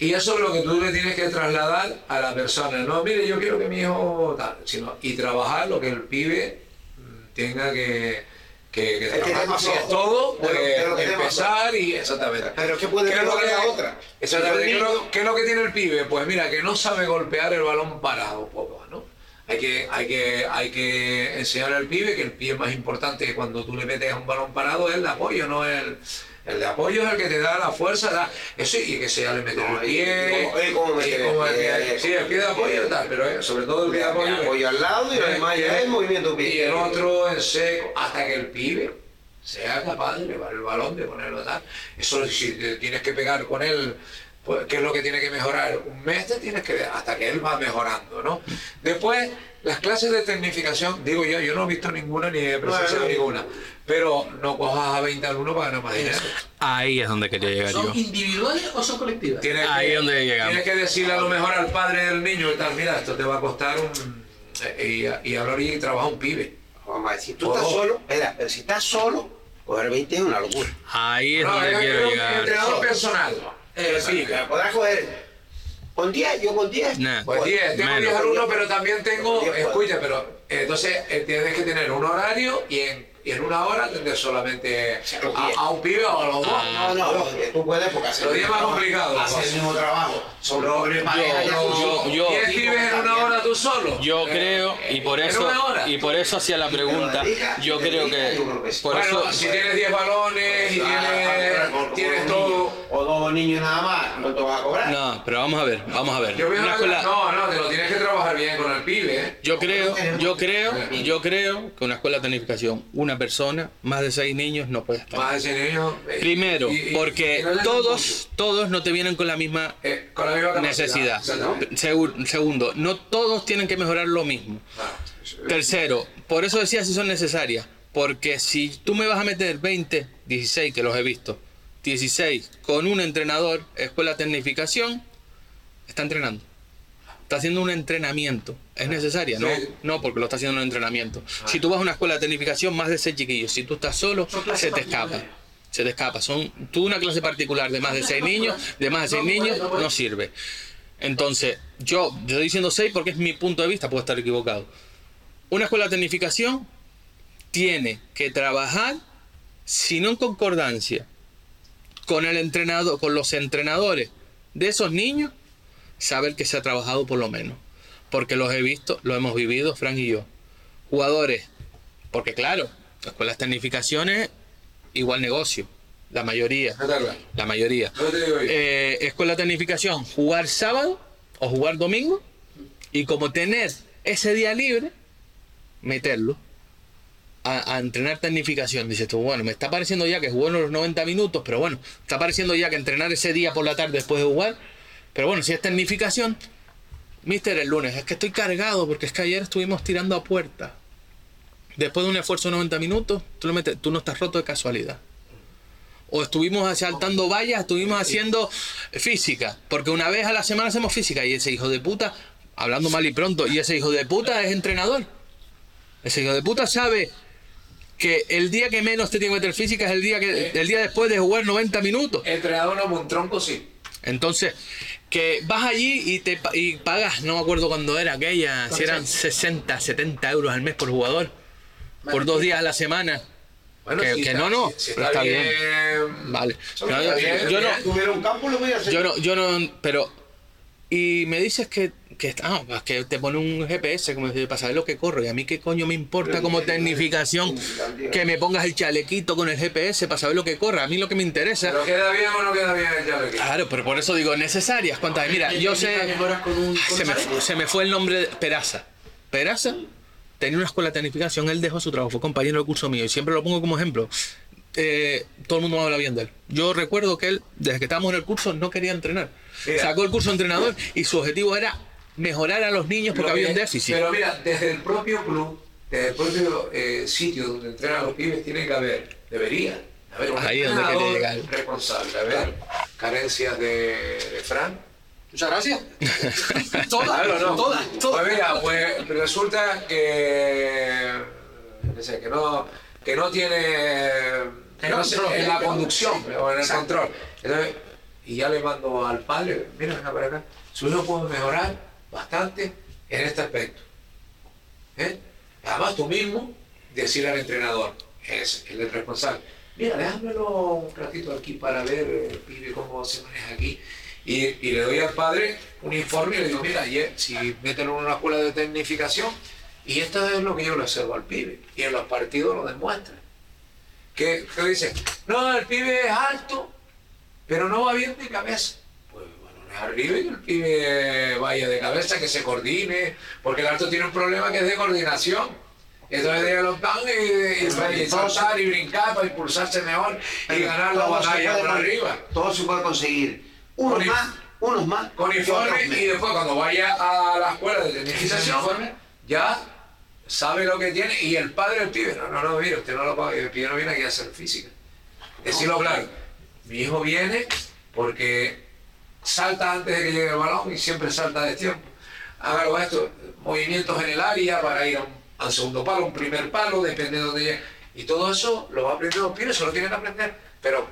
Speaker 3: Y eso es lo que tú le tienes que trasladar a la persona. No, mire, yo quiero que mi hijo tal, sino y trabajar lo que el pibe mm, tenga que, que, que
Speaker 2: Es que todo. Pero-
Speaker 3: pues, empezar y exactamente.
Speaker 2: Pero ¿qué puede
Speaker 3: ¿Qué es lo que-
Speaker 2: la otra?
Speaker 3: Exactamente. ¿Qué
Speaker 2: El
Speaker 3: es, lo,
Speaker 2: niño-
Speaker 3: qué es lo que tiene el pibe? Pues mira, que no sabe golpear el balón parado, poco, ¿no? Hay que, hay, que, hay que enseñar al pibe que el pie más importante que cuando tú le metes a un balón parado es el de apoyo, no el. El de apoyo es el que te da la fuerza, da eso y que sea le meter el pie.
Speaker 2: y el
Speaker 3: el
Speaker 2: pie-
Speaker 3: Sí, el pie de apoyo y tal, pero eh, sobre todo el pie de apoyo.
Speaker 2: apoyo al lado y demás ya es movimiento pie.
Speaker 3: Y el otro en seco, hasta que el pibe sea capaz de llevar el balón, de ponerlo tal. Eso si tienes que pegar con él, pues, ¿qué es lo que tiene que mejorar? Un mes te tienes que hasta que él va mejorando, ¿no? Después, las clases de tecnificación, digo yo, yo no he visto ninguna ni he presenciado
Speaker 2: Bueno.
Speaker 3: ninguna, pero no cojas a 20 alumnos para ganar más dinero.
Speaker 1: Ahí es donde quería llegar yo.
Speaker 4: ¿Son individuales o son colectivas?
Speaker 3: Tienes
Speaker 1: Ahí
Speaker 3: que,
Speaker 1: es donde llegamos.
Speaker 3: Tienes que decirle a lo mejor al padre del niño y tal, mira, esto te va a costar un... eh, Y, y hablar y trabajar un pibe.
Speaker 2: Vamos a ver, si tú estás solo, espera, pero si estás solo, coger 20 es una locura.
Speaker 1: Ahí es
Speaker 3: No,
Speaker 1: donde quiero
Speaker 3: un
Speaker 1: llegar.
Speaker 3: entrenador personal. Eh,
Speaker 2: sí, podrás coger Con 10, yo con 10.
Speaker 1: Nah.
Speaker 3: Pues 10, tengo
Speaker 1: Menos.
Speaker 3: 10 alumnos, pero también tengo,
Speaker 2: Con 10 puedo.
Speaker 3: escucha, pero eh, entonces eh, tienes que tener un horario y en, y en una hora atender solamente a,
Speaker 2: 10.
Speaker 3: a un pibe o a los dos.
Speaker 2: No, no, no, tú puedes porque hacer
Speaker 3: Lo
Speaker 2: el
Speaker 3: días más complicado,
Speaker 2: Hacer el mismo trabajo.
Speaker 1: Yo-
Speaker 2: son
Speaker 1: yo-
Speaker 2: cinco.
Speaker 1: yo-
Speaker 3: 10 pibes en una hora tú solo.
Speaker 1: Yo
Speaker 3: Eh,
Speaker 1: creo, y por eso, y por eso hacía la pregunta, yo creo que, por
Speaker 3: bueno,
Speaker 1: eso,
Speaker 3: si tienes 10 balones
Speaker 2: dos niños nada más, ¿cuánto vas a cobrar?
Speaker 1: no, pero vamos a ver, vamos a ver.
Speaker 3: Yo veo
Speaker 1: Una escuela-
Speaker 3: No, no, te lo tienes que trabajar bien con el pibe, ¿eh?
Speaker 1: Yo creo, yo creo, yo creo que una escuela de tecnificación, una persona, más de seis niños no puede estar.
Speaker 3: Más de ese niño. eh,
Speaker 1: Primero,
Speaker 3: y- y-
Speaker 1: porque
Speaker 3: y no
Speaker 1: todos, todos no te vienen con la misma.
Speaker 3: Eh, con la misma capacidad.
Speaker 1: necesidad. Segu- Segundo, no todos tienen que mejorar lo mismo.
Speaker 3: Claro.
Speaker 1: Tercero, por eso decía si son necesarias. Porque si tú me vas a meter 20, 16, que los he visto, 16 con un entrenador, escuela de tecnificación, está entrenando. Está haciendo un entrenamiento. ¿Es necesaria? No,
Speaker 3: Sí.
Speaker 1: no, porque lo está haciendo en un entrenamiento. Si tú vas a una escuela de tecnificación, más de 6 chiquillos. Si tú estás solo, se te escapa. Se te escapa. Son, tú una clase particular de más de 6 niños, de más de 6
Speaker 4: No puede,
Speaker 1: niños,
Speaker 4: no
Speaker 1: sirve. Entonces, yo, yo estoy diciendo 6 porque es mi punto de vista, puedo estar equivocado. Una escuela de tecnificación tiene que trabajar, si no en concordancia, con el entrenador, con los entrenadores de esos niños, saber que se ha trabajado por lo menos. Porque los he visto, lo hemos vivido, Frank y yo. Jugadores, porque claro, escuelas de tecnificaciones, igual negocio, la mayoría. La mayoría. Eh, escuela de tecnificación, jugar sábado o jugar domingo y como tener ese día libre, meterlo a, a entrenar tecnificación. Dices tú, bueno, me está pareciendo ya que jugó en los 90 minutos, pero bueno, está pareciendo ya que entrenar ese día por la tarde después de jugar. Pero bueno, si es tecnificación, mister, el lunes, es que estoy cargado porque es que ayer estuvimos tirando a puerta. Después de un esfuerzo de 90 minutos, tú, le metes, tú no estás roto de casualidad o estuvimos saltando vallas, estuvimos haciendo física, porque una vez a la semana hacemos física y ese hijo de puta, hablando mal y pronto, y ese hijo de puta es entrenador. Ese hijo de puta sabe que el día que menos te tiene que meter física es el día que el día después de jugar 90 minutos.
Speaker 3: Entrenador no, un tronco sí.
Speaker 1: Entonces, que vas allí y te y pagas, no me acuerdo cuándo era aquella, si eran 60, 70 euros al mes por jugador, por dos días a la semana.
Speaker 3: Bueno,
Speaker 1: Que-
Speaker 3: si
Speaker 1: que
Speaker 3: está-
Speaker 1: no, no,
Speaker 3: si- si
Speaker 1: pero está bien. Vale. Yo-
Speaker 3: bien,
Speaker 1: yo no,
Speaker 2: un campo, lo voy a hacer.
Speaker 1: yo no, yo no, pero. Y me dices que, que, ah, pues que te pone un GPS, como para saber lo que corro. Y a mí qué coño me importa como tecnificación que me pongas el chalequito con el GPS para saber lo que corre. A mí lo que me interesa.
Speaker 3: ¿Pero queda bien o no queda bien el llave?
Speaker 1: Claro, pero por eso digo, necesarias. ¿Cuántas? Mira, yo sé. Se me, se me fue el nombre de Peraza. Peraza tenía una escuela de tecnificación, él dejó su trabajo, fue compañero del curso mío y siempre lo pongo como ejemplo. Eh, todo el mundo habla bien de él. Yo recuerdo que él, desde que estábamos en el curso, no quería entrenar. Sacó el curso de entrenador y su objetivo era mejorar a los niños porque
Speaker 3: Lo
Speaker 1: había un déficit.
Speaker 3: Pero mira, desde el propio club, desde el propio eh, sitio donde entrenan los pibes, tiene que haber, debería haber un
Speaker 1: Ahí donde llegar.
Speaker 3: responsable. A ver, carencias de, de Fran.
Speaker 4: Muchas gracias. todas,
Speaker 3: Claro, no.
Speaker 4: todas, todas.
Speaker 3: Pues mira, pues resulta que, no sé, que no, que no tiene que no
Speaker 4: control,
Speaker 3: en la
Speaker 4: no-
Speaker 3: conducción
Speaker 4: sí,
Speaker 3: o en el
Speaker 4: exacto.
Speaker 3: control. Entonces, y ya le mando al padre, mira, venga para acá, su hijo puede mejorar bastante en este aspecto. ¿Eh? Además tú mismo decirle al entrenador, es el responsable, mira, déjamelo un ratito aquí para ver el pibe cómo se maneja aquí. Y, le doy al padre un informe y le digo, mira, eh, si mételo en una escuela de tecnificación, y esto es lo que yo le observo al pibe. Y en los partidos lo demuestra. Que, que dice, no, el pibe es alto, pero no va bien de cabeza. Arriba y el pibe vaya de cabeza, que se coordine, porque el alto tiene un problema que es de coordinación. Entonces de los pan y, y, y saltar y brincar para impulsarse mejor y ganar la batalla por arriba.
Speaker 2: Todo se puede conseguir. Unos
Speaker 3: Con
Speaker 2: más, unos más.
Speaker 3: Con informe y después cuando vaya a la escuela de tecnificación ya sabe lo que tiene y el padre del pibe, no, no, no, mire, usted no lo paga, el pibe no viene aquí a hacer física. Decirlo claro, mi hijo viene porque salta antes de que llegue el balón y siempre salta de tiempo. Hágalo esto, movimientos en el área para ir al segundo palo, un primer palo, depende de dónde llegue. Y todo eso lo va aprendiendo los se lo tienen que aprender, pero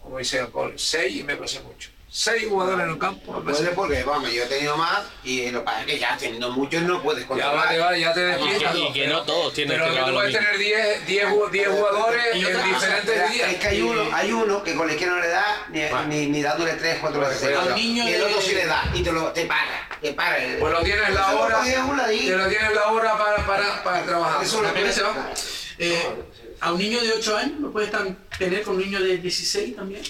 Speaker 3: como dice Alcohol, seis y me parece mucho. Seis jugadores en el campo. a veces.
Speaker 2: Puede porque, vamos, yo he tenido más y lo que pasa es que ya teniendo muchos no puedes
Speaker 3: Ya
Speaker 2: controlar.
Speaker 3: te va, ya te despiertas.
Speaker 1: Y que no todos tienen
Speaker 3: Pero
Speaker 1: que
Speaker 3: que tú puedes
Speaker 1: mismo.
Speaker 3: tener 10, 10, ju- 10 jugadores
Speaker 2: Y
Speaker 3: en
Speaker 2: cosa,
Speaker 3: diferentes días.
Speaker 2: Es que hay uno, hay uno que con el que no le da ni,
Speaker 3: Bueno.
Speaker 2: ni, ni dándole tres, cuatro veces.
Speaker 3: Pues,
Speaker 2: seguidas.
Speaker 4: al niño
Speaker 2: y el otro sí le da y te, lo, te para, te para.
Speaker 3: Pues lo tienes la hora, te lo tienes la hora para, para, para trabajar.
Speaker 2: Eso lo
Speaker 4: La pena se va.
Speaker 2: puedes-
Speaker 4: Eh, a un niño de 8 años lo puedes tener con un niño de 16 también.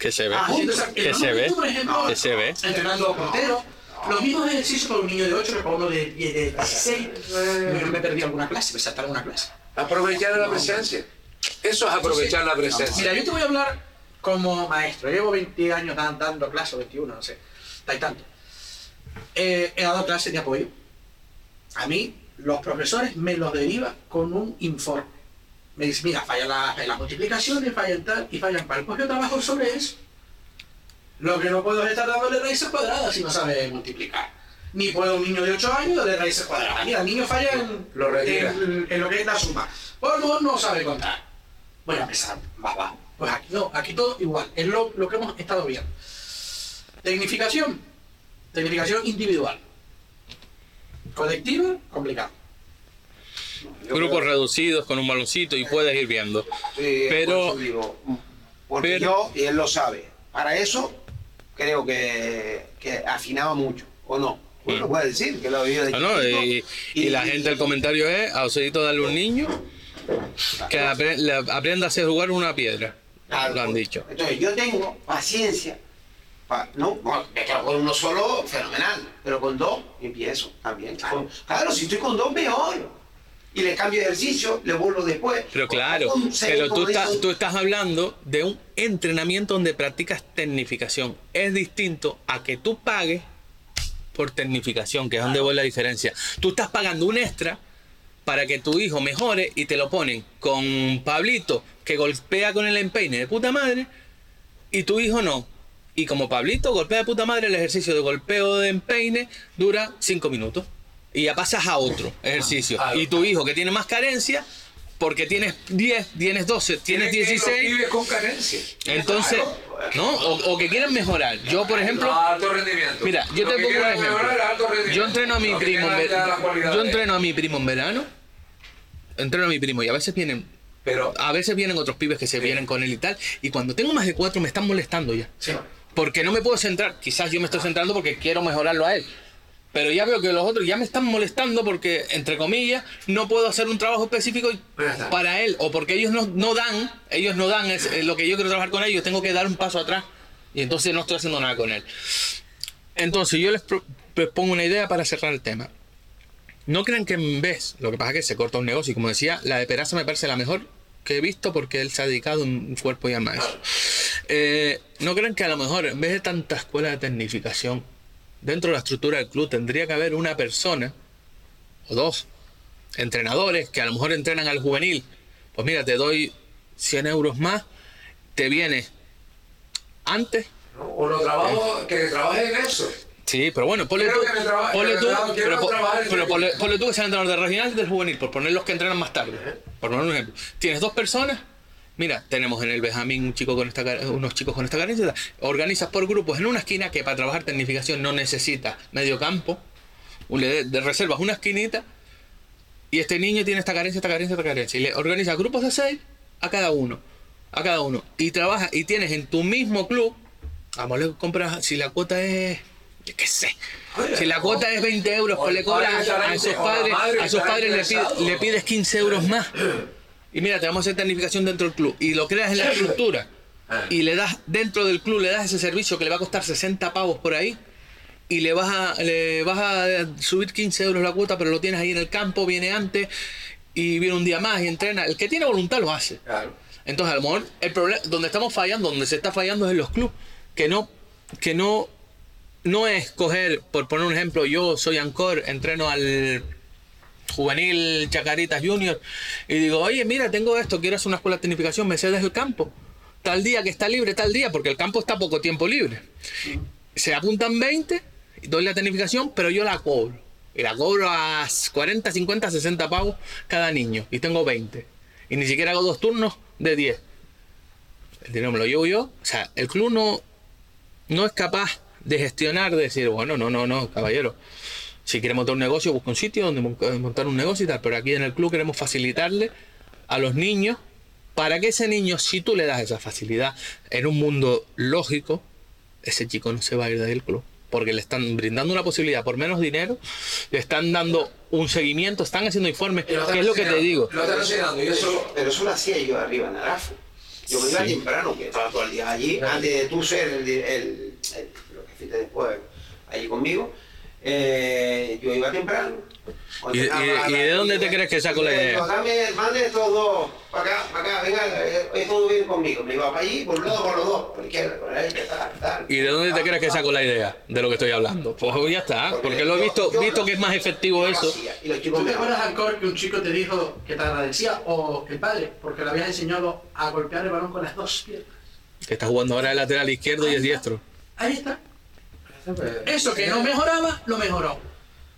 Speaker 1: Que se ve.
Speaker 4: Ah, haciendo esa-
Speaker 1: que se ve.
Speaker 4: por ejemplo,
Speaker 1: Que se ve.
Speaker 4: Entrenando portero. Los mismos ejercicios para un niño de 8 que para uno de, de, de 16. Yo me perdí alguna clase, me saltaron una clase.
Speaker 3: Aprovechar la presencia. Eso es aprovechar la presencia.
Speaker 4: Mira, yo te voy a hablar como maestro. Llevo 20 años dan- dando clases, 21, no sé. Está y tanto. Eh, he dado clases de apoyo. A mí, los profesores me los derivan con un informe. Me dicen, mira, fallan la- las multiplicaciones, fallan tal y fallan cual. Pues yo trabajo sobre eso. Lo que no puedo es estar dándole raíces cuadradas si no sabe multiplicar. Ni puedo un niño de 8 años darle raíces cuadradas. Mira, el niño falla en,
Speaker 3: Lo
Speaker 4: en- en lo que es la suma. Por no, no sabe contar. Voy a empezar, va, va. Pues aquí no, aquí todo igual. Es lo, lo que hemos estado viendo. Tecnificación. Tecnificación individual. Colectiva, complicado.
Speaker 1: Grupos reducidos con un baloncito y puedes ir viendo.
Speaker 2: Sí,
Speaker 1: Pero-
Speaker 2: por digo, porque
Speaker 1: pero-
Speaker 2: yo, y él lo sabe, para eso creo que, que afinaba mucho, ¿o no? Uno puede decir que lo ha vivido de
Speaker 1: Ah, no,
Speaker 2: chiquito,
Speaker 1: y, y la gente, el comentario es, a Osedito darle un niño que aprenda a hacer jugar una piedra.
Speaker 2: Claro,
Speaker 1: Lo han dicho.
Speaker 2: Entonces yo tengo paciencia, pa- no, bueno, con uno solo, fenomenal, pero con dos empiezo también. Con- claro, si estoy con dos, mejor. Y le cambio de ejercicio, le vuelvo después.
Speaker 1: Pero claro, pero tú
Speaker 2: digo,
Speaker 1: tú estás hablando de un entrenamiento donde practicas tecnificación. Es distinto a que tú pagues por tecnificación, que es donde voy la diferencia. Tú estás pagando un extra para que tu hijo mejore y te lo ponen con Pablito, que golpea con el empeine de puta madre, y tu hijo no. Y como Pablito golpea de puta madre, el ejercicio de golpeo de empeine dura 5 minutos. Y ya pasas a otro ejercicio.
Speaker 3: Claro.
Speaker 1: Y tu hijo que tiene más carencia, porque tienes 10, tienes 12, tienes
Speaker 3: Tienen que ir los
Speaker 1: 16,
Speaker 3: pibes con carencia.
Speaker 1: entonces, ¿no? O, o que quieren mejorar. Yo, por ejemplo,
Speaker 3: alto rendimiento.
Speaker 1: Mira, yo te pongo un ejemplo. Yo entreno a mi primo en verano. Yo entreno a mi primo en verano. Entreno a mi primo y a veces vienen.
Speaker 3: Pero,
Speaker 1: A veces vienen otros pibes que se vienen con él y tal. Y cuando tengo más de cuatro me están molestando ya.
Speaker 4: Sí.
Speaker 1: Porque no me puedo centrar. Quizás yo me estoy centrando porque quiero mejorarlo a él. Pero ya veo que los otros ya me están molestando porque, entre comillas, no puedo hacer un trabajo específico para él. O porque ellos no, no dan, ellos no dan es, eh, lo que yo quiero trabajar con ellos, tengo que dar un paso atrás. Y entonces no estoy haciendo nada con él. Entonces yo les pro- propongo una idea para cerrar el tema. No crean que en vez, lo que pasa es que se corta un negocio, y como decía, la de Peraza me parece la mejor que he visto porque él se ha dedicado un cuerpo y alma a eso. Eh, no crean que a lo mejor en vez de tanta escuela de tecnificación, dentro de la estructura del club tendría que haber una persona o dos entrenadores que a lo mejor entrenan al juvenil. Pues mira, te doy 100 euros más, te viene antes
Speaker 3: o lo trabajo, que trabaje en eso.
Speaker 1: Sí, pero bueno, ponle tú,
Speaker 3: que traba-
Speaker 1: ponle
Speaker 3: que me
Speaker 1: tú,
Speaker 3: traba- quiero
Speaker 1: pero, pero ponle, ponle tú que sean entrenador de regional y del juvenil, por poner los que entrenan más tarde. Por poner un ejemplo. Tienes dos personas, mira, tenemos en el Benjamín un chico con esta, unos chicos con esta carencia, organizas por grupos en una esquina que para trabajar tecnificación no necesita medio campo, le de, reservas una esquinita y este niño tiene esta carencia, esta carencia, esta carencia. Y le organizas grupos de seis a cada uno. A cada uno. Y trabajas y tienes en tu mismo club. Vamos, le compras. Si la cuota es. yo ¿Qué sé? Si la cuota es 20 euros, pues le cobras a
Speaker 3: la
Speaker 1: padres, a
Speaker 3: estará
Speaker 1: padres le, pide-
Speaker 3: interesado.
Speaker 1: le pides 15 euros más. Y mira, te vamos a hacer tecnificación dentro del club. Y lo creas en la estructura. Y le das, dentro del club, le das ese servicio que le va a costar 60 pavos por ahí y le vas a le vas a subir 15 euros la cuota, pero lo tienes ahí en el campo, viene antes y viene un día más y entrena. El que tiene voluntad lo hace.
Speaker 3: Claro.
Speaker 1: Entonces, a lo mejor el problema donde estamos fallando, donde se está fallando es en los clubes, que no que no no es coger, por poner un ejemplo, yo soy Ancor, entreno al juvenil Chacaritas Junior y digo, oye, mira, tengo esto, quiero hacer una escuela de tecnificación, me cedes el campo. Tal día que está libre, tal día, porque el campo está poco tiempo libre. Se apuntan 20, doy la tecnificación, pero yo la cobro. Y la cobro a 40, 50, 60 pavos cada niño. Y tengo 20. Y ni siquiera hago dos turnos de 10. El dinero me lo llevo yo. O sea, el club no, no es capaz de gestionar, de decir, bueno, no, no, no, caballero. Si quiere montar un negocio, busca un sitio donde mon- montar un negocio y tal. Pero aquí en el club queremos facilitarle a los niños para que ese niño, si tú le das esa facilidad en un mundo lógico, ese chico no se va a ir del club. Porque le están brindando una posibilidad por menos dinero, le están dando un seguimiento, están haciendo informes, que es lo que te digo.
Speaker 3: Lo están enseñando y eso.
Speaker 2: Pero eso lo hacía yo arriba en Arafo. Yo me iba
Speaker 1: Sí.
Speaker 2: temprano, que estaba todo el día allí,
Speaker 3: Claro.
Speaker 2: antes de tú ser el, el- el- lo que fuiste después allí conmigo. Eh, yo iba temprano.
Speaker 1: ¿Y- y- y de dónde te crees que saco la idea?
Speaker 2: Dame, mande estos dos para acá, para acá, venga, eh, es todo bien conmigo. Me iba para allí, por un lado, por los dos, por la izquierda, por la derecha, tal, tal.
Speaker 1: ¿Y de dónde te crees que saco la idea de lo que estoy hablando? Pues ya está, porque lo he visto,
Speaker 2: yo-
Speaker 1: visto que es más efectivo
Speaker 2: yo
Speaker 1: eso.
Speaker 2: hacía, Y los chicos
Speaker 4: ¿Tú te acuerdas, Ancor, que un chico te dijo que te agradecía o el padre porque le habías enseñado a golpear el balón con las dos piernas?
Speaker 1: Que está jugando ahora de lateral izquierdo y es diestro.
Speaker 4: Ahí está. Eso que no mejoraba, lo mejoró.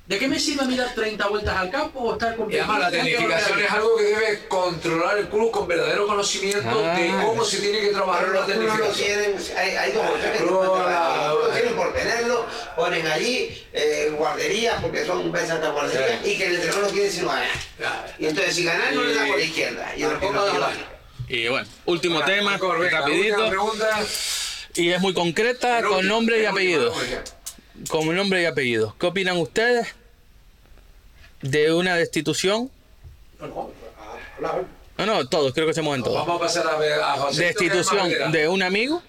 Speaker 4: ¿De qué me sirve a mí dar 30 vueltas al campo o estar con
Speaker 3: Y además la tecnificación es algo que debe controlar el club con verdadero conocimiento de
Speaker 1: Ah.
Speaker 3: cómo se tiene que trabajar la
Speaker 2: los clubes lo
Speaker 3: tecnificación.
Speaker 2: tienen, hay, hay dos o tres que
Speaker 3: Club,
Speaker 2: no tienen por tenerlo, ponen allí eh, guarderías porque son veces de guarderías
Speaker 3: Sí.
Speaker 2: y que el entrenador no quiere sino ganar.
Speaker 3: Claro.
Speaker 2: Y entonces si ganar no le da por la izquierda. Y el que no quiere.
Speaker 1: Y bueno, último tema, rapidito.
Speaker 3: última pregunta.
Speaker 1: Y es muy concreta, con nombre y apellido. Con nombre y apellido. ¿Qué opinan ustedes de una destitución? No, no, todos, creo que se mueven todos.
Speaker 3: Vamos a pasar a ver a José.
Speaker 1: Destitución de un amigo,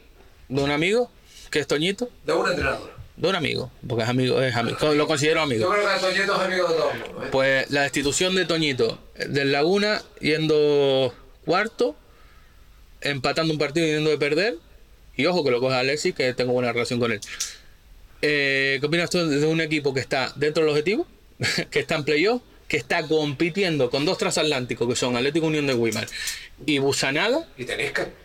Speaker 1: de un amigo, que es Toñito,
Speaker 3: de un entrenador.
Speaker 1: de un amigo, porque es amigo, es amigo, lo considero
Speaker 3: Yo
Speaker 1: amigo.
Speaker 3: creo que Toñito es amigo de todo el mundo. ¿eh?
Speaker 1: Pues la destitución de Toñito del Laguna yendo cuarto, empatando un partido y yendo de perder. Y ojo que lo coge Alexis, que tengo buena relación con él. Eh, ¿Qué opinas tú de un equipo que está dentro del objetivo, que está en playoff, que está compitiendo con dos transatlánticos que son Atlético Unión de Weimar y Busanada?
Speaker 3: Y tenéis que.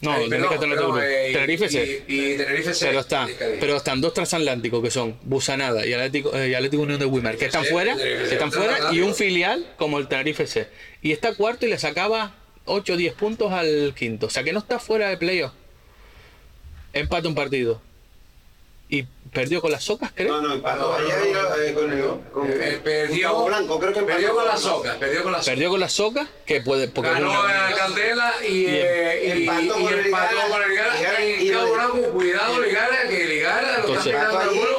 Speaker 1: No,
Speaker 3: Ay, perdón,
Speaker 1: está en otro
Speaker 3: perdón, eh,
Speaker 1: Tenerife sí.
Speaker 3: Y, y Tenerife.
Speaker 1: Pero está, pero están dos transatlánticos que son Busanada y Atlético, eh, y Atlético Unión de Weimar, que están fuera, que están fuera, y un filial como el Tenerife C. Y está cuarto y le sacaba 8 o 10 puntos al quinto. O sea que no está fuera de playoff. Empata un partido. Y perdió con las socas, creo.
Speaker 2: No, no, empató ayer eh, con el con
Speaker 3: Eh, perdió,
Speaker 2: Gustavo Blanco, creo que empató
Speaker 3: perdió con las socas, perdió con las
Speaker 1: Perdió con las socas, que puede. Porque
Speaker 3: Ganó a Candela y, eh, y,
Speaker 2: empató
Speaker 3: y
Speaker 2: con el
Speaker 3: empató
Speaker 2: Ligara,
Speaker 3: con el Ligara.
Speaker 2: Ligara,
Speaker 3: Y
Speaker 2: y
Speaker 3: Cabo Blanco, cuidado, Ligara, que Ligara lo
Speaker 1: Entonces,
Speaker 3: está pegando al vuelo.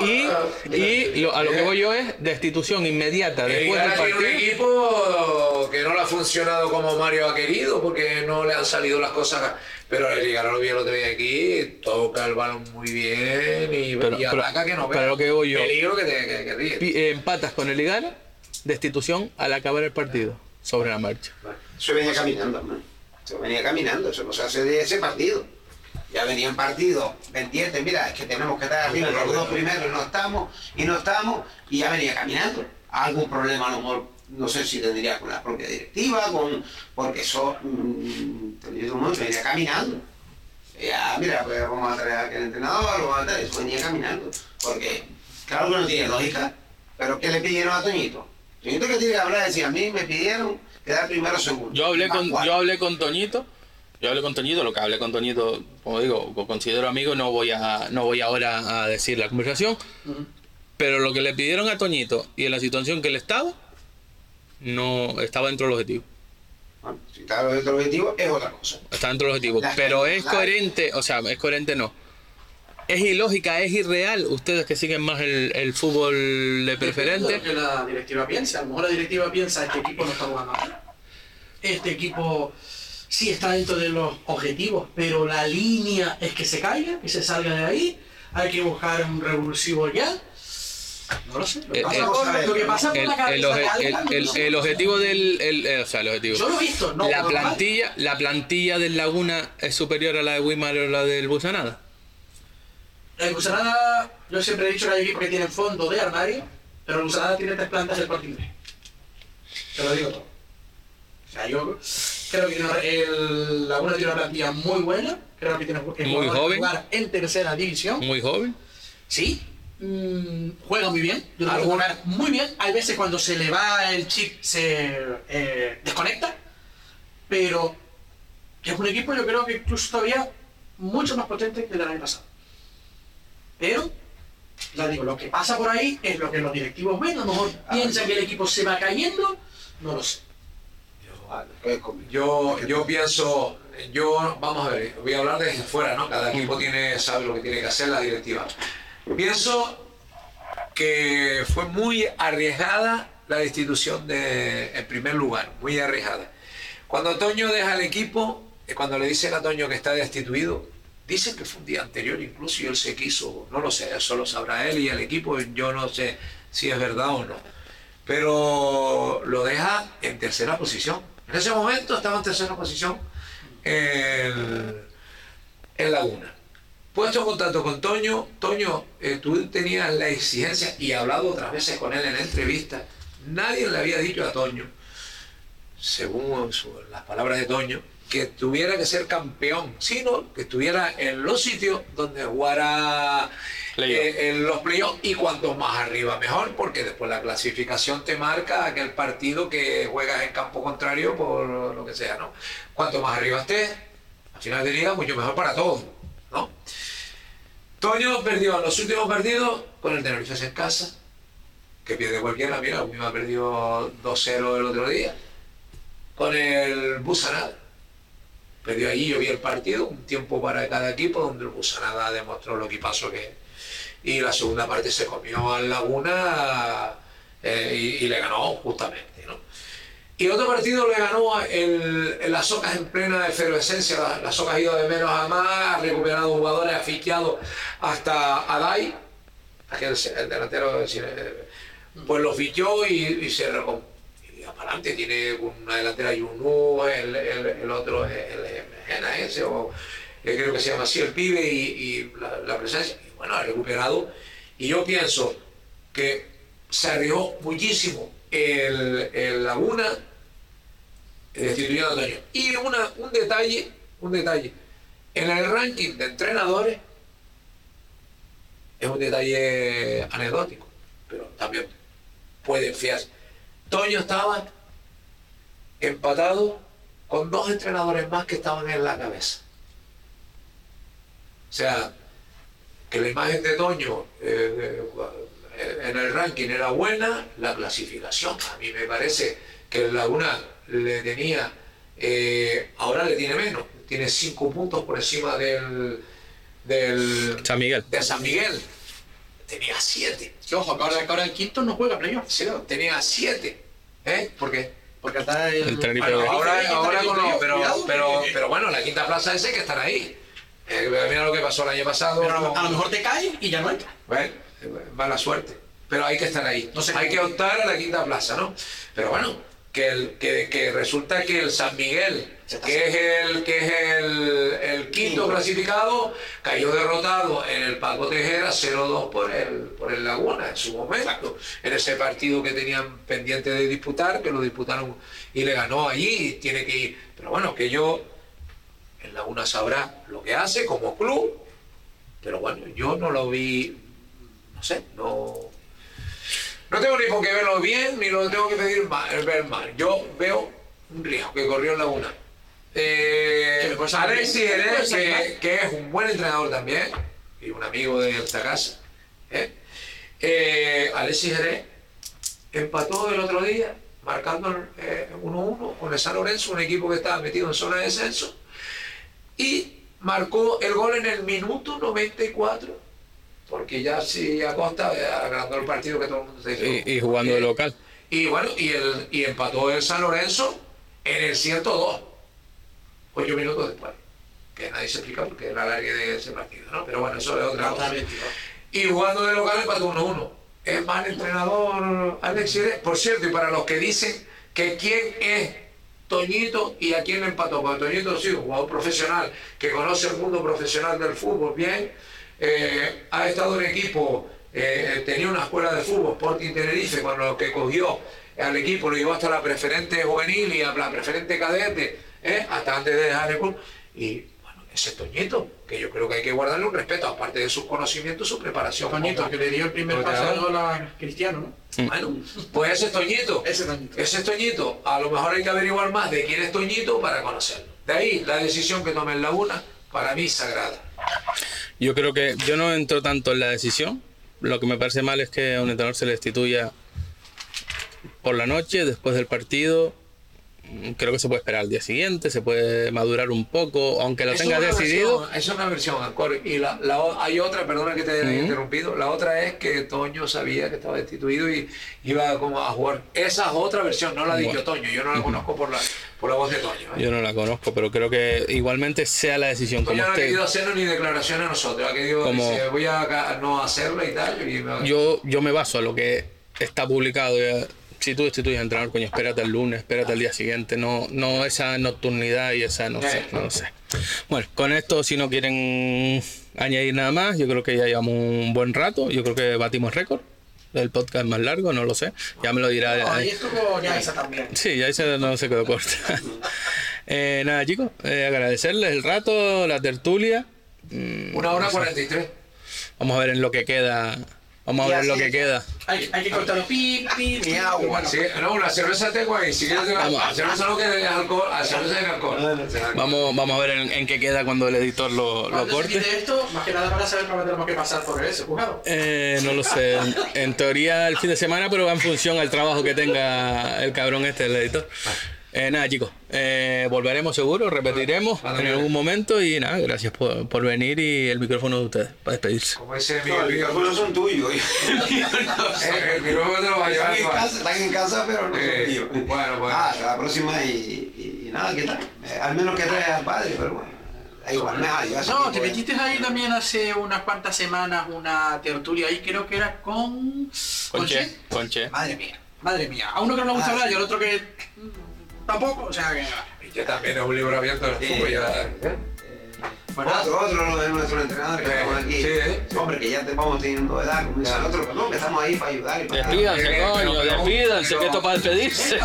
Speaker 1: y, y lo- a lo que voy yo es destitución inmediata después del
Speaker 3: Ligara tiene un
Speaker 1: partido.
Speaker 3: equipo que no le ha funcionado como Mario ha querido porque no le han salido las cosas. Pero el Ligara lo vi el otro día aquí, toca el balón muy bien y,
Speaker 1: Pero-
Speaker 3: y
Speaker 1: pero-
Speaker 3: ataca que no
Speaker 1: pero
Speaker 3: vea.
Speaker 1: lo que voy yo-
Speaker 3: Peligro que te que, que ríe.
Speaker 1: Pi- eh, empatas con el Ligara, destitución al acabar el partido, sobre la marcha.
Speaker 2: Eso venía caminando, hermano. Eso venía caminando, eso no se hace de ese partido. Ya venía en partido pendiente, mira, es que tenemos que estar arriba, los dos primeros no estamos, y no estamos, y ya venía caminando. Algún problema a lo mejor, no sé si tendría con la propia directiva, con porque eso, mm, digo, no, venía caminando. Ya, mira, pues vamos a traer a aquel entrenador, lo vamos a traer, eso venía caminando. Porque, claro que no tiene lógica, pero ¿qué le pidieron a Toñito? Toñito que tiene que hablar, decir, a mí me pidieron quedar primero o segundo.
Speaker 1: Yo hablé con,
Speaker 2: cuatro.
Speaker 1: yo hablé con Toñito, yo hablé con Toñito, lo que hablé con Toñito, como digo, lo considero amigo, no voy a, no voy ahora a decir la conversación, pero lo que le pidieron a Toñito y en la situación que él estaba, no estaba dentro del objetivo.
Speaker 2: Está dentro del objetivo, es otra cosa.
Speaker 1: Está dentro del objetivo.
Speaker 2: La-
Speaker 1: Pero es
Speaker 2: la-
Speaker 1: coherente, o sea, es coherente no. Es ilógica, es irreal. Ustedes que siguen más el, el fútbol de preferente.
Speaker 4: Lo que la directiva piensa. A lo mejor la directiva piensa este equipo no está jugando mal. Este equipo sí está dentro de los objetivos, pero la línea es que se caiga, que se salga de ahí. Hay que buscar un revulsivo ya. No lo sé. Lo
Speaker 1: El-
Speaker 4: pasa,
Speaker 1: el-
Speaker 4: por, lo que pasa por la
Speaker 1: el
Speaker 4: de
Speaker 1: objetivo del. el- eh, o sea, el objetivo.
Speaker 4: Yo lo he visto, no.
Speaker 1: la
Speaker 4: normal.
Speaker 1: plantilla, la plantilla del Laguna es superior a la de Wimar o la del Busanada.
Speaker 4: El Busanada, yo siempre he dicho que hay equipos que tienen fondo de armario, pero el Busanada tiene tres plantas del Inglés. Te lo digo todo. O sea, yo creo que el Laguna tiene una plantilla muy buena, creo que tiene que
Speaker 1: Muy joven.
Speaker 4: jugar en tercera división.
Speaker 1: Muy joven.
Speaker 4: Sí, mm, juega muy bien. Muy bien. Hay veces cuando se le va el chip se eh, desconecta, pero es un equipo yo creo que incluso todavía mucho más potente que el del año pasado. Pero, ya digo, lo que pasa por ahí es lo que los directivos ven. A lo mejor piensan que el equipo se va cayendo, no lo sé.
Speaker 3: Yo, yo pienso, yo, vamos a ver, voy a hablar desde fuera, ¿no? Cada equipo tiene, sabe lo que tiene que hacer la directiva. Pienso que fue muy arriesgada la destitución de, en primer lugar, muy arriesgada. Cuando Toño deja el equipo, eh, cuando le dicen a Toño que está destituido, dicen que fue un día anterior incluso él se quiso, no lo sé, eso lo sabrá él y el equipo, yo no sé si es verdad o no. Pero lo deja en tercera posición. En ese momento estaba en tercera posición en, en Laguna. Puesto en contacto con Toño, Toño, eh, tú tenías la exigencia y he hablado otras veces con él en entrevistas. Nadie le había dicho a Toño, según su- las palabras de Toño, que tuviera que ser campeón, sino que estuviera en los sitios donde jugara eh, en los playoffs y cuanto más arriba mejor, porque después la clasificación te marca aquel partido que juegas en campo contrario por lo que sea, ¿no? Cuanto más arriba estés, al final del día mucho mejor para todos, ¿no? Toño perdió los últimos partidos con el Tenerife en casa, que pierde cualquiera, mira, la misma perdió 2-0 el otro día, con el Busanada. Perdió allí, yo vi el partido, un tiempo para cada equipo, donde el Busanada demostró lo que es. Y la segunda parte se comió al Laguna eh, y, y le ganó justamente, ¿no? Y otro partido le ganó el, las Socas en plena efervescencia. La- Las Socas ha ido de menos a más, ha recuperado jugadores, ha fichado hasta Adai, aquel el delantero, eh, pues lo fichó y, se recom- y aparte tiene una delantera Yunu, el, el, el otro el, Mejena ese, o creo que se llama así el pibe, y, la presencia, y bueno, ha recuperado. Y yo pienso que se arriesgó muchísimo el, Laguna destituyendo a Toño. Y una, un detalle, un detalle, en el ranking de entrenadores es un detalle anecdótico, pero también puede fiarse. Toño estaba empatado con dos entrenadores más que estaban en la cabeza. O sea, que la imagen de Toño eh, en el ranking era buena, la clasificación a mí me parece que el Laguna le tenía, eh, ahora le tiene menos, tiene cinco puntos por encima del, del
Speaker 1: San Miguel.
Speaker 3: de San Miguel. Tenía siete.
Speaker 4: Que ojo, que ahora, que ahora el quinto no juega playoff.
Speaker 3: Sí, no, tenía siete. ¿Eh? ¿Por qué?
Speaker 4: Porque está el.
Speaker 1: El Tenerife
Speaker 3: Bueno, ahora,
Speaker 4: Tenerife,
Speaker 3: ahora con
Speaker 4: Tenerife,
Speaker 3: los- pero,
Speaker 4: cuidado,
Speaker 3: pero, pero bueno, la quinta plaza ese que estar ahí. Eh, mira lo que pasó el año pasado.
Speaker 4: Pero a lo- a lo mejor te caes y ya no entra.
Speaker 3: Bueno, eh, mala suerte. Pero hay que estar ahí.
Speaker 4: No sé
Speaker 3: hay que optar a la quinta plaza, ¿no? Pero bueno, que, el, que, que resulta que el San Miguel, que es el, que es el, Quinto. clasificado, cayó derrotado en el Paco Tejera 0-2 por el, por el Laguna en su momento. En ese partido que tenían pendiente de disputar, que lo disputaron y le ganó allí, y tiene que ir. Pero bueno, que yo, el Laguna sabrá lo que hace como club, pero bueno, yo no lo vi, no sé, no... No tengo ni por qué verlo bien, ni lo tengo que pedir mal, ver mal. Yo veo un riesgo que corrió en Laguna. Eh,
Speaker 4: salir
Speaker 3: Alexis Jerez, que, es un buen entrenador también, y un amigo de esta casa. ¿eh? Eh, Alexis Jerez empató el otro día, marcando eh, 1-1 con el San Lorenzo, un equipo que estaba metido en zona de descenso, y marcó el gol en el minuto 94, porque ya sí Acosta ganando el partido que todo el mundo se dice.
Speaker 1: Y, y jugando de local.
Speaker 3: Y bueno, y, el, y empató el San Lorenzo en el 102, ocho minutos después. Que nadie se explica porque era largue de ese partido, ¿no? Pero bueno, eso es otra cosa. Y jugando de local empató 1-1. Es mal entrenador Alex. Por cierto, y para los que dicen que quién es Toñito y a quién le empató. Porque Toñito sí, un jugador profesional que conoce el mundo profesional del fútbol bien. Eh, ha estado en equipo, eh, tenía una escuela de fútbol, Sporting Tenerife, cuando lo que cogió al equipo lo llevó hasta la preferente juvenil y a la preferente cadete, ¿eh? hasta antes de dejar el club. Y bueno, ese Toñito, que yo creo que hay que guardarle un respeto, aparte de sus conocimientos, su preparación.
Speaker 4: Toñito, que le dio el primer gol a Cristiano, ¿no?
Speaker 3: Bueno, pues ese es Toñito.
Speaker 4: Ese Toñito.
Speaker 3: Ese es Toñito. A lo mejor hay que averiguar más de quién es Toñito para conocerlo. De ahí la decisión que tome en Laguna, para mí sagrada.
Speaker 1: Yo creo que yo no entro tanto en la decisión. Lo que me parece mal es que a un entrenador se le destituya por la noche, después del partido. Creo que se puede esperar al día siguiente, se puede madurar un poco, aunque lo tengas decidido.
Speaker 3: versión, es una versión, Ancor. Y la, hay otra, perdona que te haya
Speaker 1: Ujú.
Speaker 3: interrumpido, la otra es que Toño sabía que estaba destituido y iba como a jugar. Esa es otra versión, no la dijo
Speaker 1: Bueno.
Speaker 3: Toño, yo no la conozco por la, por la voz de Toño. ¿eh?
Speaker 1: Yo no la conozco, pero creo que igualmente sea la decisión como
Speaker 3: Toño no ha querido hacernos ni declaraciones a nosotros, ha querido
Speaker 1: Como-
Speaker 3: dice, voy a no hacerlo y tal. Y me-
Speaker 1: Yo, yo me baso a lo que está publicado. ya. Si tú destituyes al entrenador, coño, espérate el lunes, espérate el día siguiente. No, no esa nocturnidad y esa, no sé, no sé. Bueno, con esto, si no quieren añadir nada más, yo creo que ya llevamos un buen rato. Yo creo que batimos récord. El podcast más largo, no lo sé. Ya me lo dirá.
Speaker 4: No, y esto con Yaisa también.
Speaker 1: Sí, ya se, no se quedó corta. Eh, nada, chicos, eh, agradecerles el rato, la tertulia. Mm,
Speaker 3: Una hora 43.
Speaker 1: Vamos a ver en lo que queda. Vamos a ver lo que queda.
Speaker 4: Hay, hay que cortarlo pi, pi,
Speaker 2: Ni agua.
Speaker 4: Bueno,
Speaker 3: Sí, no, una cerveza tengo ahí. Si quieres,
Speaker 1: Vamos.
Speaker 3: la cerveza no que es alcohol, la cerveza es alcohol.
Speaker 1: Vamos, vamos a ver en, en qué queda cuando el editor lo, lo corte.
Speaker 4: quite esto, más que nada para saber cuándo tenemos que pasar por ese juzgado.
Speaker 1: Eh, no lo sé. En, en teoría el fin de semana, pero va en función al trabajo que tenga el cabrón este, el editor. Eh, nada, chicos. eh, volveremos seguro, repetiremos en algún momento y nada, gracias por, por venir y el micrófono de ustedes para despedirse.
Speaker 3: Como dice
Speaker 2: No,
Speaker 3: Ríos.
Speaker 2: micrófonos son tuyos.
Speaker 3: Eh, El micrófono te lo va a llevar.
Speaker 2: Están en casa, están en casa, pero no
Speaker 3: Eh,
Speaker 2: son míos.
Speaker 3: bueno, bueno.
Speaker 2: Ah, hasta la próxima y, y- y nada, ¿qué tal? Eh, al menos que traes al padre, pero bueno. Igual, hace
Speaker 4: No, te metiste ahí también hace unas cuantas semanas una tertulia ahí, creo que era con...
Speaker 1: Conche, Conche.
Speaker 4: Madre mía, madre mía. A uno que no le gusta
Speaker 2: Ah,
Speaker 4: hablar
Speaker 2: sí.
Speaker 4: y al otro que tampoco, o sea que...
Speaker 3: Que también es un libro abierto del
Speaker 2: Sí.
Speaker 3: fútbol. Ya, ¿eh?
Speaker 4: Bueno,
Speaker 2: Otro, otro de nuestros entrenadores que
Speaker 3: Eh,
Speaker 2: estamos aquí.
Speaker 3: sí, eh.
Speaker 2: Hombre, que ya te vamos teniendo edad, como dice el otro, pero no, que estamos ahí para ayudar y para
Speaker 1: Despídanse,
Speaker 3: Eh,
Speaker 1: coño, despídanse,
Speaker 3: pero-
Speaker 1: que esto es para despedirse.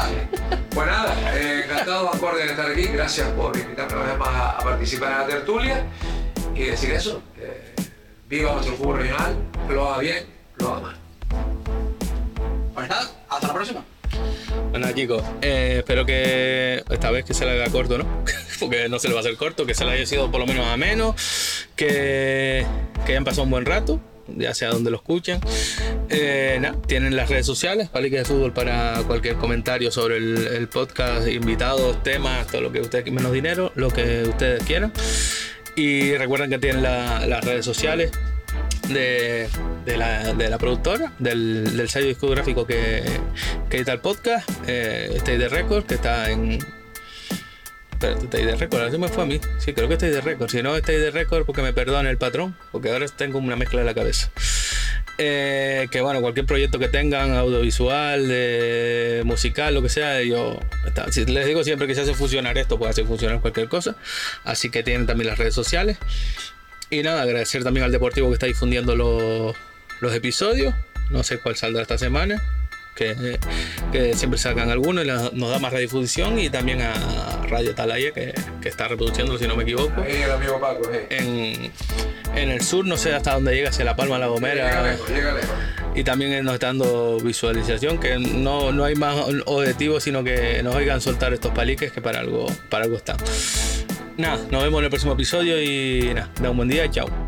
Speaker 3: Pues nada, eh, encantado acorde de estar aquí. Gracias por invitarme una vez más a, a participar en la tertulia. Y decir eso, que viva nuestro fútbol regional, lo haga bien, lo haga mal.
Speaker 4: pues nada, hasta la próxima.
Speaker 1: Bueno, chicos, eh, espero que esta vez que se le haga corto, ¿no? Porque no se le va a hacer corto, que se le haya sido por lo menos ameno, que, que hayan pasado un buen rato, ya sea donde lo escuchen. Eh, tienen las redes sociales, Palique de Fútbol, para cualquier comentario sobre el, podcast, invitados, temas, todo lo que ustedes, menos dinero, lo que ustedes quieran. Y recuerden que tienen la- las redes sociales de, la, de la productora, del, del sello discográfico que, que edita el podcast, eh, Stay the Record, que está en. Espérate, Stay the Record, así me fue a mí. Sí, creo que Stay the Record. Si no, Stay the Record, porque me perdone el patrón, porque ahora tengo una mezcla en la cabeza. Eh, que bueno, cualquier proyecto que tengan, audiovisual, de musical, lo que sea, yo les digo siempre que se hace funcionar esto, puede hacer funcionar cualquier cosa. Así que tienen también las redes sociales. Y nada, agradecer también al Deportivo que está difundiendo los, los episodios. No sé cuál saldrá esta semana. Que, que siempre sacan algunos y la- nos da más redifusión. Y también a Radio Atalaya, que, que está reproduciéndolo, si no me equivoco.
Speaker 3: Ahí el amigo Paco, eh.
Speaker 1: En, en el sur, no sé hasta dónde llega, hacia La Palma, La
Speaker 3: Llega
Speaker 1: Gomera.
Speaker 3: lejos, llega lejos.
Speaker 1: Y también nos está dando visualización, que no, no hay más objetivo, sino que nos oigan soltar estos paliques que para algo, para algo están. Nada, nos vemos en el próximo episodio y nada, da un buen día chao.